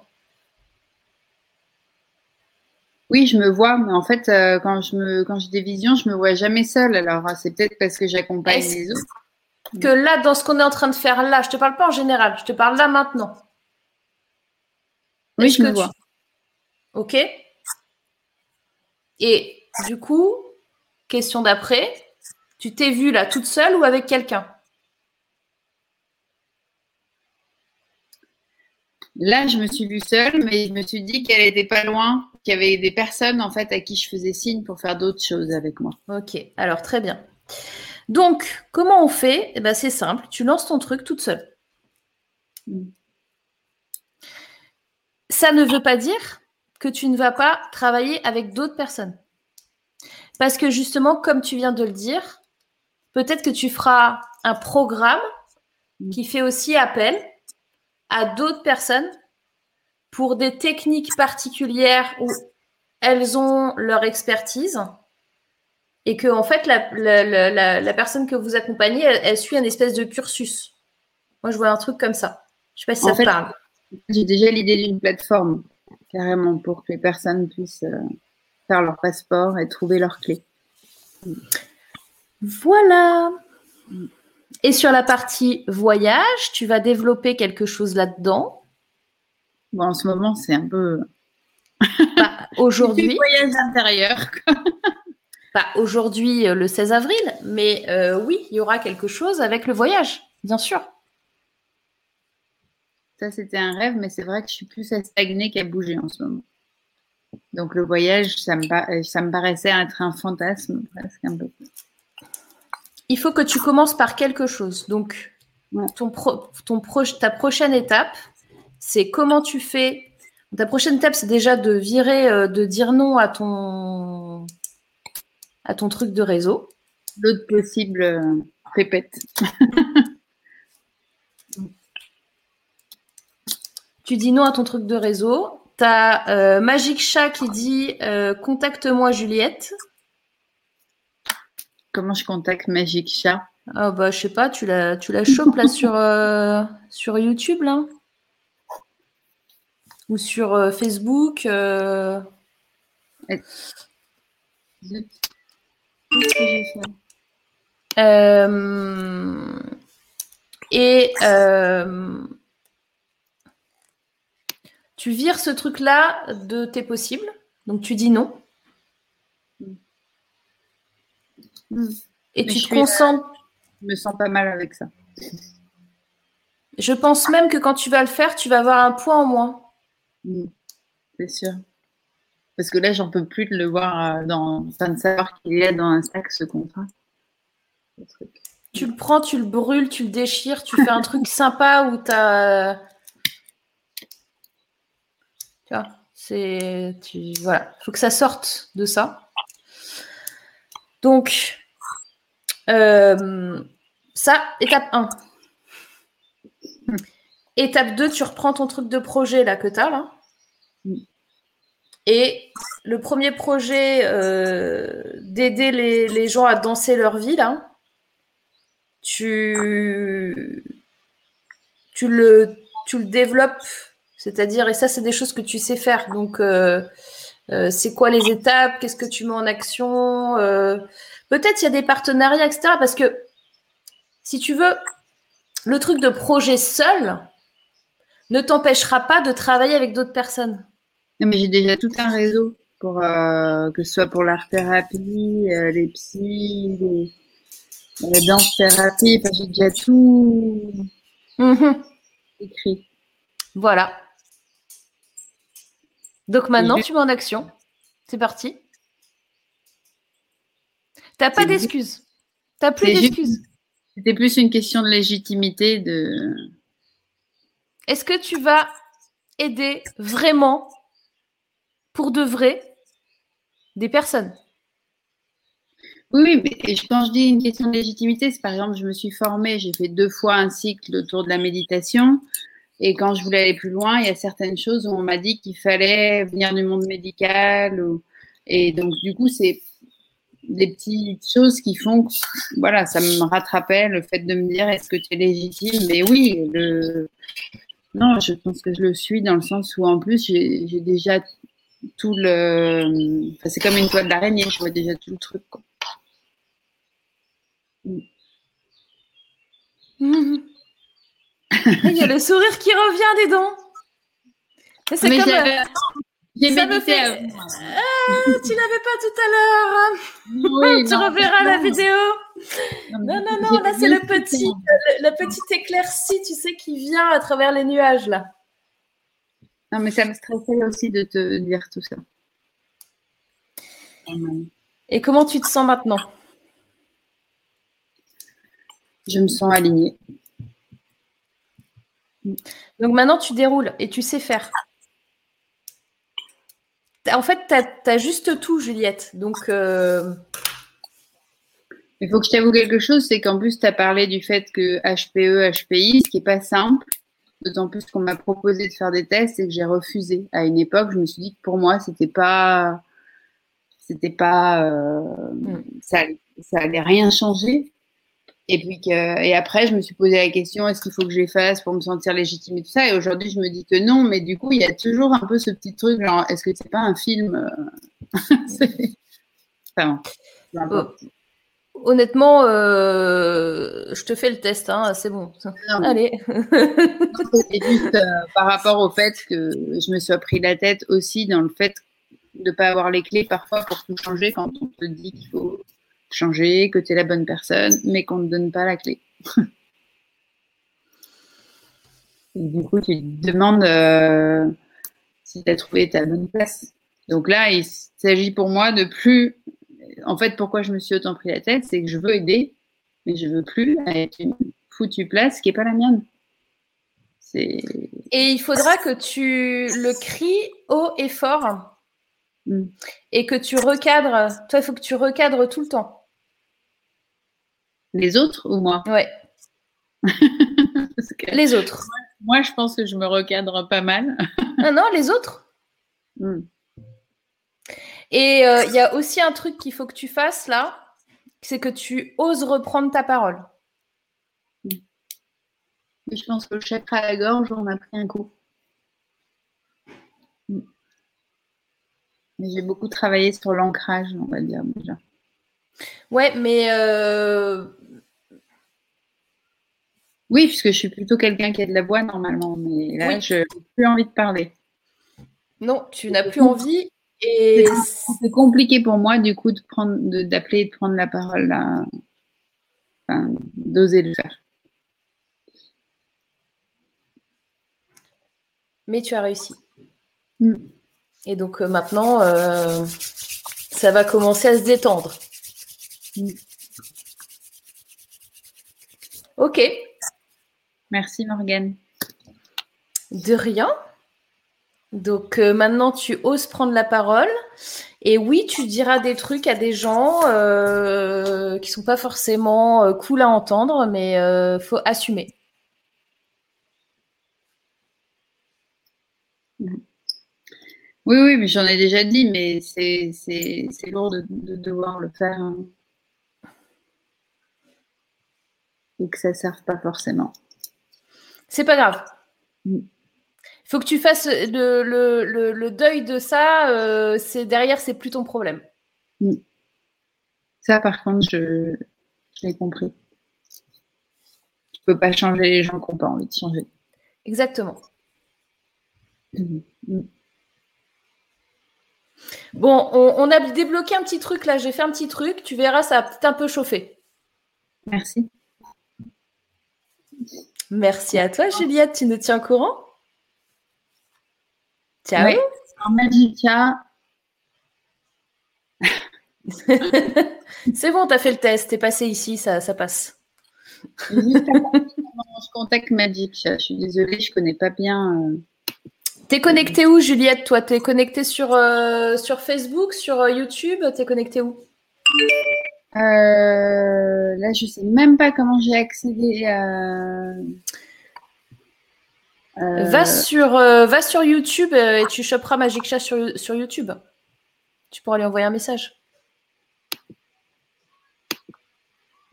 Oui, je me vois, mais en fait, euh, quand je me, quand j'ai des visions, je me vois jamais seule. Alors, euh, c'est peut-être parce que j'accompagne les autres. Que là, dans ce qu'on est en train de faire là, je te parle pas en général, je te parle là maintenant. Oui, je me vois. Ok. Et du coup, question d'après, tu t'es vue là toute seule ou avec quelqu'un? Là, je me suis vue seule, mais je me suis dit qu'elle n'était pas loin, qu'il y avait des personnes en fait à qui je faisais signe pour faire d'autres choses avec moi. Ok, alors très bien. Donc, comment on fait? Eh ben, C'est simple, tu lances ton truc toute seule. Mm. Ça ne veut pas dire que tu ne vas pas travailler avec d'autres personnes. Parce que justement, comme tu viens de le dire, peut-être que tu feras un programme mm. qui fait aussi appel à d'autres personnes pour des techniques particulières où elles ont leur expertise et que en fait la, personne que vous accompagnez, elle, suit un espèce de cursus. Moi, je vois un truc comme ça. Je sais pas si ça te parle. J'ai déjà l'idée d'une plateforme carrément pour que les personnes puissent euh, faire leur passeport et trouver leurs clés. Voilà. Et sur la partie voyage, tu vas développer quelque chose là-dedans bon, En ce moment, c'est un peu. Bah, aujourd'hui. voyage intérieur. Pas aujourd'hui, euh, le 16 avril, mais euh, oui, il y aura quelque chose avec le voyage, bien sûr. Ça, c'était un rêve, mais c'est vrai que je suis plus à stagner qu'à bouger en ce moment. Donc le voyage, ça me, ça me paraissait être un fantasme presque un peu il faut que tu commences par quelque chose. Donc, ton ton ta prochaine étape, c'est comment tu fais. Ta prochaine étape, c'est déjà de virer, euh, de dire non à ton, à ton truc de réseau. L'autre possible euh, répète. tu dis non à ton truc de réseau. Tu as euh, Magic Chat qui dit contacte-moi Juliette. Comment je contacte Magic Chat? Ah bah je sais pas, tu la tu la chopes là sur euh, sur YouTube là ou sur euh, Facebook. Euh... Euh, et euh, tu vires ce truc-là de tes possibles. Donc tu dis non. Et Mais tu te concentres. Je me sens pas mal avec ça. Je pense même que quand tu vas le faire, tu vas avoir un poids en moins. Mm. C'est sûr. Parce que là, j'en peux plus de le voir euh, dans. Enfin, de savoir qu'il a dans un sac ce contrat. Tu le prends, tu le brûles, tu le déchires, tu fais un truc sympa où tu as. Tu vois, c'est. Voilà, il faut que ça sorte de ça. Donc, euh, ça, étape 1. Étape 2, tu reprends ton truc de projet là que tu as là. Et le premier projet euh, d'aider les, les gens à danser leur vie là, tu, tu, le, tu le développes, c'est-à-dire, et ça, c'est des choses que tu sais faire. Donc, euh, euh, c'est quoi les étapes? Qu'est-ce que tu mets en action? Peut-être il y a des partenariats, etc. Parce que, si tu veux, le truc de projet seul ne t'empêchera pas de travailler avec d'autres personnes. Non, mais j'ai déjà tout un réseau pour euh, que ce soit pour l'art-thérapie, euh, les psys, les, la danse-thérapie. Enfin, j'ai déjà tout Mhm. écrit. Voilà. Donc maintenant, tu mets en action. C'est parti. T'as pas d'excuses. T'as plus d'excuses. C'était plus une question de légitimité de. Est-ce que tu vas aider vraiment, pour de vrai, des personnes? Oui, mais quand je dis une question de légitimité, c'est par exemple, je me suis formée, j'ai fait deux fois un cycle autour de la méditation. Et quand je voulais aller plus loin, il y a certaines choses où on m'a dit qu'il fallait venir du monde médical. Et donc, du coup, c'est des petites choses qui font que, voilà, ça me rattrapait le fait de me dire est-ce que tu es légitime? Mais oui, le... non, je pense que je le suis dans le sens où en plus, j'ai déjà tout le. Enfin, c'est comme une toile d'araignée, je vois déjà tout le truc. quoi. Il y a le sourire qui revient des dents. Mais C'est comme. J'ai médité fait- avant. Ah, tu l'avais pas tout à l'heure. Oui, tu non, reverras la vidéo. non, Non, non, là c'est le petit, fait. le, le petit éclairci, tu sais, qui vient à travers les nuages là. Non, mais ça me stressait aussi de te dire tout ça. Et comment tu te sens maintenant? Je me sens alignée. Donc maintenant tu déroules et tu sais faire. En fait, tu as, juste tout, Juliette. Donc, euh, Il faut que je t'avoue quelque chose, c'est qu'en plus, tu as parlé du fait que HPE, HPI, ce qui n'est pas simple, d'autant plus qu'on m'a proposé de faire des tests et que j'ai refusé. À une époque, je me suis dit que pour moi, c'était pas. C'était pas. euh, Mm. ça, ça allait rien changer. Et puis que, et après, je me suis posé la question est-ce qu'il faut que je les fasse pour me sentir légitime et tout ça? Et aujourd'hui, je me dis que non, mais du coup, il y a toujours un peu ce petit truc genre est-ce que c'est pas un film euh, Enfin, peu importe. honnêtement, euh, je te fais le test, hein, c'est bon. Non, Allez. C'est juste euh, par rapport au fait que je me sois pris la tête aussi dans le fait de ne pas avoir les clés parfois pour tout changer quand on te dit qu'il faut changer, que tu es la bonne personne, mais qu'on ne te donne pas la clé. Et du coup, tu te demandes euh, si tu as trouvé ta bonne place. Donc là, il s'agit pour moi de plus. En fait, pourquoi je me suis autant pris la tête, c'est que je veux aider, mais je veux plus être une foutue place qui n'est pas la mienne. Et il faudra que tu le cries haut et fort Mm. et que tu recadres. Toi, il faut que tu recadres tout le temps. Les autres ou moi? Ouais, les autres. Moi, je pense que je me recadre pas mal. Non, non, les autres. Mm. Et euh, il y a aussi un truc qu'il faut que tu fasses là, c'est que tu oses reprendre ta parole. Je pense que le chakra à la gorge, on a pris un coup. Mm. Mais j'ai beaucoup travaillé sur l'ancrage, on va dire déjà. Ouais, mais euh, Oui, puisque je suis plutôt quelqu'un qui a de la voix normalement, mais là, je n'ai plus envie de parler. Non, tu n'as plus envie. Et c'est compliqué pour moi, du coup, de prendre, d'appeler et de prendre la parole là. Enfin, d'oser le faire. Mais tu as réussi. Mm. Et donc euh, maintenant, euh, ça va commencer à se détendre. Mm. Ok. Merci Morgane. De rien. Donc euh, maintenant, tu oses prendre la parole. Et oui, tu diras des trucs à des gens euh, qui sont pas forcément euh, cool à entendre, mais il faut assumer. Oui, oui, mais j'en ai déjà dit, mais c'est lourd de, devoir le faire. Hein. Et que ça ne serve pas forcément. C'est pas grave. Il mm. faut que tu fasses le, deuil de ça. Euh, c'est derrière, c'est plus ton problème. Mm. Ça, par contre, je, l'ai compris. Tu peux pas changer les gens qui n'ont pas envie de changer. Exactement. Mm. Bon, on, a débloqué un petit truc là. J'ai fait un petit truc. Tu verras, ça a peut-être un peu chauffé. Merci. Merci à toi, Juliette. Tu nous tiens au courant? Ciao. Oui, en C'est bon, tu as fait le test. Tu es passé ici, ça, ça passe. je contacte Magic. Je suis désolée, je ne connais pas bien. Euh... T'es connecté où, Juliette Toi, t'es connecté sur, euh, sur Facebook, sur euh, YouTube? T'es connecté où? Euh, là, je sais même pas comment j'ai accédé à. Euh, va, sur, euh, va sur YouTube et tu choperas Magic Chat sur, sur YouTube. Tu pourras lui envoyer un message.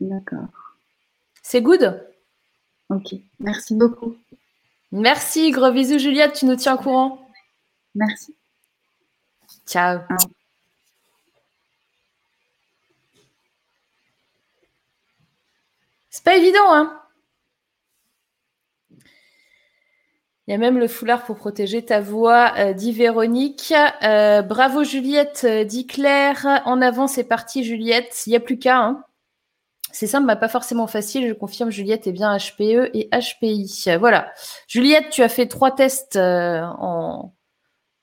D'accord. C'est good? Ok, merci beaucoup. Merci, gros bisous Juliette, tu nous tiens au courant. Merci. Ciao. C'est pas évident, hein Il y a même le foulard pour protéger ta voix, euh, dit Véronique. Euh, bravo Juliette, euh, dit Claire. En avant, c'est parti Juliette. Il n'y a plus qu'à. Hein. C'est simple, mais pas forcément facile. Je confirme, Juliette est bien HPE et HPI. Voilà. Juliette, tu as fait trois tests en,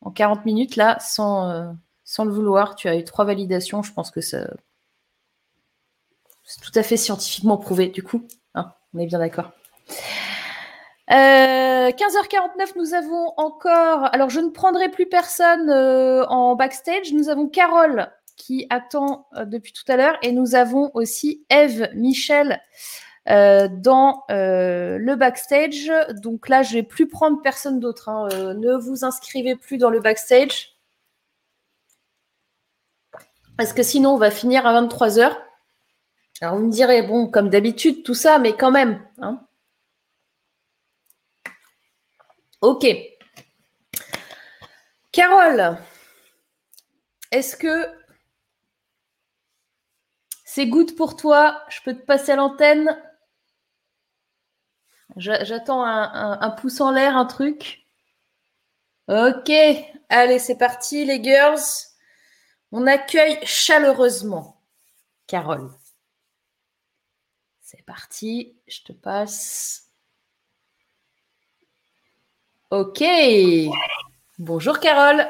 en 40 minutes, là, sans, sans le vouloir. Tu as eu trois validations. Je pense que ça, c'est tout à fait scientifiquement prouvé, du coup. Hein, on est bien d'accord. 15h49, euh, nous avons encore. Alors, je ne prendrai plus personne euh, en backstage. Nous avons Carole qui attend euh, depuis tout à l'heure et nous avons aussi Eve Michel dans le backstage. Donc là, je vais plus prendre personne d'autre. Hein. ne vous inscrivez plus dans le backstage. Parce que sinon, on va finir à 23h. Alors vous me direz, bon, comme d'habitude, tout ça, mais quand même. Hein. ok. Carole, est-ce que c'est good pour toi? Je peux te passer à l'antenne? J'attends un, un, pouce en l'air, un truc. Ok, allez, c'est parti, les girls. On accueille chaleureusement Carole. C'est parti, je te passe. Ok. Bonjour Carole.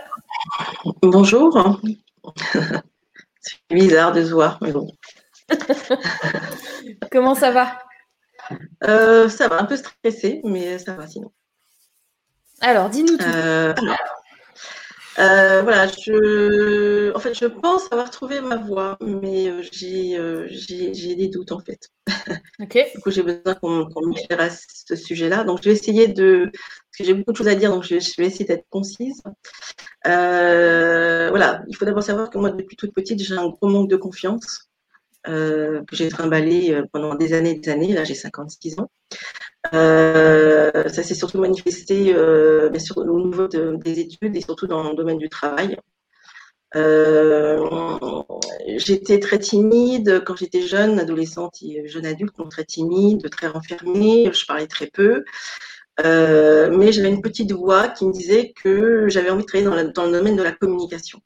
Bonjour. C'est bizarre de se voir, mais bon. Comment ça va? Euh, Ça va, un peu stressé, mais ça va sinon. Alors, dis-nous tout. Euh, euh, voilà, je, en fait, je pense avoir trouvé ma voix, mais euh, euh, j'ai, des doutes en fait. Ok. du coup, j'ai besoin qu'on, qu'on à ce sujet-là. Donc, je vais essayer de, parce que j'ai beaucoup de choses à dire, donc je, vais essayer d'être concise. voilà, il faut d'abord savoir que moi, depuis toute petite, j'ai un gros manque de confiance. que j'ai trimballé pendant des années et des années. Là, j'ai 56 ans. Euh, ça s'est surtout manifesté euh, au niveau des études et surtout dans le domaine du travail. j'étais très timide quand j'étais jeune, adolescente et jeune adulte, donc très timide, très renfermée, je parlais très peu. mais j'avais une petite voix qui me disait que j'avais envie de travailler dans, le domaine de la communication.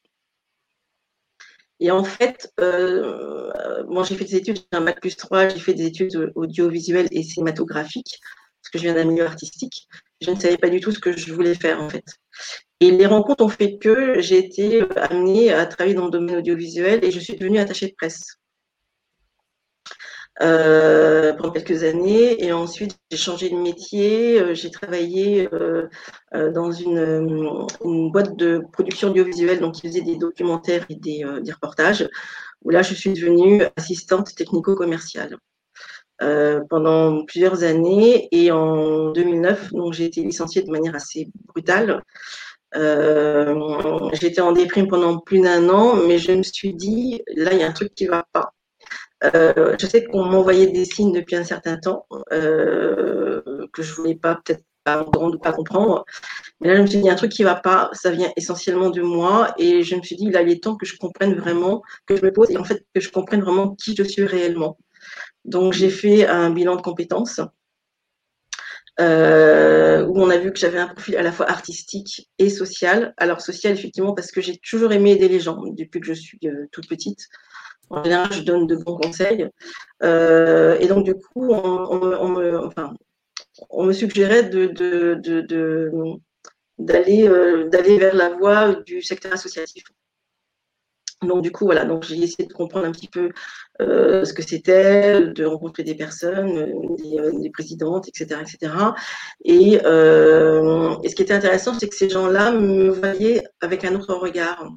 Et en fait, euh, moi j'ai fait des études, j'ai un plus 3, j'ai fait des études audiovisuelles et cinématographiques, parce que je viens d'un milieu artistique. Je ne savais pas du tout ce que je voulais faire en fait. Et les rencontres ont fait que j'ai été amenée à travailler dans le domaine audiovisuel et je suis devenue attachée de presse. Euh, pendant quelques années. Et ensuite, j'ai changé de métier. Euh, j'ai travaillé euh, dans une, une, boîte de production audiovisuelle, donc qui faisait des documentaires et des, des reportages, où là, je suis devenue assistante technico-commerciale. pendant plusieurs années et en 2009, donc j'ai été licenciée de manière assez brutale. Euh, j'étais en déprime pendant plus d'un an, mais je me suis dit, là, il y a un truc qui va pas. Euh, je sais qu'on m'envoyait des signes depuis un certain temps euh, que je voulais pas peut-être pas entendre pas comprendre. Mais là, je me suis dit, il y a un truc qui va pas, ça vient essentiellement de moi. Et je me suis dit, il est temps que je comprenne vraiment, que je me pose et en fait, que je comprenne vraiment qui je suis réellement. Donc, j'ai fait un bilan de compétences. Euh, où on a vu que j'avais un profil à la fois artistique et social. Alors social, effectivement, parce que j'ai toujours aimé aider les gens depuis que je suis toute petite. En général, je donne de bons conseils. Euh, et donc, du coup, on, me, suggérait euh, d'aller vers la voie du secteur associatif. Donc du coup voilà, donc j'ai essayé de comprendre un petit peu euh, ce que c'était, de rencontrer des personnes, des, présidentes, etc., etc. Et, et, ce qui était intéressant, c'est que ces gens-là me voyaient avec un autre regard,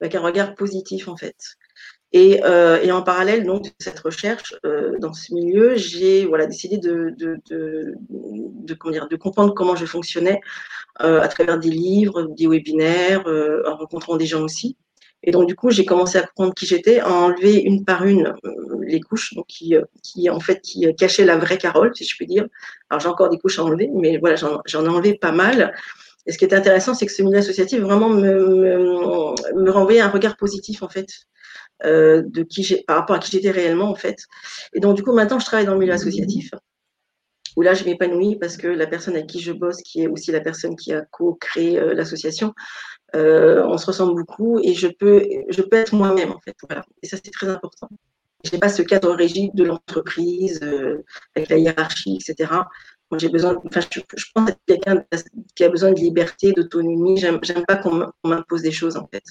avec un regard positif en fait. Euh, et, en parallèle donc de cette recherche euh, dans ce milieu, j'ai voilà décidé de de, de, de, comment dire, de comprendre comment je fonctionnais euh, à travers des livres, des webinaires, en rencontrant des gens aussi. Et donc du coup, j'ai commencé à comprendre qui j'étais, à enlever une par une les couches, donc qui, qui en fait qui cachaient la vraie Carole, si je puis dire. Alors j'ai encore des couches à enlever, mais voilà, j'en ai enlevé pas mal. Et ce qui est intéressant, c'est que ce milieu associatif vraiment me, me, me renvoyait un regard positif en fait euh, de qui j'ai, par rapport à qui j'étais réellement en fait. Et donc du coup maintenant je travaille dans le milieu associatif où là je m'épanouis parce que la personne avec qui je bosse, qui est aussi la personne qui a co-créé euh, l'association, euh, on se ressemble beaucoup et je peux, je peux être moi-même en fait. Et ça c'est très important. Je n'ai pas ce cadre rigide de l'entreprise avec la hiérarchie, etc. Moi, j'ai besoin, enfin, je, je pense être quelqu'un qui a besoin de liberté, d'autonomie. J'aime, j'aime pas qu'on m'impose des choses en fait.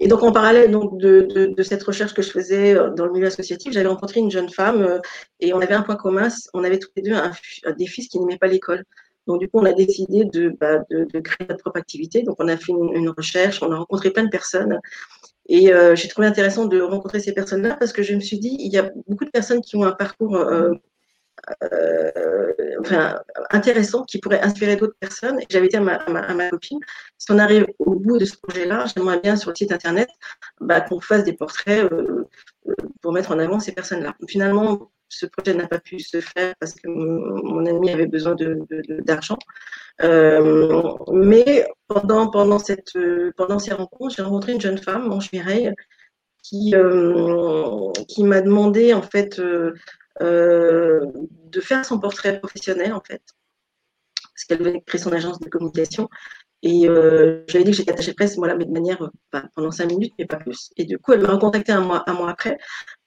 Et donc, en parallèle donc, de, de, cette recherche que je faisais euh, dans le milieu associatif, j'avais rencontré une jeune femme euh, et on avait un point commun. On avait tous les deux un, des fils qui n'aimaient pas l'école. Donc, du coup, on a décidé de, bah, de, créer notre propre activité. Donc, on a fait une, recherche, on a rencontré plein de personnes. Et euh, j'ai trouvé intéressant de rencontrer ces personnes-là parce que je me suis dit, il y a beaucoup de personnes qui ont un parcours euh, intéressant qui pourrait inspirer d'autres personnes. J'avais dit à ma, copine, si on arrive au bout de ce projet-là, j'aimerais bien sur le site internet bah, qu'on fasse des portraits euh, euh, pour mettre en avant ces personnes-là. Finalement, ce projet n'a pas pu se faire parce que mon ami avait besoin d'argent. Euh, mais pendant, pendant, cette, pendant ces rencontres, j'ai rencontré une jeune femme, Manche Mireille, qui, qui m'a demandé en fait de faire son portrait professionnel en fait, parce qu'elle venait créer son agence de communication. Et euh, ai dit que j'étais attachée presse, voilà, mais de manière bah, pendant cinq minutes, mais pas plus. Et du coup, elle m'a recontacté un mois, un mois après.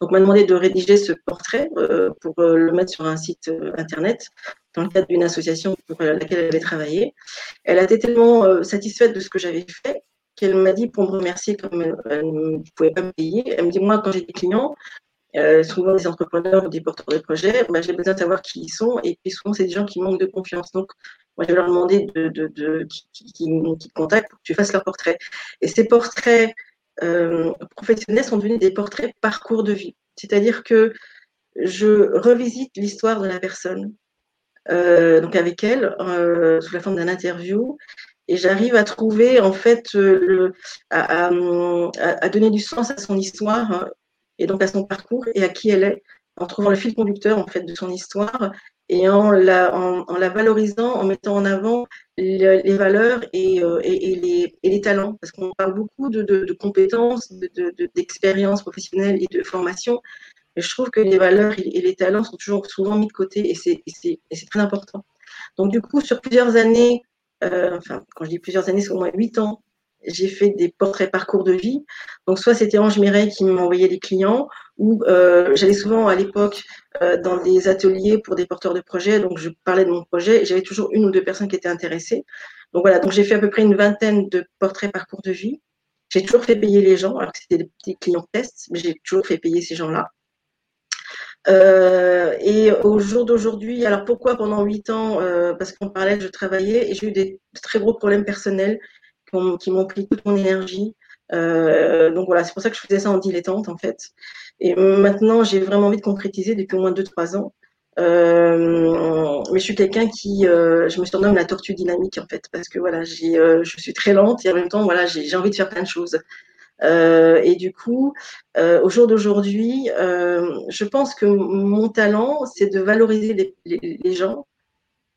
Donc, m'a demandé de rédiger ce portrait euh, pour euh, le mettre sur un site euh, internet dans le cadre d'une association pour laquelle elle avait travaillé. Elle a été tellement satisfaite de ce que j'avais fait qu'elle m'a dit pour me remercier comme elle ne pouvait pas me payer. Elle me dit moi quand j'ai des clients, euh, souvent des entrepreneurs ou des porteurs de projets, bah, j'ai besoin de savoir qui ils sont et puis souvent c'est des gens qui manquent de confiance. Donc moi je vais leur demander de, qui, qui, contactent pour que tu fasses leur portrait. Et ces portraits euh, professionnels sont devenus des portraits parcours de vie. C'est-à-dire que je revisite l'histoire de la personne, euh, donc avec elle, sous la forme d'un interview, et j'arrive à trouver en fait à, donner du sens à son histoire hein, et donc à son parcours et à qui elle est, en trouvant le fil conducteur en fait de son histoire et en la, valorisant, en mettant en avant les, valeurs et, et, les, talents. Parce qu'on parle beaucoup de compétences, d'expériences de, professionnelles et de formation. Mais je trouve que les valeurs et, les talents sont toujours souvent mis de côté et c'est très important. Donc, du coup, sur plusieurs années, euh, enfin, quand je dis plusieurs années, c'est au moins huit ans, j'ai fait des portraits parcours de vie. Donc, soit c'était Ange Mireille qui m'envoyait les clients, ou euh, j'allais souvent à l'époque euh, dans des ateliers pour des porteurs de projets. Donc, je parlais de mon projet et j'avais toujours une ou deux personnes qui étaient intéressées. Donc, voilà. Donc, j'ai fait à peu près une vingtaine de portraits parcours de vie. J'ai toujours fait payer les gens, alors que c'était des petits clients tests, mais j'ai toujours fait payer ces gens-là. Euh, et au jour d'aujourd'hui, alors pourquoi pendant huit ans Parce qu'en parallèle, je travaillais et j'ai eu des très gros problèmes personnels qui m'ont pris toute mon énergie. Euh, donc voilà, c'est pour ça que je faisais ça en dilettante en fait. Et maintenant, j'ai vraiment envie de concrétiser depuis au moins deux trois ans. Euh, mais je suis quelqu'un qui, euh, je me surnomme la tortue dynamique en fait, parce que voilà, je suis très lente et en même temps, voilà, j'ai envie de faire plein de choses. Et du coup, au jour d'aujourd'hui, je pense que mon talent, c'est de valoriser les, gens,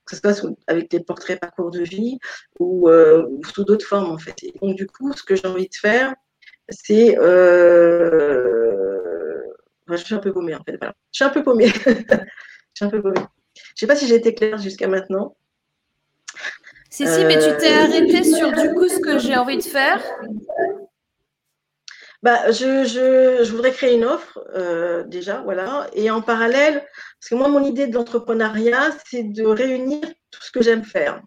que ce soit avec des portraits parcours de vie ou, ou sous d'autres formes en fait. Et donc du coup, ce que j'ai envie de faire, c'est je suis un peu paumée en fait. Voilà. Je suis un peu paumée. je suis un peu paumée. Je sais pas si j'ai été claire jusqu'à maintenant. Si, si, mais tu t'es arrêtée sur du coup ce que j'ai envie de faire. Bah, je, je, je, voudrais créer une offre, euh, déjà, voilà. Et en parallèle, parce que moi, mon idée de l'entrepreneuriat, c'est de réunir tout ce que j'aime faire.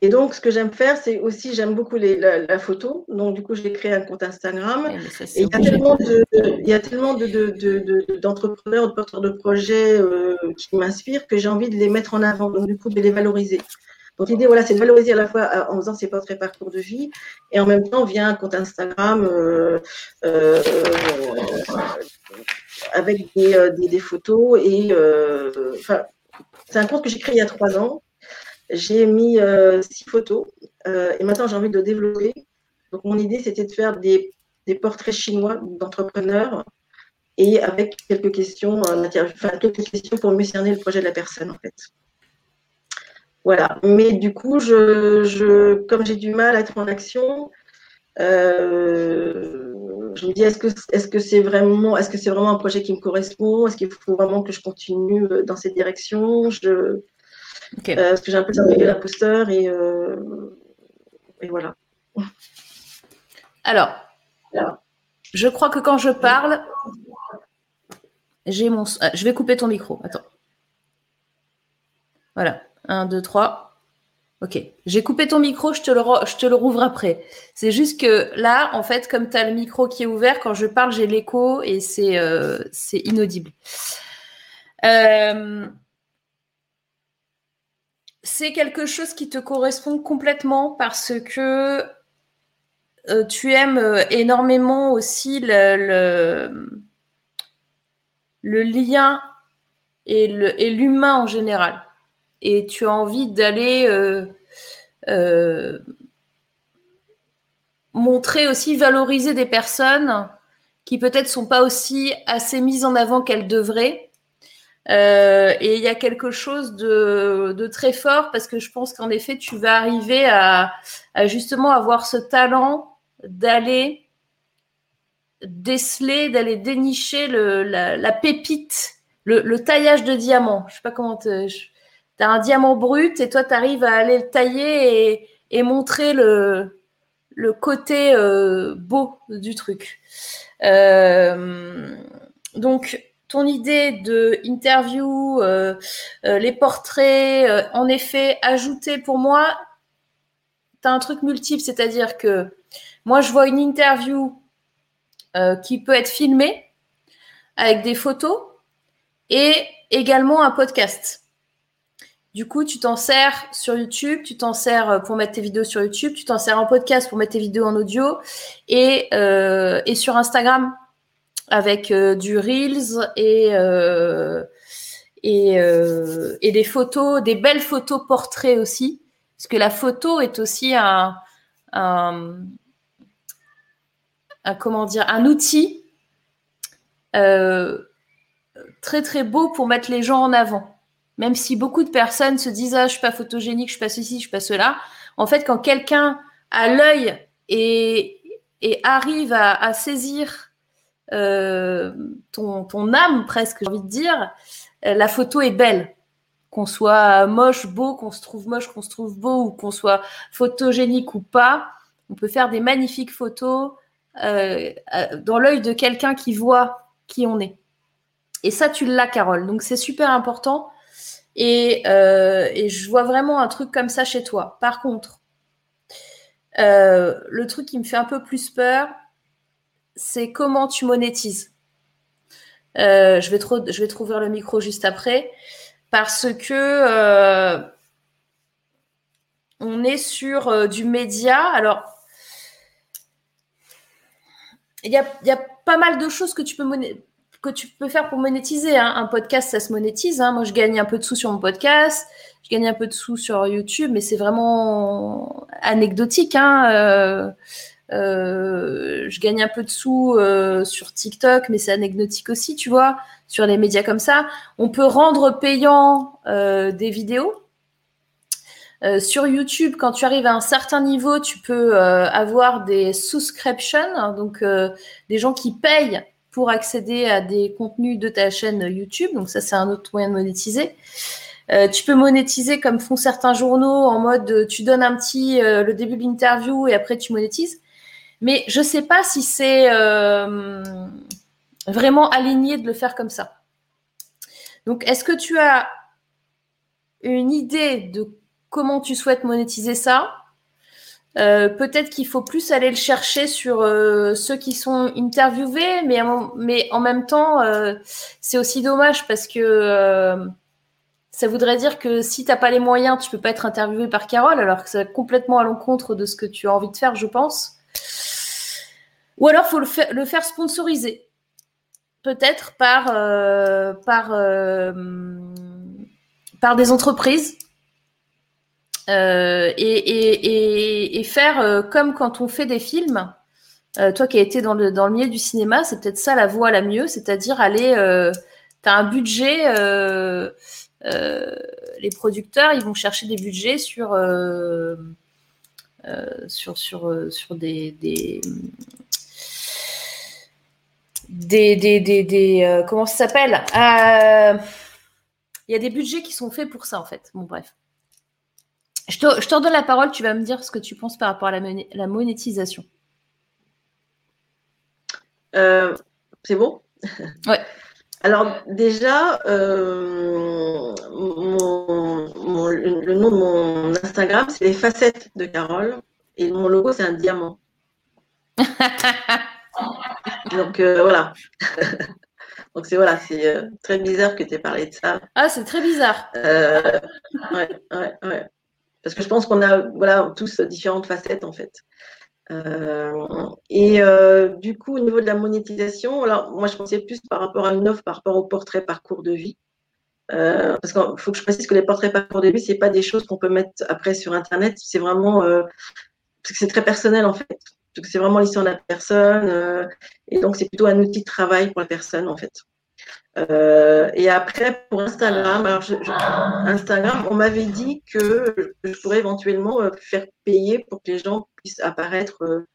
Et donc, ce que j'aime faire, c'est aussi, j'aime beaucoup les, la, photo. Donc, du coup, j'ai créé un compte Instagram. et il y a tellement de, il y a tellement de, d'entrepreneurs, de, de, porteurs de projets euh, qui m'inspirent que j'ai envie de les mettre en avant. Donc, du coup, de les valoriser. Donc l'idée, voilà, c'est de valoriser à la fois euh, en faisant ces portraits parcours de vie et en même temps via un compte Instagram euh, euh, avec des, photos et c'est un compte que j'ai créé il y a trois ans. J'ai mis six photos et maintenant j'ai envie de le développer. Donc mon idée, c'était de faire des, des portraits chinois d'entrepreneurs et avec quelques questions, enfin, quelques questions pour mieux cerner le projet de la personne en fait. Voilà. Mais du coup, je, je comme j'ai du mal à être en action, euh, je me dis est-ce que est-ce que c'est vraiment est-ce que c'est vraiment un projet qui me correspond? Est-ce qu'il faut vraiment que je continue euh, dans cette direction? Je euh, parce que j'ai un peu de l'imposteur et et voilà. Alors, je crois que quand je parle, j'ai mon. Je vais couper ton micro. Attends. Voilà. 1, 2, 3. Ok. J'ai coupé ton micro, je te, le rouvre après. C'est juste que là, en fait, comme tu as le micro qui est ouvert, quand je parle, j'ai l'écho et c'est euh, inaudible. Euh, c'est quelque chose qui te correspond complètement parce que euh, tu aimes énormément aussi le lien et l'humain en général et tu as envie d'aller euh, euh, montrer aussi, valoriser des personnes qui peut-être sont pas aussi assez mises en avant qu'elles devraient. Euh, et il y a quelque chose de, très fort parce que je pense qu'en effet, tu vas arriver à, justement avoir ce talent d'aller déceler, d'aller dénicher la, pépite, le, taillage de diamant. Je sais pas comment te, un diamant brut et toi, tu arrives à aller le tailler et, montrer le, le côté euh, beau du truc. Euh, donc, ton idée de interview, euh, les portraits, en effet, ajouter pour moi, tu as un truc multiple, c'est-à-dire que moi, je vois une interview qui peut être filmée avec des photos et également un podcast. Du coup, tu t'en sers sur YouTube, tu t'en sers euh, pour mettre tes vidéos sur YouTube, tu t'en sers en podcast pour mettre tes vidéos en audio et, euh, sur Instagram avec euh, du Reels et, des photos, des belles photos portraits aussi. Parce que la photo est aussi un, un outil très très beau pour mettre les gens en avant. Même si beaucoup de personnes se disent ah, je suis pas photogénique, je suis pas ceci, je suis pas cela. En fait, quand quelqu'un a l'œil et, arrive à, saisir euh, ton, ton, âme, presque, j'ai envie de dire, euh, la photo est belle. Qu'on soit moche, beau, qu'on se trouve moche, qu'on se trouve beau, ou qu'on soit photogénique ou pas, on peut faire des magnifiques photos euh, dans l'œil de quelqu'un qui voit qui on est. Et ça, tu l'as, Carole. Donc, c'est super important. Et, et, je vois vraiment un truc comme ça chez toi. Par contre, euh, le truc qui me fait un peu plus peur, c'est comment tu monétises. Euh, je, vais trop, je vais le micro juste après parce que euh, on est sur du média. Alors, il y a, y a, pas mal de choses que tu peux que tu peux faire pour monétiser. Hein. Un podcast, ça se monétise. Hein. Moi, je gagne un peu de sous sur mon podcast. Je gagne un peu de sous sur YouTube, mais c'est vraiment anecdotique. Hein. Euh, euh, je gagne un peu de sous euh, sur TikTok, mais c'est anecdotique aussi, tu vois, sur les médias comme ça. On peut rendre payant des vidéos. sur YouTube, quand tu arrives à un certain niveau, tu peux avoir des subscriptions, donc des gens qui payent pour accéder à des contenus de ta chaîne YouTube. Donc ça, c'est un autre moyen de monétiser. Euh, tu peux monétiser comme font certains journaux en mode euh, tu donnes un petit euh, le début de l'interview et après tu monétises. Mais je ne sais pas si c'est vraiment aligné de le faire comme ça. Donc, est-ce que tu as une idée de comment tu souhaites monétiser ça? Peut-être qu'il faut plus aller le chercher sur ceux qui sont interviewés, mais, en même temps, c'est aussi dommage parce que ça voudrait dire que si tu n'as pas les moyens, tu peux pas être interviewé par Carole, alors que c'est complètement à l'encontre de ce que tu as envie de faire, je pense. Ou alors, faut le, le faire sponsoriser. Peut-être par, euh, par, euh, par des entreprises. Euh, et, faire comme quand on fait des films. toi qui as été dans le, dans le milieu du cinéma, c'est peut-être ça la voie la mieux, c'est-à-dire aller. tu as un budget euh, les producteurs, ils vont chercher des budgets sur, euh, euh, sur, sur, sur des, des des, des, des, comment ça s'appelle? Il y a des budgets qui sont faits pour ça en fait. Bon bref. Je te, je te redonne la parole, tu vas me dire ce que tu penses par rapport à la, monétisation. c'est bon? Ouais. Alors déjà, euh, le nom de mon Instagram, c'est les facettes de Carole et mon logo, c'est un diamant. Donc euh, voilà. Donc c'est voilà, c'est euh, très bizarre que tu aies parlé de ça. Ah, c'est très bizarre. ouais, ouais, ouais. Parce que je pense qu'on a voilà tous différentes facettes en fait. Euh, et euh, du coup, au niveau de la monétisation, alors moi je pensais plus par rapport à une offre, par rapport au portrait parcours de vie. Euh, parce qu'il faut que je précise que les portraits parcours de vie, c'est pas des choses qu'on peut mettre après sur Internet. C'est vraiment parce que c'est très personnel en fait. C'est vraiment l'histoire de la personne et donc c'est plutôt un outil de travail pour la personne en fait. Euh, et après, pour Instagram, alors Instagram, on m'avait dit que je pourrais éventuellement euh, faire payer pour que les gens puissent apparaître euh,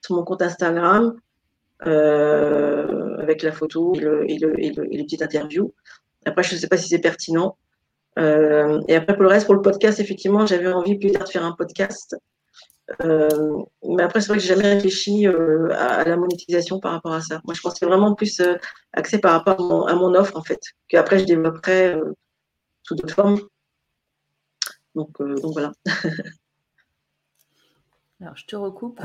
sur mon compte Instagram avec la photo et, le, les petites interviews. Après, je ne sais pas si c'est pertinent. et après, pour le reste, pour le podcast, effectivement, j'avais envie plus tard de faire un podcast euh, mais après, c'est vrai que j'ai jamais réfléchi euh, à, la monétisation par rapport à ça. Moi, je pensais vraiment plus euh, axé par rapport à mon, offre, en fait, qu'après, je développerai sous d'autres formes. Donc, donc voilà. Alors, je te recoupe.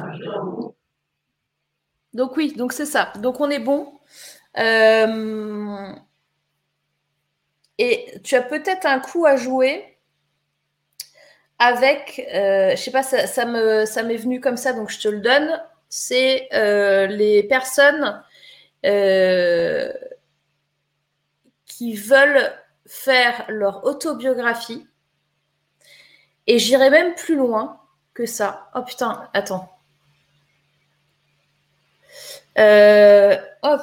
Donc oui, donc c'est ça. Donc on est bon. Et tu as peut-être un coup à jouer avec, euh, je sais pas, ça, ça me, ça m'est venu comme ça, donc je te le donne. C'est euh, les personnes euh, qui veulent faire leur autobiographie. Et j'irai même plus loin que ça. Oh putain, attends. oh,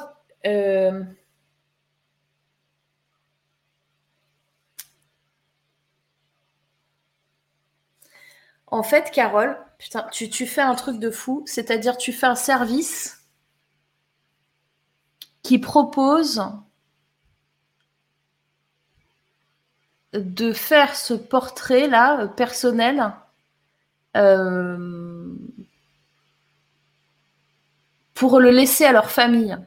En fait, Carole, putain, tu, fais un truc de fou, c'est-à-dire tu fais un service qui propose de faire ce portrait-là, euh, personnel, euh, pour le laisser à leur famille.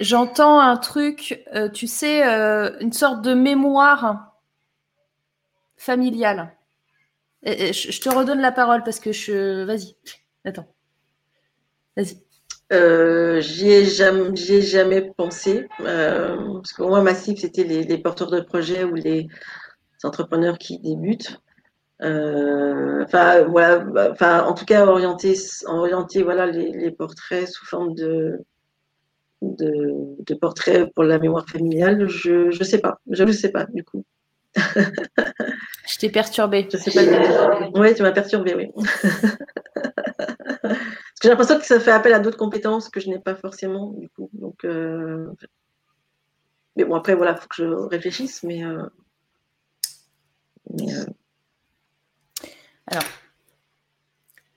J'entends un truc, euh, tu sais, une sorte de mémoire familiale. je te redonne la parole parce que je. Vas-y, attends. Vas-y. Euh, j'y ai jamais, jamais pensé. Euh, parce que moi, ma c'était les, porteurs de projets ou les entrepreneurs qui débutent. Euh, enfin, voilà, enfin, en tout cas, orienter, orienter voilà, les, portraits sous forme de, de, portraits pour la mémoire familiale, je ne sais pas. Je ne sais pas, du coup. je t'ai perturbé. Je sais pas. Oui, tu m'as perturbé, oui. j'ai l'impression que ça fait appel à d'autres compétences que je n'ai pas forcément, du coup. Donc, euh, Mais bon, après, voilà, il faut que je réfléchisse, mais. Euh, euh, Alors,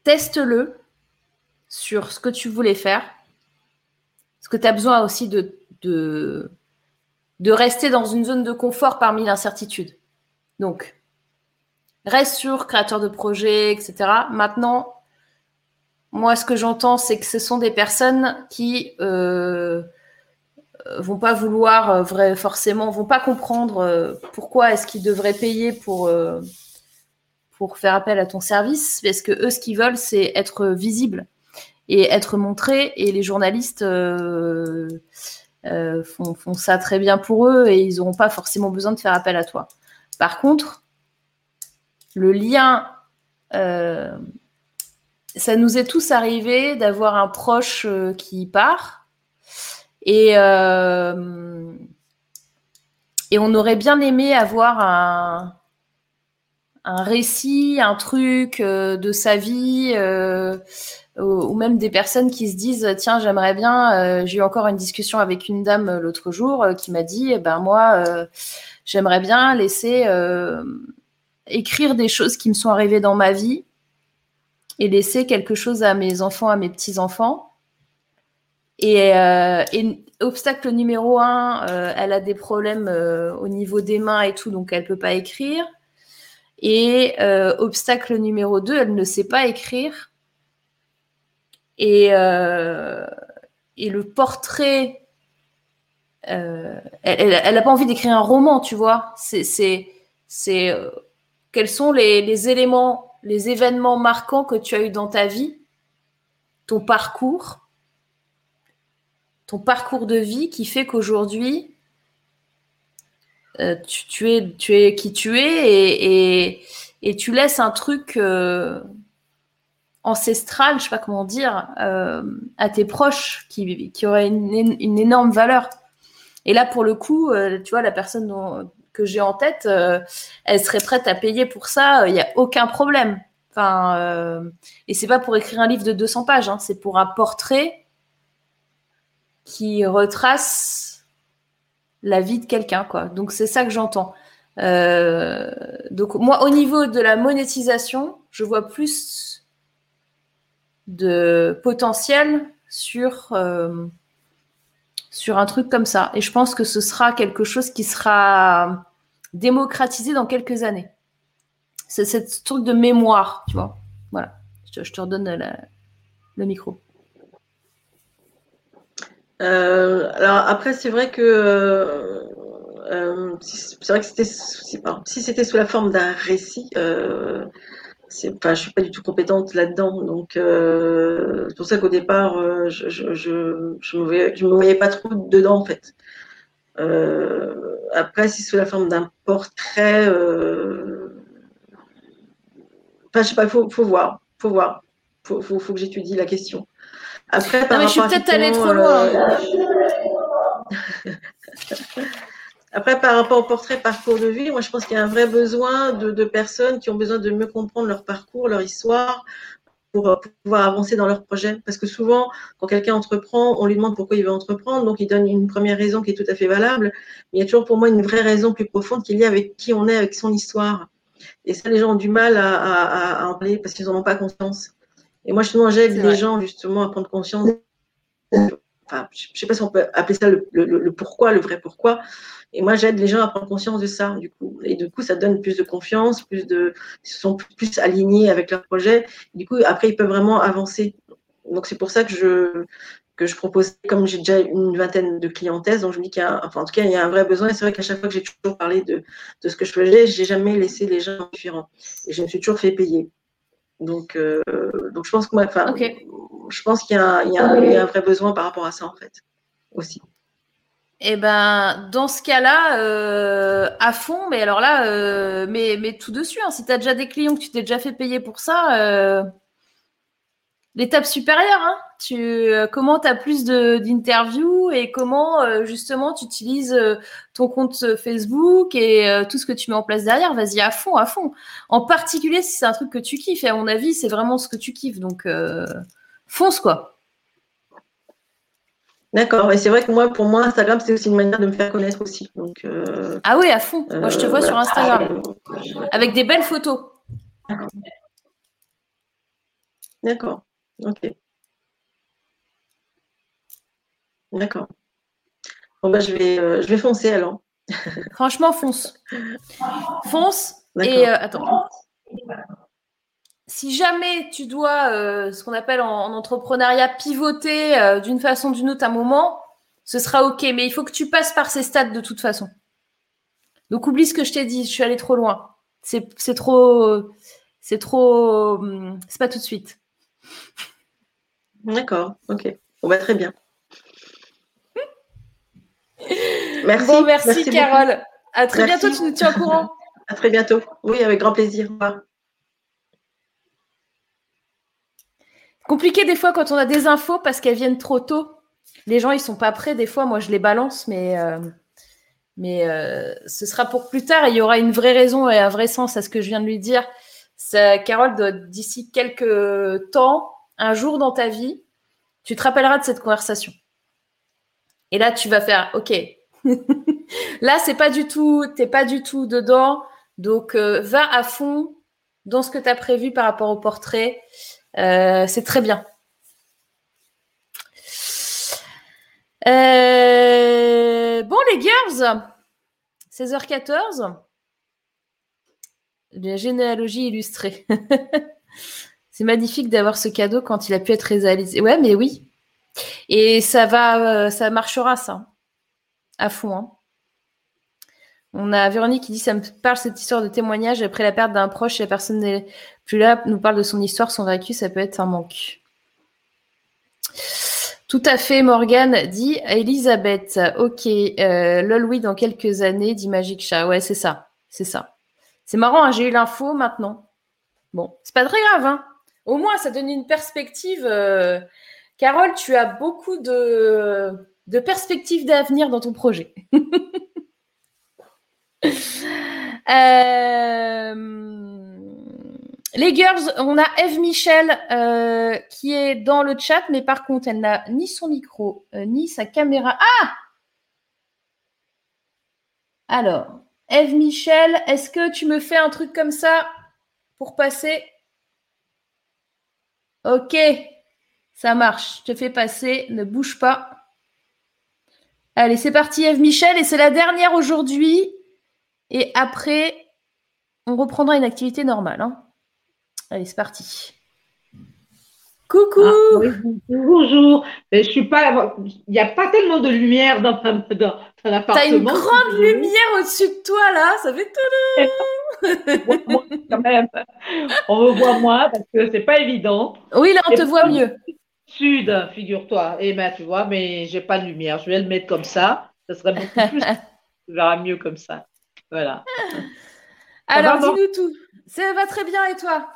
teste-le sur ce que tu voulais faire. Parce que tu as besoin aussi de, de, rester dans une zone de confort parmi l'incertitude. Donc, reste sur créateur de projet, etc. Maintenant, moi, ce que j'entends, c'est que ce sont des personnes qui euh, vont pas vouloir euh, vrai, forcément, vont pas comprendre euh, pourquoi est-ce qu'ils devraient payer pour euh, pour faire appel à ton service, parce que eux, ce qu'ils veulent, c'est être visibles et être montrés. Et les journalistes font, font, ça très bien pour eux et ils n'auront pas forcément besoin de faire appel à toi. Par contre, le lien ça nous est tous arrivé d'avoir un proche euh, qui part et euh, on aurait bien aimé avoir un récit, un truc euh, de sa vie, ou, même des personnes qui se disent tiens j'aimerais bien. J'ai eu encore une discussion avec une dame l'autre jour qui m'a dit eh ben moi j'aimerais bien laisser écrire des choses qui me sont arrivées dans ma vie et laisser quelque chose à mes enfants, à mes petits-enfants. Et, euh, obstacle numéro un, euh, elle a des problèmes euh, au niveau des mains et tout, donc elle peut pas écrire. Et obstacle numéro deux, elle ne sait pas écrire. Et, et le portrait, elle n'a pas envie d'écrire un roman, tu vois. C'est, c'est, quels sont les, éléments les événements marquants que tu as eu dans ta vie, ton parcours, ton parcours de vie qui fait qu'aujourd'hui, euh, tu, es, tu es qui tu es et, tu laisses un truc euh, ancestral, je sais pas comment dire, euh, à tes proches qui, qui aurait une, une, énorme valeur. Et là, pour le coup, tu vois, la personne que j'ai en tête, euh, elle serait prête à payer pour ça, il euh, n'y a aucun problème. Enfin, euh, et c'est pas pour écrire un livre de 200 pages, hein, c'est pour un portrait qui retrace la vie de quelqu'un, quoi. Donc c'est ça que j'entends. donc moi, au niveau de la monétisation, je vois plus de potentiel sur sur un truc comme ça. Et je pense que ce sera quelque chose qui sera démocratisé dans quelques années. C'est cette truc de mémoire, tu vois. Voilà. Je te, redonne le micro. Euh, alors après, c'est vrai que euh, euh, c'est vrai que c'était si c'était sous la forme d'un récit, enfin, je suis pas du tout compétente là-dedans, donc euh, c'est pour ça qu'au départ, euh, je, je, je, je, me voyais, je me voyais pas trop dedans en fait. Euh, après, si sous la forme d'un portrait, euh, enfin, je sais pas, faut, faut voir, faut voir, faut, faut, faut que j'étudie la question. Après, non, mais je suis peut-être allée trop loin. Après, par rapport au portrait parcours de vie, moi, je pense qu'il y a un vrai besoin de, personnes qui ont besoin de mieux comprendre leur parcours, leur histoire, pour pouvoir avancer dans leur projet. Parce que souvent, quand quelqu'un entreprend, on lui demande pourquoi il veut entreprendre, donc il donne une première raison qui est tout à fait valable. Mais il y a toujours pour moi une vraie raison plus profonde qui est liée avec qui on est, avec son histoire. Et ça, les gens ont du mal à, en parler parce qu'ils n'en ont pas conscience. Et moi, justement, j'aide les gens justement à prendre conscience. Je ne sais pas si on peut appeler ça le, pourquoi, le vrai pourquoi, et moi, j'aide les gens à prendre conscience de ça, du coup. Et du coup, ça donne plus de confiance, plus de, ils sont plus alignés avec leur projet. du coup, après, ils peuvent vraiment avancer. Donc, c'est pour ça que je, que je propose, comme j'ai déjà une vingtaine de clientèles, donc je me dis qu'il y a, enfin, en tout cas, il y a un vrai besoin. Et c'est vrai qu'à chaque fois que j'ai toujours parlé de, de ce que je faisais, j'ai jamais laissé les gens indifférents. Et je me suis toujours fait payer. Donc, euh, donc je pense que, enfin, je pense qu'il y, a un vrai besoin par rapport à ça, en fait, aussi. Eh ben, dans ce cas-là, euh, à fond, mais alors là, euh, mais, tout dessus. Hein. Si tu as déjà des clients que tu t'es déjà fait payer pour ça, euh, l'étape supérieure, hein. comment tu as plus d'interviews et comment justement tu utilises ton compte Facebook et tout ce que tu mets en place derrière. Vas-y, à fond, à fond. En particulier si c'est un truc que tu kiffes. Et à mon avis, c'est vraiment ce que tu kiffes. Donc, fonce quoi. D'accord, et c'est vrai que moi, pour moi, Instagram, c'est aussi une manière de me faire connaître aussi. Donc, euh, ah oui, à fond. Moi, je te vois sur Instagram. Avec des belles photos. D'accord. Ok. D'accord. Bon, bah, je vais, euh, je vais foncer alors. Franchement, fonce. Fonce. Et euh, attends si jamais tu dois, euh, ce qu'on appelle en, entrepreneuriat, pivoter euh, d'une façon ou d'une autre à un moment, ce sera OK. Mais il faut que tu passes par ces stades de toute façon. Donc oublie ce que je t'ai dit, je suis allée trop loin. C'est trop. C'est trop. Hum, c'est pas tout de suite. D'accord, ok. On va très bien. Merci. Bon, merci, Carole. À très bientôt, tu nous tiens au courant. À très bientôt. Oui, avec grand plaisir. Au revoir. Compliqué des fois quand on a des infos parce qu'elles viennent trop tôt. Les gens, ils sont pas prêts. Des fois, moi, je les balance, mais, euh, euh, ce sera pour plus tard. il y aura une vraie raison et un vrai sens à ce que je viens de lui dire. Carole, d'ici quelques temps, un jour dans ta vie, tu te rappelleras de cette conversation. Et là, tu vas faire, OK. là, c'est pas du tout, t'es pas du tout dedans. Donc, euh, va à fond dans ce que tu as prévu par rapport au portrait. Euh, c'est très bien. Euh, bon, les girls, 16h14. La généalogie illustrée. c'est magnifique d'avoir ce cadeau quand il a pu être réalisé. Ouais, mais oui. Et ça va, euh, ça marchera, ça. À fond. Hein. On a Véronique qui dit ça me parle cette histoire de témoignage après la perte d'un proche la personne n'est plus là, nous parle de son histoire, son vécu, ça peut être un manque. Tout à fait, Morgane dit Elisabeth. Ok, euh, lol, oui, dans quelques années, dit Magic Chat. Ouais, c'est ça, c'est ça. C'est marrant, hein, j'ai eu l'info maintenant. Bon, c'est pas très grave, hein. Au moins, ça donne une perspective. Euh, Carole, tu as beaucoup de perspectives d'avenir dans ton projet. Euh, les girls, on a Eve Michel euh, qui est dans le chat, mais par contre, elle n'a ni son micro, euh, ni sa caméra. Ah Alors, Eve Michel, est-ce que tu me fais un truc comme ça pour passer? Ok, ça marche. Je te fais passer, ne bouge pas. Allez, c'est parti, Eve Michel, et c'est la dernière aujourd'hui. Et après, on reprendra une activité normale. Hein. Allez, c'est parti. Coucou ah, Bonjour Je suis pas... Il n'y a pas tellement de lumière dans, dans, l'appartement. T'as une grande lumière au-dessus de toi, là Ça fait tout Quand même. On me voit moins parce que c'est pas évident. Oui, là, on te voit mieux. Sud, figure-toi. Eh bien, tu vois, mais j'ai pas de lumière. Je vais le mettre comme ça. Ça serait beaucoup plus... tu verras mieux comme ça. Voilà. Alors, dis-nous tout. Ça va très bien et toi?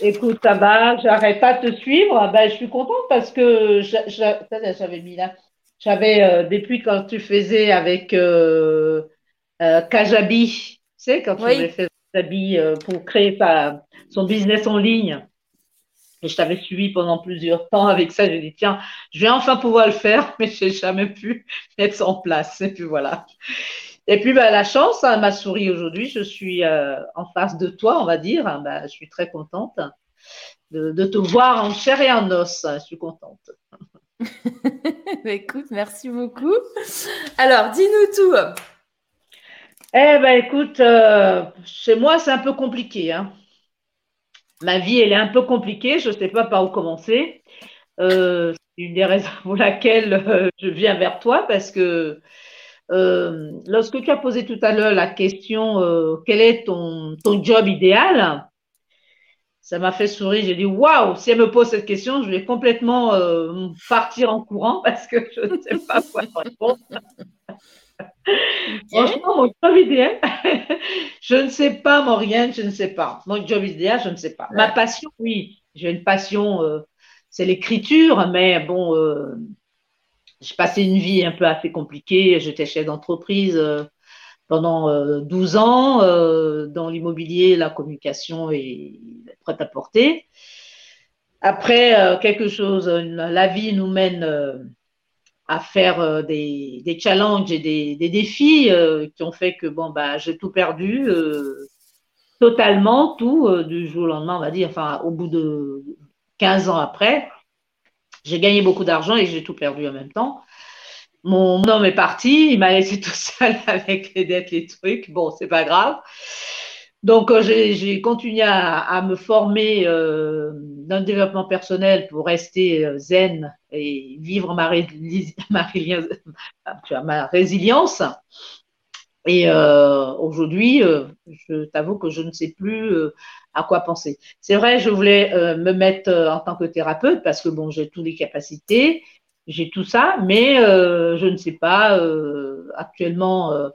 Écoute, ça va, j'arrête pas de te suivre. Ben, je suis contente parce que j'avais mis là. J'avais, euh, depuis quand tu faisais avec euh, euh, Kajabi, tu sais, quand tu avais fait Kajabi pour créer son business en ligne. Et je t'avais suivi pendant plusieurs temps avec ça. J'ai dit, tiens, je vais enfin pouvoir le faire, mais je n'ai jamais pu mettre en place. Et puis voilà. Et puis bah, la chance hein, m'a souri aujourd'hui. Je suis euh, en face de toi, on va dire. Bah, je suis très contente de, te voir en chair et en os. Je suis contente. écoute, merci beaucoup. Alors, dis-nous tout. Eh ben, écoute, euh, chez moi, c'est un peu compliqué. Hein. Ma vie, elle est un peu compliquée. Je ne sais pas par où commencer. Euh, c'est une des raisons pour laquelle je viens vers toi parce que euh, lorsque tu as posé tout à l'heure la question euh, quel est ton, ton job idéal, ça m'a fait sourire. J'ai dit waouh, si elle me pose cette question, je vais complètement euh, partir en courant parce que je ne sais pas quoi répondre. Franchement, mon job idéal, je ne sais pas, Maurienne, je ne sais pas. Mon job idéal, je ne sais pas. Ma passion, oui, j'ai une passion, c'est l'écriture, mais bon, j'ai passé une vie un peu assez compliquée. J'étais chef d'entreprise euh, pendant 12 euh, ans euh, dans l'immobilier, la communication et prêt à porter. Après, quelque chose, la vie nous mène à faire des, des, challenges et des, des défis qui ont fait que bon, bah, j'ai tout perdu, totalement tout, du jour au lendemain, on va dire, enfin, au bout de 15 ans après. J'ai gagné beaucoup d'argent et j'ai tout perdu en même temps. Mon, homme est parti, il m'a laissé tout seul avec les dettes, les trucs. Bon, c'est pas grave. Donc, euh, j'ai continué à, me former euh, dans le développement personnel pour rester euh, zen et vivre ma, ma résilience. Et aujourd'hui, je t'avoue que je ne sais plus à quoi penser. C'est vrai, je voulais euh, me mettre euh, en tant que thérapeute parce que bon, j'ai toutes les capacités, j'ai tout ça, mais euh, je ne sais pas actuellement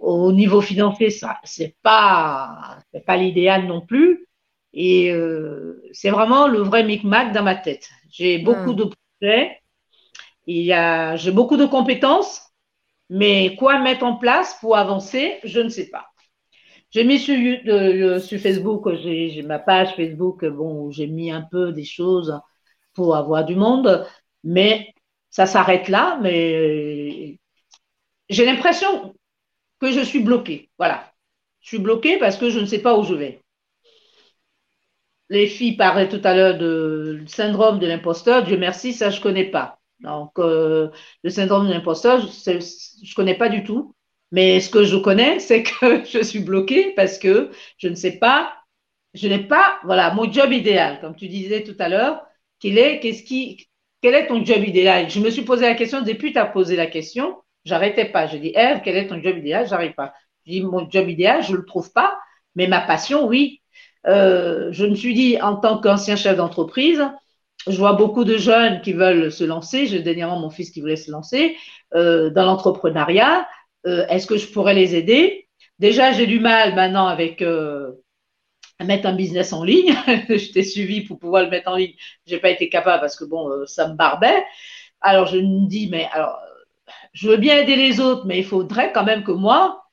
au niveau financier, ça c'est pas c'est pas l'idéal non plus. Et c'est vraiment le vrai micmac dans ma tête. J'ai beaucoup hmm. de projets, il y a j'ai beaucoup de compétences, mais quoi mettre en place pour avancer, je ne sais pas. J'ai mis sur, euh, Facebook, j'ai ma page Facebook bon, j'ai mis un peu des choses pour avoir du monde, mais ça s'arrête là. Mais j'ai l'impression que je suis bloquée. Voilà. Je suis bloquée parce que je ne sais pas où je vais. Les filles parlaient tout à l'heure de syndrome de l'imposteur. Dieu merci, ça je ne connais pas. Donc, euh, le syndrome de l'imposteur, je ne connais pas du tout. Mais ce que je connais, c'est que je suis bloquée parce que je ne sais pas, je n'ai pas, voilà, mon job idéal, comme tu disais tout à l'heure, quel est, qu'est-ce qui, quel est ton job idéal? Je me suis posé la question, depuis tu as posé la question, j'arrêtais pas. Je dis, Eve, quel est ton job idéal? J'arrive pas. Je dis, mon job idéal, je le trouve pas, mais ma passion, oui. Euh, je me suis dit, en tant qu'ancien chef d'entreprise, je vois beaucoup de jeunes qui veulent se lancer. J'ai dernièrement mon fils qui voulait se lancer euh, dans l'entrepreneuriat. Euh, est-ce que je pourrais les aider? Déjà, j'ai du mal maintenant avec euh, mettre un business en ligne. je t'ai suivi pour pouvoir le mettre en ligne. Je n'ai pas été capable parce que bon, euh, ça me barbait. Alors je me dis, mais alors, je veux bien aider les autres, mais il faudrait quand même que moi,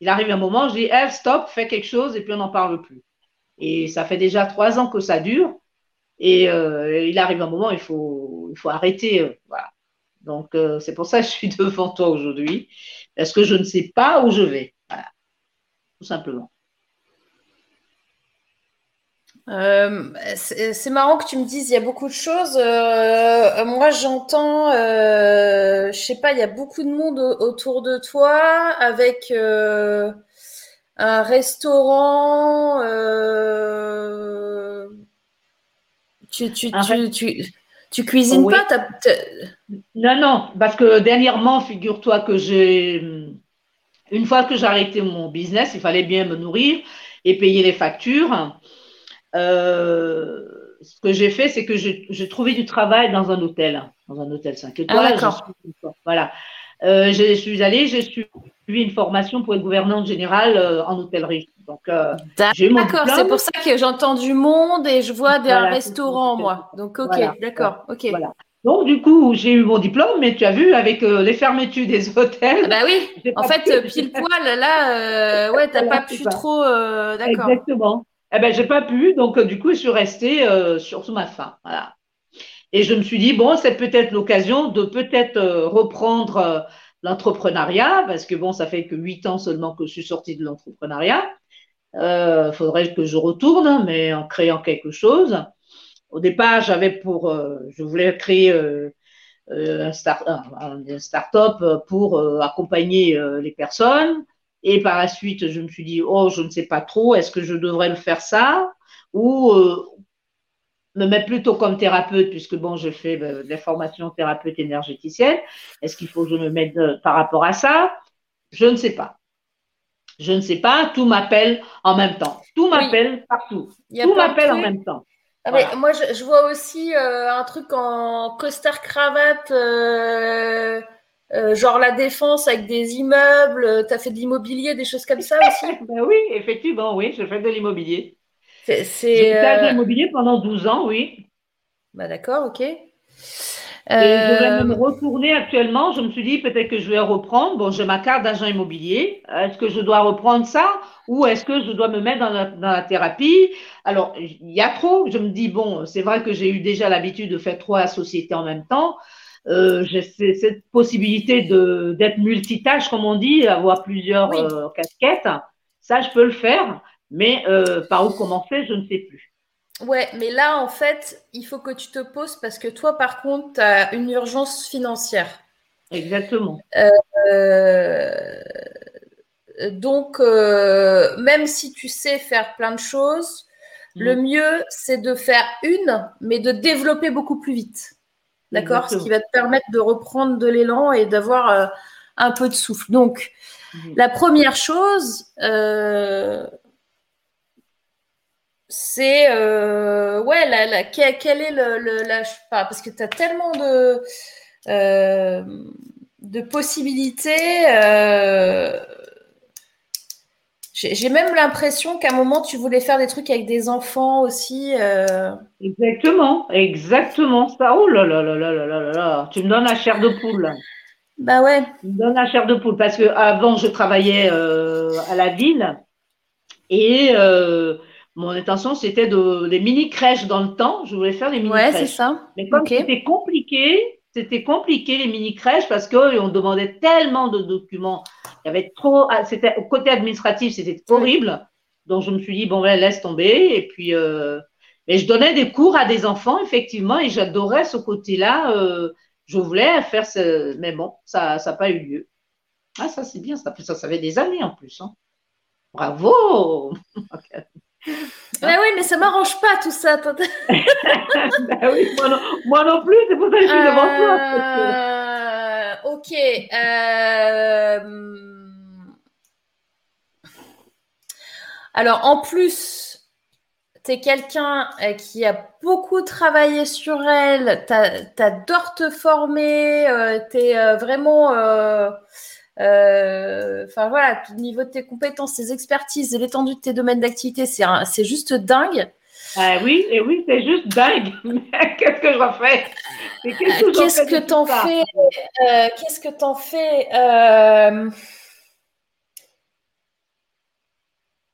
il arrive un moment, je dis, Eve, stop, fais quelque chose et puis on n'en parle plus. Et ça fait déjà trois ans que ça dure. Et il arrive un moment, il faut, il faut arrêter. voilà. Donc, c'est pour ça que je suis devant toi aujourd'hui. Est-ce que je ne sais pas où je vais. Voilà. Tout simplement. Euh, c'est marrant que tu me dises il y a beaucoup de choses. Euh, moi, j'entends, euh, je sais pas, il y a beaucoup de monde autour de toi avec euh, un restaurant. Tu, tu, tu, tu, tu cuisines pas Non, non, parce que dernièrement, figure-toi que j'ai. Une fois que j'ai arrêté mon business, il fallait bien me nourrir et payer les factures. Euh, ce que j'ai fait, c'est que j'ai trouvé du travail dans un hôtel, dans un hôtel 5 étoiles. Ah, d'accord. Voilà. Euh, je suis allée, j'ai une formation pour être gouvernante générale euh, en hôtellerie. Donc, euh, d'accord, c'est pour ça que j'entends du monde et je vois des restaurants, moi. Donc, ok, d'accord, ok. Voilà. Donc, du coup, j'ai eu mon diplôme, mais tu as vu, avec euh, les fermetures des hôtels. Ah bah oui, en fait, pile poil, là, ouais, t'as pas pu trop. d'accord. Exactement. Eh ben, j'ai pas pu, donc du coup, je suis restée sur ma faim. Voilà. Et je me suis dit, bon, c'est peut-être l'occasion de peut-être reprendre l'entrepreneuriat, parce que bon, ça fait que huit ans seulement que je suis sortie de l'entrepreneuriat. Il euh, faudrait que je retourne, mais en créant quelque chose. Au départ, j'avais pour, euh, je voulais créer euh, un start-up pour accompagner les personnes. Et par la suite, je me suis dit, oh, je ne sais pas trop, est-ce que je devrais le faire ça? Ou me mettre plutôt comme thérapeute, puisque bon, je fais des formations thérapeute énergéticienne. Est-ce qu'il faut que je me mette par rapport à ça? Je ne sais pas. Je ne sais pas, tout m'appelle en même temps. Tout m'appelle partout. Tout m'appelle en même temps. Ah, moi, je, vois aussi euh, un truc en costard cravate, euh, euh, genre la défense avec des immeubles. Tu as fait de l'immobilier, des choses comme ça aussi? Ben Oui, effectivement, oui, je fais de l'immobilier. J'ai fait de l'immobilier pendant 12 ans, oui. Bah, D'accord, ok. Et je vais même retourner actuellement. Je me suis dit peut-être que je vais reprendre. Bon, j'ai ma carte d'agent immobilier. Est-ce que je dois reprendre ça? Ou est-ce que je dois me mettre dans la, thérapie? Alors, il y a trop. Je me dis bon, c'est vrai que j'ai eu déjà l'habitude de faire trois sociétés en même temps. Euh, j'ai cette possibilité de d'être multitâche, comme on dit, avoir plusieurs euh, casquettes. Ça, je peux le faire, mais euh, par où commencer, je ne sais plus. Ouais, mais là, en fait, il faut que tu te poses parce que toi, par contre, tu as une urgence financière. Exactement. Euh, donc, euh, même si tu sais faire plein de choses, le mm. mieux, c'est de faire une, mais de développer beaucoup plus vite. D'accord? Ce qui va te permettre de reprendre de l'élan et d'avoir euh, un peu de souffle. Donc, mm. la première chose, c'est euh, ouais la, quel, est le, le la, pas, parce que tu as tellement de euh, de possibilités euh, j'ai même l'impression qu'à un moment tu voulais faire des trucs avec des enfants aussi exactement exactement. Ça oh là là là là là là là tu me donnes la chair de poule. Bah ouais. Tu me donnes la chair de poule parce que avant je travaillais à la ville et mon intention, c'était de, des mini-crèches dans le temps. Je voulais faire des mini-crèches. Ouais, c'est ça. Mais comme c'était compliqué, c'était compliqué les mini-crèches parce qu'on demandait tellement de documents. Il y avait trop, ah, c'était, au côté administratif, c'était horrible. Donc, je me suis dit, bon, laisse tomber. Et puis, euh, mais je donnais des cours à des enfants, effectivement, et j'adorais ce côté-là. Euh, je voulais faire ce, mais bon, ça n'a pas eu lieu. Ah, ça, c'est bien. Ça, ça, ça fait des années en plus. Hein. Bravo! Ben oui, mais ça m'arrange pas tout ça. ben oui, moi, non, plus, c'est pour ça que je suis devant toi. Ok. Euh, alors, en plus, tu es quelqu'un euh, qui a beaucoup travaillé sur elle, tu adores te former, euh, tu es vraiment euh, enfin voilà, au niveau de tes compétences, tes expertises et l'étendue de tes domaines d'activité, c'est juste dingue. Ah oui, et oui, c'est juste dingue. Qu'est-ce que j'en fais? Qu'est-ce que t'en fais Qu'est-ce que t'en fais euh,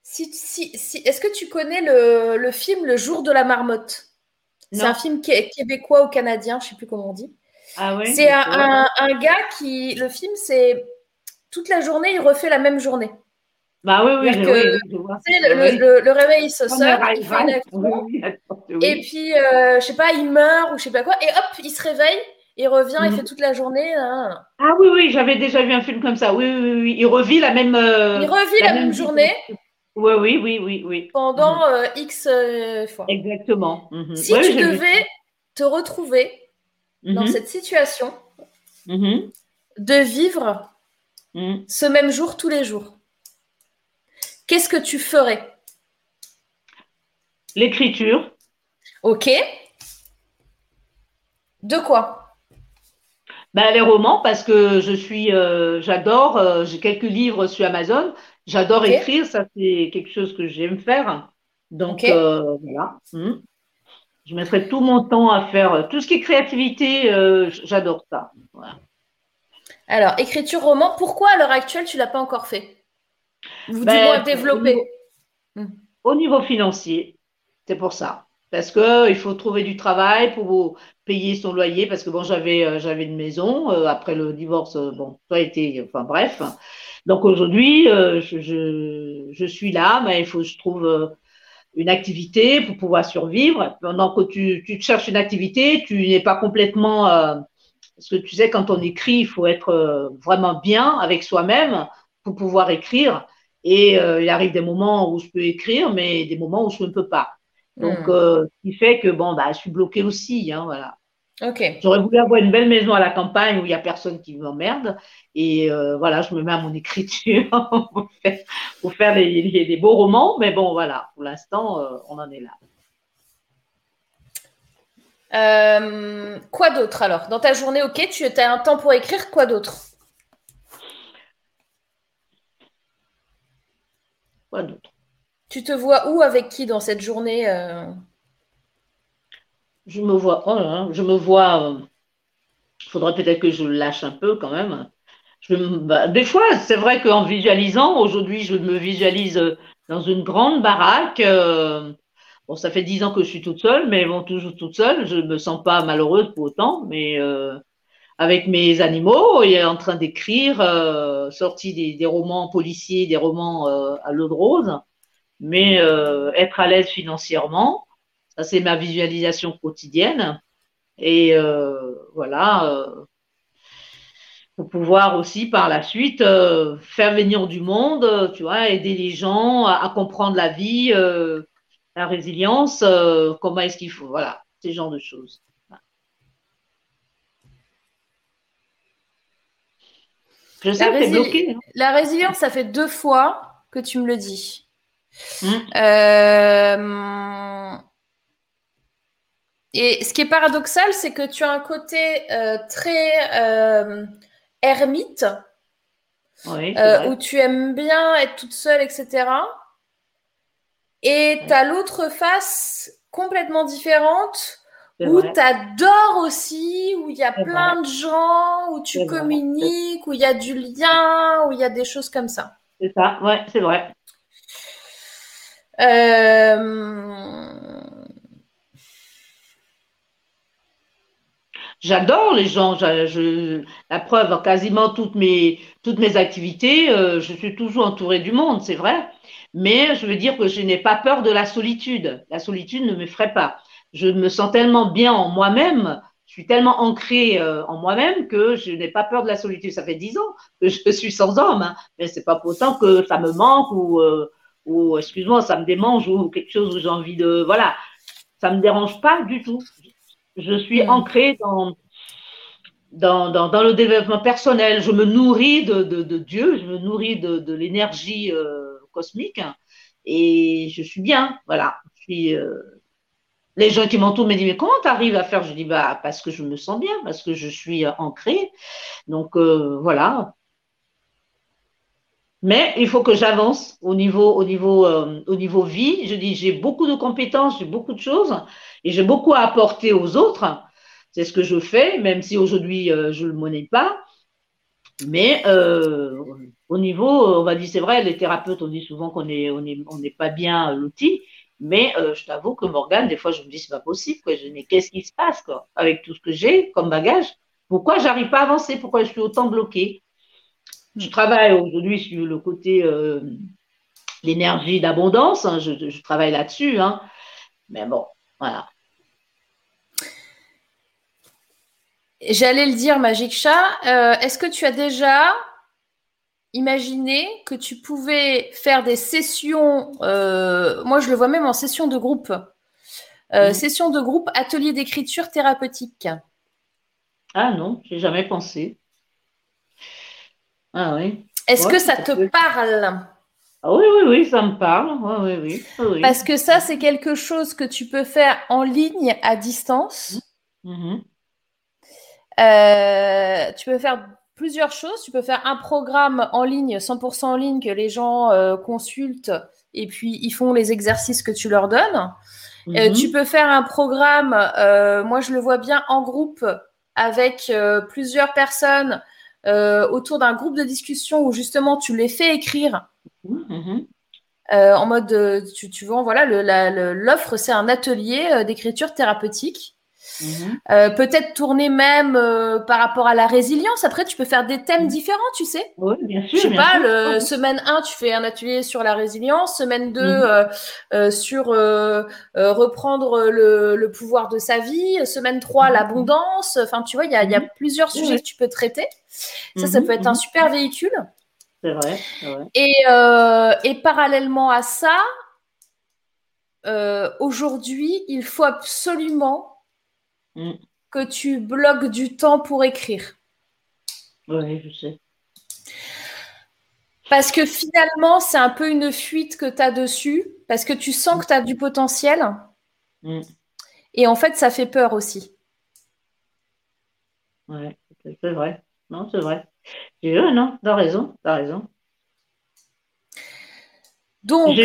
si, si, Est-ce que tu connais le, le, film Le jour de la marmotte? C'est un film québécois ou canadien, je ne sais plus comment on dit. Ah ouais, c'est un, un, gars qui. Le film, c'est toute la journée, il refait la même journée. Bah oui, oui, le, réveil, il se sort, il fait et puis, euh, je sais pas, il meurt ou je sais pas quoi, et hop, il se réveille, il revient, il mhm. fait toute la journée. Ah oui, oui, j'avais déjà vu un film comme ça. Oui, oui, oui, il revit la même. Euh, il revit la, même, journée. Oui, oui, oui, oui, oui. Pendant mhm. euh, X fois. Exactement. Mhm. Si tu devais te retrouver dans cette situation de vivre Mm. ce même jour, tous les jours, qu'est-ce que tu ferais? L'écriture. Ok. De quoi? Ben, Les romans, parce que je suis, euh, j'adore, euh, j'ai quelques livres sur Amazon. J'adore écrire, ça c'est quelque chose que j'aime faire. Donc euh, voilà. Mm. Je mettrai tout mon temps à faire tout ce qui est créativité, j'adore ça. Voilà. Alors, écriture roman, pourquoi à l'heure actuelle tu l'as pas encore fait? Ou du ben, moins développé hmm. au niveau financier. C'est pour ça. Parce qu'il faut trouver du travail pour payer son loyer. Parce que bon, j'avais euh, j'avais une maison. Euh, après le divorce, euh, bon, ça a été. Enfin bref. Donc aujourd'hui, je, je, suis là, mais il faut que je trouve une activité pour pouvoir survivre. Pendant que tu, tu cherches une activité, tu n'es pas complètement. Parce que tu sais, quand on écrit, il faut être vraiment bien avec soi-même pour pouvoir écrire. Et il arrive des moments où je peux écrire, mais des moments où je ne peux pas. Donc, hmm. euh, ce qui fait que bon, bah, je suis bloquée aussi. Hein, voilà. J'aurais voulu avoir une belle maison à la campagne où il n'y a personne qui m'emmerde. Et euh, voilà, je me mets à mon écriture pour faire, les, beaux romans. Mais bon, voilà, pour l'instant, euh, on en est là. Quoi d'autre alors? Dans ta journée, ok, tu as un temps pour écrire, quoi d'autre? Quoi d'autre? Tu te vois où avec qui dans cette journée euh? Je me vois, oh je me vois. Il euh, faudrait peut-être que je lâche un peu quand même. Je, bah, des fois, c'est vrai qu'en visualisant, aujourd'hui, je me visualise dans une grande baraque. Euh, bon, ça fait dix ans que je suis toute seule, mais bon, toujours toute seule. Je ne me sens pas malheureuse pour autant, mais avec mes animaux et en train d'écrire, sorti des, des, romans policiers, des romans à l'eau de rose mais euh, être à l'aise financièrement, ça c'est ma visualisation quotidienne. Et euh, voilà, euh, pour pouvoir aussi par la suite faire venir du monde, tu vois, aider les gens à, comprendre la vie, la résilience, comment est-ce qu'il faut, voilà, ces genres de choses. Je sais la, bloqué, hein. la résilience, ça fait deux fois que tu me le dis. Mm. Euh, et ce qui est paradoxal, c'est que tu as un côté euh, très euh, ermite, où tu aimes bien être toute seule, etc. Et tu as l'autre face complètement différente, où tu adores aussi, où il y a plein de gens, où tu communiques, où il y a du lien, où il y a des choses comme ça. C'est ça, ouais, c'est vrai. Euh, J'adore les gens. la preuve, quasiment toutes mes, toutes mes activités, euh, je suis toujours entourée du monde, c'est vrai. Mais je veux dire que je n'ai pas peur de la solitude. La solitude ne me ferait pas. Je me sens tellement bien en moi-même, je suis tellement ancrée euh, en moi-même que je n'ai pas peur de la solitude. Ça fait dix ans que je suis sans homme, hein. mais c'est pas pour autant que ça me manque ou ou excuse-moi, ça me démange ou quelque chose où j'ai envie de. Voilà, ça me dérange pas du tout. Je suis mm. ancrée dans, dans, dans, le développement personnel. Je me nourris de, de, Dieu, je me nourris de, de l'énergie euh, cosmique et je suis bien. Voilà. Je suis, euh, les gens qui m'entourent me disent Mais comment tu arrives à faire? Je dis bah, Parce que je me sens bien, parce que je suis ancrée. Donc euh, voilà. Mais il faut que j'avance au niveau, au niveau, euh, au niveau vie. Je dis, j'ai beaucoup de compétences, j'ai beaucoup de choses et j'ai beaucoup à apporter aux autres. C'est ce que je fais, même si aujourd'hui euh, je ne le monnaie pas. Mais euh, au niveau, on va dire, c'est vrai, les thérapeutes, on dit souvent qu'on n'est pas bien l'outil. Mais je t'avoue que Morgane, des fois, je me dis, c'est pas possible. Quoi. Je qu'est-ce qui se passe avec tout ce que j'ai comme bagage? Pourquoi j'arrive pas à avancer? Pourquoi je suis autant bloquée? Je travaille aujourd'hui sur le côté euh, l'énergie d'abondance. Hein, je, travaille là-dessus. Hein. Mais bon, voilà. J'allais le dire, Magic Chat. Euh, est-ce que tu as déjà imaginé que tu pouvais faire des sessions euh, Moi, je le vois même en session de groupe. Euh, Session de groupe, atelier d'écriture thérapeutique. Ah non, j'ai jamais pensé. Ah oui. Est-ce que ça te parle? Ah oui, oui, oui, ça me parle. Oui, oui, oui. Parce que ça, c'est quelque chose que tu peux faire en ligne à distance. Mm-hmm. Euh, tu peux faire plusieurs choses. Tu peux faire un programme en ligne, 100% en ligne, que les gens euh, consultent et puis ils font les exercices que tu leur donnes. Euh, mm-hmm. tu peux faire un programme, moi je le vois bien en groupe avec plusieurs personnes euh, autour d'un groupe de discussion où justement tu les fais écrire. Mhm. en mode, tu, tu vois, voilà, l'offre, c'est un atelier d'écriture thérapeutique. Mhm. Euh, peut-être tourner même euh, par rapport à la résilience. Après, tu peux faire des thèmes mhm. différents, tu sais. Oui, bien sûr. Je sais pas, le, semaine 1, tu fais un atelier sur la résilience. Semaine 2, mhm. euh, sur reprendre le, pouvoir de sa vie. Semaine 3, l'abondance. Enfin, tu vois, il y a, plusieurs sujets que tu peux traiter. Ça, ça peut être un super véhicule. C'est vrai, Et, et parallèlement à ça, aujourd'hui, il faut absolument Mm. que tu bloques du temps pour écrire. Oui, je sais. Parce que finalement, c'est un peu une fuite que tu as dessus, parce que tu sens que tu as du potentiel. Mm. Et en fait, ça fait peur aussi. Oui, c'est vrai. Non, c'est vrai. non, tu as raison, tu as raison. Donc,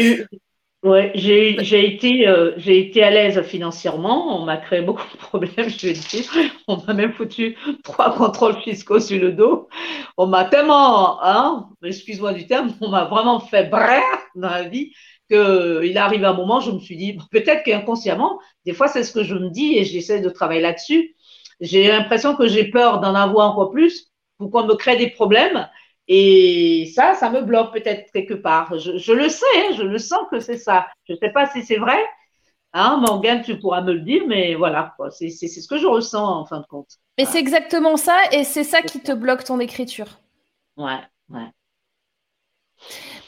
oui, j'ai été, euh, j'ai été à l'aise financièrement. On m'a créé beaucoup de problèmes, je vais dire. On m'a même foutu trois contrôles fiscaux sur le dos. On m'a tellement, hein, excuse-moi du terme, on m'a vraiment fait brrr dans la vie qu'il arrive un moment, je me suis dit, peut-être qu'inconsciemment, des fois c'est ce que je me dis et j'essaie de travailler là-dessus. J'ai l'impression que j'ai peur d'en avoir encore plus pour qu'on me crée des problèmes et ça, ça me bloque peut-être quelque part. Je, le sais, hein, je le sens que c'est ça. Je ne sais pas si c'est vrai. Hein, Morgane, tu pourras me le dire, mais voilà, c'est ce que je ressens en fin de compte. Mais c'est exactement ça, et c'est ça qui te bloque ton écriture. Ouais, ouais.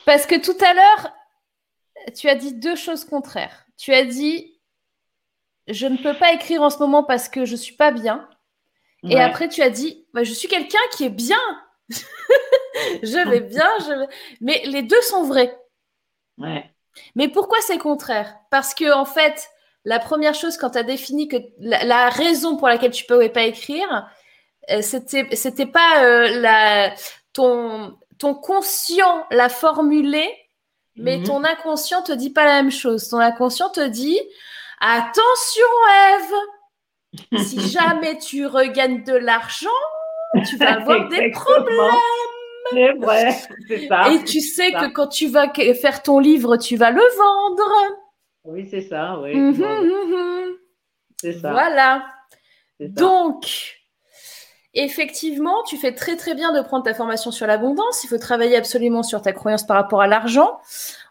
Parce que tout à l'heure, tu as dit deux choses contraires. Tu as dit, je ne peux pas écrire en ce moment parce que je ne suis pas bien. Et après, tu as dit, bah, je suis quelqu'un qui est bien. je vais bien, je mais les deux sont vrais. Ouais. Mais pourquoi c'est contraire? Parce que en fait, la première chose quand tu as défini que la, raison pour laquelle tu peux pas écrire, euh, c'était c'était pas euh, la ton ton conscient l'a formulé, mais mhm. ton inconscient te dit pas la même chose. Ton inconscient te dit attention Eve, si jamais tu regagnes de l'argent, tu vas avoir des problèmes. C'est vrai, c'est ça. Et tu sais que quand tu vas faire ton livre, tu vas le vendre. Oui, c'est ça, oui. Mhm. C'est ça. Voilà. Donc, effectivement, tu fais très très bien de prendre ta formation sur l'abondance. Il faut travailler absolument sur ta croyance par rapport à l'argent.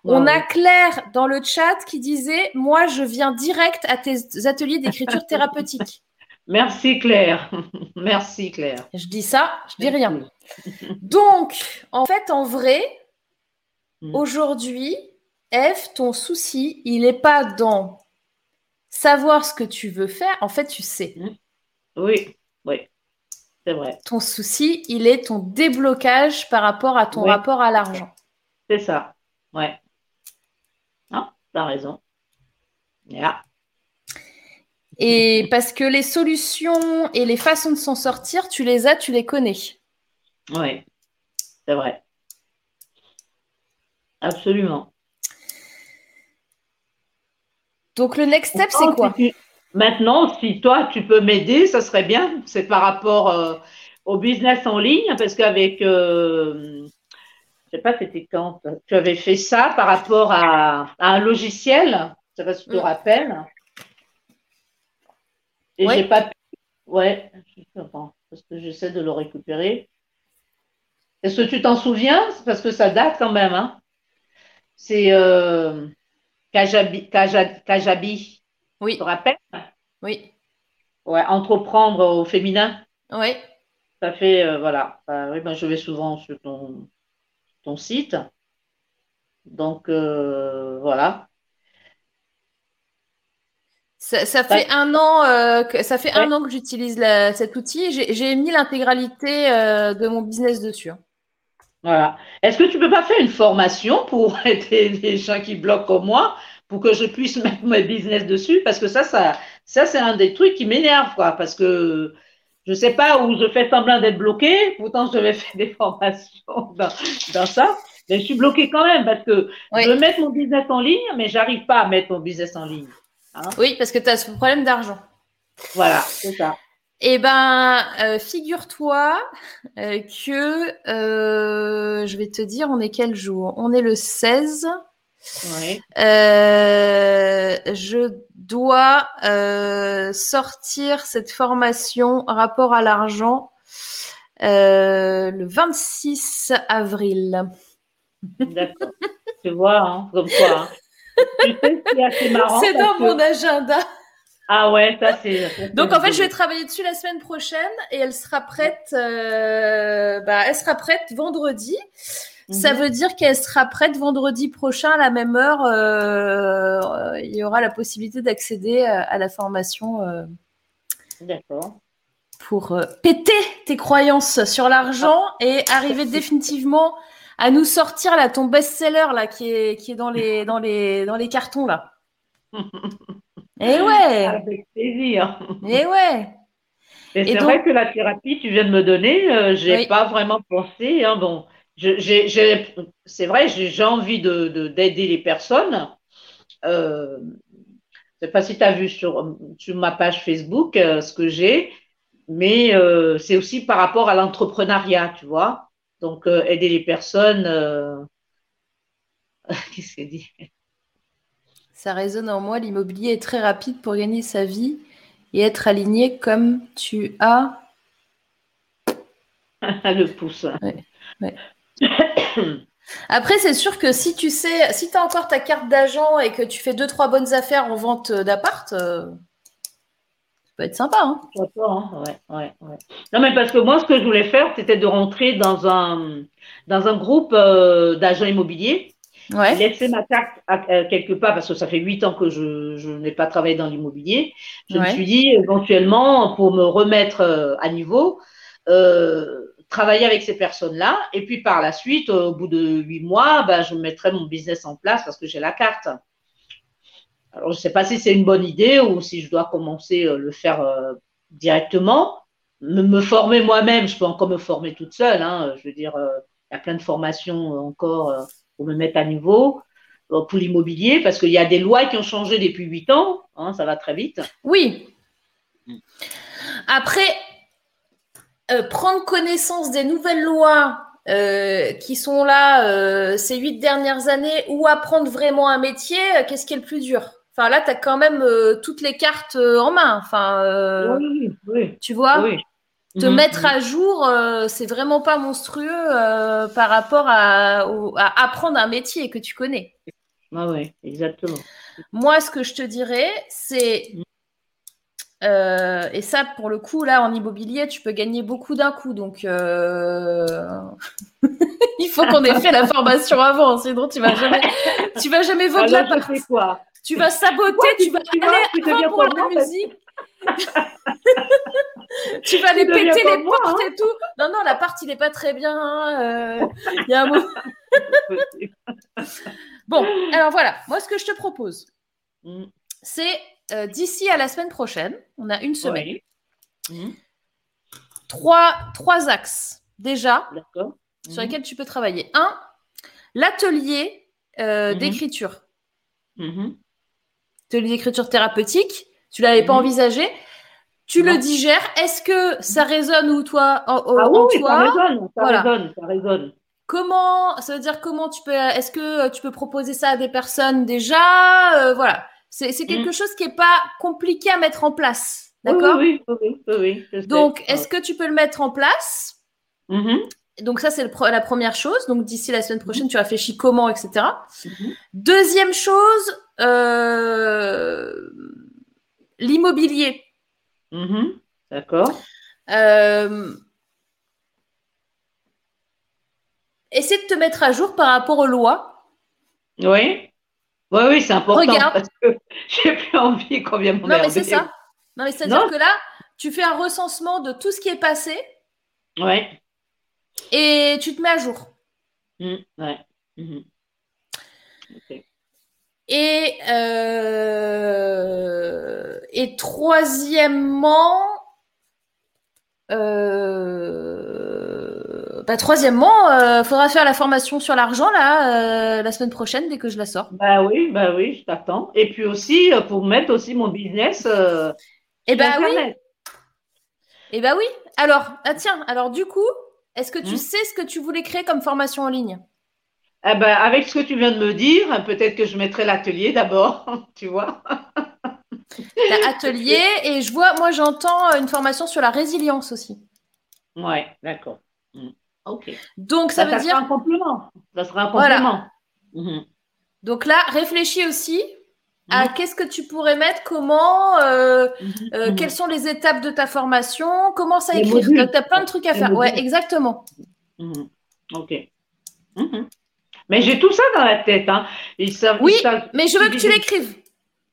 On a Claire dans le chat qui disait Moi, je viens direct à tes ateliers d'écriture thérapeutique. Merci Claire. Merci Claire. Je dis ça, je dis rien. Donc, en fait, en vrai, mm. aujourd'hui, Eve, ton souci, il n'est pas dans savoir ce que tu veux faire. En fait, tu sais. Mm. Oui, oui, c'est vrai. Ton souci, il est ton déblocage par rapport à ton rapport à l'argent. C'est ça, ouais. Non, as raison. Yeah. Et parce que les solutions et les façons de s'en sortir, tu les as, tu les connais. Oui, c'est vrai. Absolument. Donc le next step, c'est quoi Maintenant, si toi, tu peux m'aider, ça serait bien. C'est par rapport euh, au business en ligne, parce qu'avec, euh, je ne sais pas, c'était quand tu avais fait ça par rapport à, un logiciel, je ne sais pas si tu te mm. rappelles. Et j'ai pas pu. Ouais, parce que j'essaie de le récupérer. Est-ce que tu t'en souviens? Parce que ça date quand même. Hein. C'est euh, Kajabi, Kajabi. Oui. Tu te rappelles? Oui. Ouais, entreprendre au féminin. Oui. Ça fait, euh, voilà. Bah oui, ben, je vais souvent sur ton, ton site. Donc, euh, voilà. Ça, fait un an euh, que ça fait un an que j'utilise cet outil. J'ai mis l'intégralité euh, de mon business dessus. Hein. Voilà. Est-ce que tu peux pas faire une formation pour aider les gens qui bloquent comme moi pour que je puisse mettre mon business dessus? Parce que ça, ça, ça c'est un des trucs qui m'énerve, quoi. Parce que je sais pas où je fais semblant d'être bloqué. Pourtant, je vais faire des formations dans, ça. Mais je suis bloqué quand même parce que je veux mettre mon business en ligne, mais j'arrive pas à mettre mon business en ligne. Hein oui, parce que tu as ce problème d'argent. Voilà, c'est ça. Eh ben, euh, figure-toi euh, que euh, je vais te dire, on est quel jour? On est le 16. Oui. Euh, je dois sortir cette formation rapport à l'argent le 26 avril. D'accord. tu vois, hein, comme quoi. hein. Tu sais ce qui est assez marrant. C'est dans que- mon agenda. Ah ouais, ça c'est. Donc en fait, je vais travailler dessus la semaine prochaine et elle sera prête. euh, bah, elle sera prête vendredi. Ça Mhm. veut dire qu'elle sera prête vendredi prochain à la même heure. euh, il y aura la possibilité d'accéder à, à la formation euh, D'accord. pour euh, péter tes croyances sur l'argent et arriver définitivement à nous sortir là ton best-seller là qui est qui est dans les dans les dans les cartons là. Et ouais, Avec plaisir. et ouais. Et c'est donc- vrai que la thérapie que tu viens de me donner, euh, j'ai Oui. pas vraiment pensé. hein. Bon, c'est vrai, j'ai envie de, de- d'aider les personnes. Euh, je sais pas si tu as vu sur, sur ma page Facebook euh, ce que j'ai, mais euh, c'est aussi par rapport à l'entrepreneuriat, tu vois. Donc, euh, aider les personnes. euh, Qu'est-ce qu'elle dit? Ça résonne en moi. L'immobilier est très rapide pour gagner sa vie et être aligné comme tu as. Le pouce. Ouais, ouais. Après, c'est sûr que si tu sais, si tu as encore ta carte d'agent et que tu fais deux, trois bonnes affaires en vente d'appart, euh, ça peut être sympa. Hein hein, ouais, ouais, ouais. Non, mais parce que moi, ce que je voulais faire, c'était de rentrer dans un, dans un groupe euh, d'agents immobiliers, ouais. laisser ma carte à- euh, quelque part, parce que ça fait huit ans que je, je n'ai pas travaillé dans l'immobilier. Je me suis dit, éventuellement, pour me remettre euh, à niveau, euh, travailler avec ces personnes-là. Et puis, par la suite, au bout de huit mois, ben, je mettrai mon business en place parce que j'ai la carte. Alors, je ne sais pas si c'est une bonne idée ou si je dois commencer à le faire euh, directement. Me, me former moi-même, je peux encore me former toute seule. hein. Je veux dire, euh, il y a plein de formations euh, encore euh, pour me mettre à niveau euh, pour l'immobilier parce qu'il y a des lois qui ont changé depuis huit ans. hein, ça va très vite. Oui. Après, euh, prendre connaissance des nouvelles lois euh, qui sont là euh, ces huit dernières années ou apprendre vraiment un métier, euh, qu'est-ce qui est le plus dur? Enfin, là, tu as quand même euh, toutes les cartes euh, en main. Enfin, euh, oui, oui, tu vois oui. Te Mhm. mettre à jour, c'est vraiment pas monstrueux par rapport à, au- à apprendre un métier que tu connais. Ah ouais, exactement. Moi, ce que je te dirais, c'est. euh, et ça, pour le coup, là, en immobilier, tu peux gagner beaucoup d'un coup. Donc, il faut qu'on ait fait la formation avant, sinon tu vas jamais, tu vas jamais vendre la part. fais quoi? Tu vas saboter, tu vas tu aller tu pour la moi, musique. tu vas aller péter les moi, portes et tout. Non, non, l'appart, il est pas très bien. euh, Il y a un moment. Bon, alors voilà. Moi, ce que je te propose, Mm. c'est euh, d'ici à la semaine prochaine, on a une semaine, Ouais. Mhm. trois, trois axes déjà sur Mhm. lesquels tu peux travailler. Un, l'atelier euh, Mhm. d'écriture. Mhm. Atelier d'écriture thérapeutique, tu l'avais pas Mhm. envisagé. Tu Non. le digères. Est-ce que ça résonne ou toi, en, en- Ah en oui, ça résonne, ça Voilà. résonne, ça résonne. Comment ça veut dire comment tu peux Est-ce que tu peux proposer ça à des personnes déjà Euh, Voilà, c'est quelque chose qui est pas compliqué à mettre en place, d'accord. Oui, oui, oui. Donc, est-ce que tu peux le mettre en place Mhm. Donc ça, c'est la première chose. Donc d'ici la semaine prochaine, tu réfléchis comment, etc. Mhm. Deuxième chose, euh, l'immobilier. Mhm. D'accord. Euh, essaie de te mettre à jour par rapport aux lois. Oui. Oui, oui, c'est important Regarde. parce que j'ai plus envie qu'on vienne Non, mais c'est ça. Non, mais c'est-à-dire que là, tu fais un recensement de tout ce qui est passé Oui. et tu te mets à jour. Mm, ouais. Ok. Et, euh, et troisièmement, euh, bah, troisièmement, euh, faudra faire la formation sur l'argent là euh, la semaine prochaine dès que je la sors. Bah oui, bah oui, je t'attends. Et puis aussi, pour mettre aussi mon business Et sur bah oui, et bah oui. Alors, ah tiens, alors du coup, est-ce que tu Hmm. sais ce que tu voulais créer comme formation en ligne? Eh ben, avec ce que tu viens de me dire, peut-être que je mettrai l'atelier d'abord, tu vois. atelier et je vois, moi j'entends une formation sur la résilience aussi. Ouais, d'accord. Mm. Ok. Donc ça, bah, veut dire. un complément. Ça sera un complément. Mhm. Donc là, réfléchis aussi à mhm. qu'est-ce que tu pourrais mettre, comment, euh, mhm. Euh, quelles sont les étapes de ta formation, comment ça écrire. Tu as plein de trucs à faire. Ouais, exactement. Ok. Mais j'ai tout ça dans la tête. Hein. oui, mais je veux que tu l'écrives.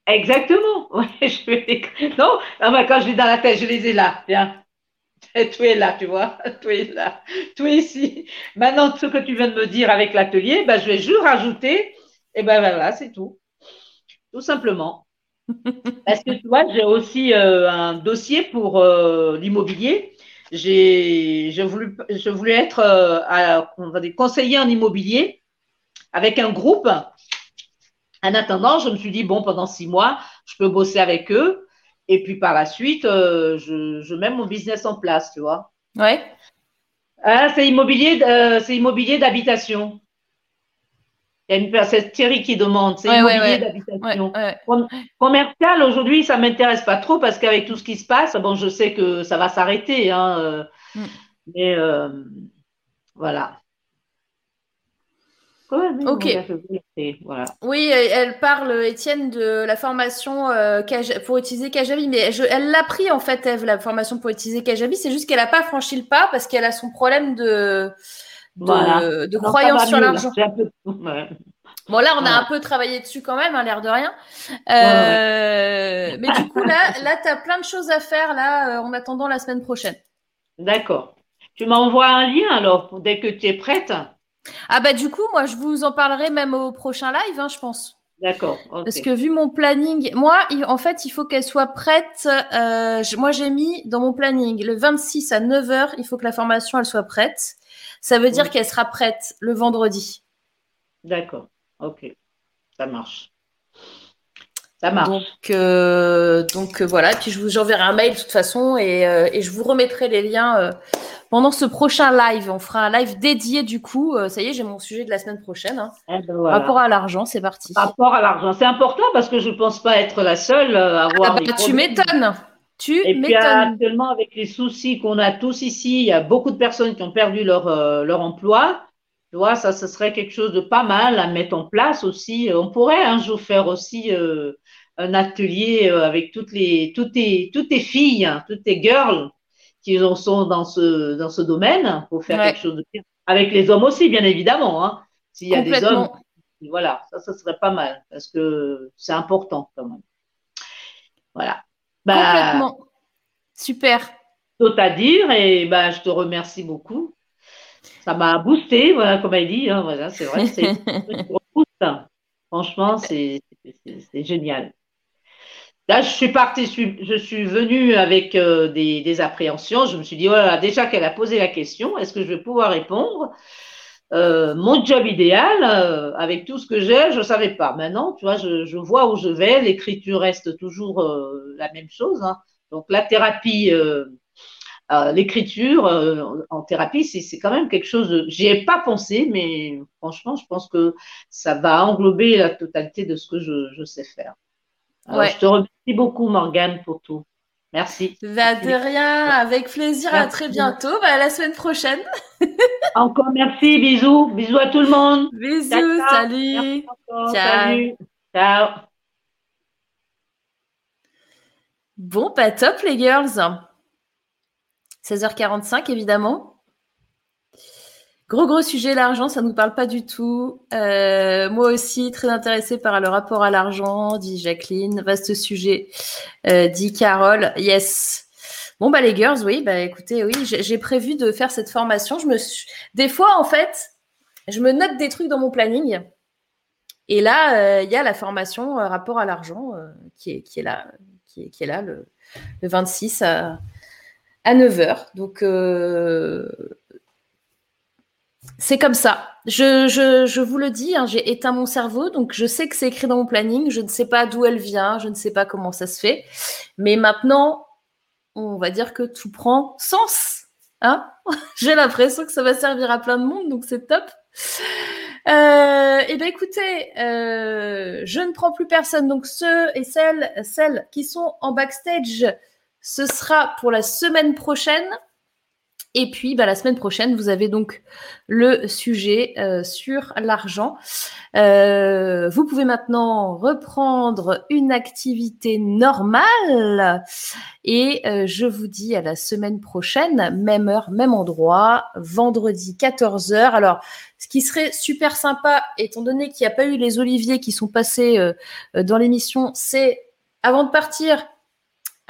Exactement. je vais l'écrire. Non, quand je l'ai dans la tête, je les ai là. Tiens. Tout est là, tu vois. Tout est là. Tout est ici. Maintenant, ce que tu viens de me dire avec l'atelier, ben, je vais juste rajouter. Et ben voilà, c'est tout. Tout simplement. Parce que tu vois, j'ai aussi euh, un dossier pour euh, l'immobilier. J'ai, je voulais, je voulais être euh, à, on va dire, conseiller en immobilier avec un groupe. En attendant, je me suis dit, bon, pendant six mois, je peux bosser avec eux. Et puis par la suite, euh, je, mets mon business en place, tu vois. Ouais. Ah, c'est immobilier, euh, c'est immobilier d'habitation. Il y a une c'est Thierry qui demande, c'est immobilier d'habitation. Commercial, aujourd'hui, ça ne m'intéresse pas trop parce qu'avec tout ce qui se passe, bon, je sais que ça va s'arrêter. Hein, euh, mm. Mais voilà ok. Oui, elle parle, Étienne, de la formation euh, pour utiliser Kajabi, mais elle l'a pris en fait, Eve, la formation pour utiliser Kajabi. C'est juste qu'elle n'a pas franchi le pas parce qu'elle a son problème de, de, croyance sur l'argent. Bon, là, on a un peu travaillé dessus quand même, à hein, l'air de rien. Euh, mais du coup, là, là tu as plein de choses à faire là, euh, en attendant la semaine prochaine. D'accord. Tu m'envoies un lien alors, dès que tu es prête. Ah bah du coup, moi, je vous en parlerai même au prochain live, hein, je pense. D'accord. Parce que vu mon planning, moi, en fait, il faut qu'elle soit prête. Euh, moi, j'ai mis dans mon planning le 26 à 9h, il faut que la formation, elle soit prête. Ça veut dire qu'elle sera prête le vendredi. D'accord. Ok. Ça marche. Ça marche. Donc, euh, donc euh, voilà. Puis je vous enverrai un mail de toute façon et, et je vous remettrai les liens pendant ce prochain live. On fera un live dédié du coup. Euh, ça y est, j'ai mon sujet de la semaine prochaine. Hein. Eh ben Rapport à l'argent, c'est parti. Rapport à l'argent, c'est important parce que je ne pense pas être la seule à avoir. Ah bah, tu m'étonnes. Tu Et puis actuellement, avec les soucis qu'on a tous ici, il y a beaucoup de personnes qui ont perdu leur, euh, leur emploi. Tu vois, ça, ce serait quelque chose de pas mal à mettre en place aussi. On pourrait un jour faire aussi euh, un atelier avec toutes les, toutes tes, toutes tes filles, hein, toutes tes girls qui en sont dans ce, dans ce domaine pour faire quelque chose de bien. Avec les hommes aussi, bien évidemment. Hein. S'il y a des hommes, voilà, ça, ça serait pas mal parce que c'est important quand même. Voilà. Bah, Complètement. Super. Tout à dire et bah, je te remercie beaucoup. Ça m'a boosté, voilà, comme elle dit. Hein, voilà, c'est vrai, c'est Franchement, c'est génial. Là, je suis partie, je suis venue avec euh, des, appréhensions. Je me suis dit, voilà, déjà qu'elle a posé la question, est-ce que je vais pouvoir répondre? Euh, Mon job idéal, euh, avec tout ce que j'ai, je ne savais pas. Maintenant, tu vois, je, vois où je vais. L'écriture reste toujours la même chose. Hein. Donc, la thérapie, l'écriture en thérapie, c'est quand même quelque chose. J'y ai pas pensé, mais franchement, je pense que ça va englober la totalité de ce que je sais faire. Je te remercie beaucoup, Morgane, pour tout. Merci. Bah, de rien, avec plaisir. À très bientôt. Bah, à la semaine prochaine. Encore merci. Bisous. Bisous à tout le monde. Bisous. Salut. Ciao. Salut. Ciao. Bon, pas top, les girls. 16h45, évidemment. Gros gros sujet l'argent, ça nous parle pas du tout. Euh, moi aussi très intéressée par le rapport à l'argent, dit Jacqueline. Vaste sujet, euh, dit Carole. Yes. Bon bah les girls, oui, bah écoutez, oui, j'ai prévu de faire cette formation. Je me des fois en fait, je me note des trucs dans mon planning. Et là, euh, il y a la formation rapport à l'argent qui est, là, qui est, là le, le 26 à, à 9h. Donc c'est comme ça. Je, vous le dis, hein, j'ai éteint mon cerveau, donc je sais que c'est écrit dans mon planning. Je ne sais pas d'où elle vient, je ne sais pas comment ça se fait. Mais maintenant, on va dire que tout prend sens. Hein j'ai l'impression que ça va servir à plein de monde, donc c'est top. Euh, eh bien, écoutez, euh, je ne prends plus personne. Donc, ceux et celles, celles qui sont en backstage, ce sera pour la semaine prochaine. Et puis, bah, la semaine prochaine, vous avez donc le sujet euh, sur l'argent. Euh, vous pouvez maintenant reprendre une activité normale. Et euh, je vous dis à la semaine prochaine, même heure, même endroit, vendredi 14h. Alors, ce qui serait super sympa, étant donné qu'il n'y a pas eu les oliviers qui sont passés dans l'émission, c'est avant de partir,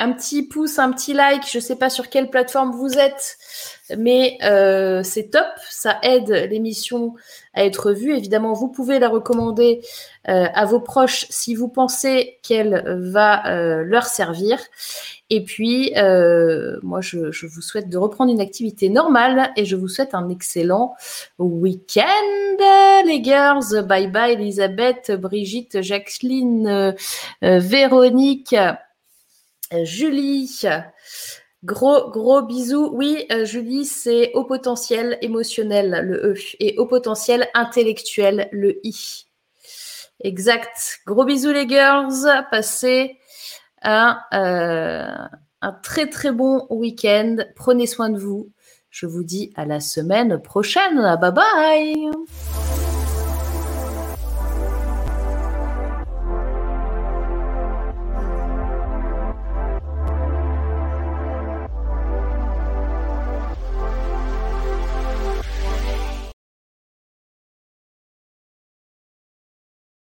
un petit pouce, un petit like. Je ne sais pas sur quelle plateforme vous êtes, mais euh, c'est top. Ça aide l'émission à être vue. Évidemment, vous pouvez la recommander euh, à vos proches si vous pensez qu'elle va euh, leur servir. Et puis, moi, je, je, vous souhaite de reprendre une activité normale et je vous souhaite un excellent week-end, les girls. Bye bye, Elisabeth, Brigitte, Jacqueline, Véronique. Julie, gros gros bisous. Oui, euh, Julie, c'est au potentiel émotionnel le E et au potentiel intellectuel le I. Exact. Gros bisous les girls. Passez un, euh, un très très bon week-end. Prenez soin de vous. Je vous dis à la semaine prochaine. Bye bye.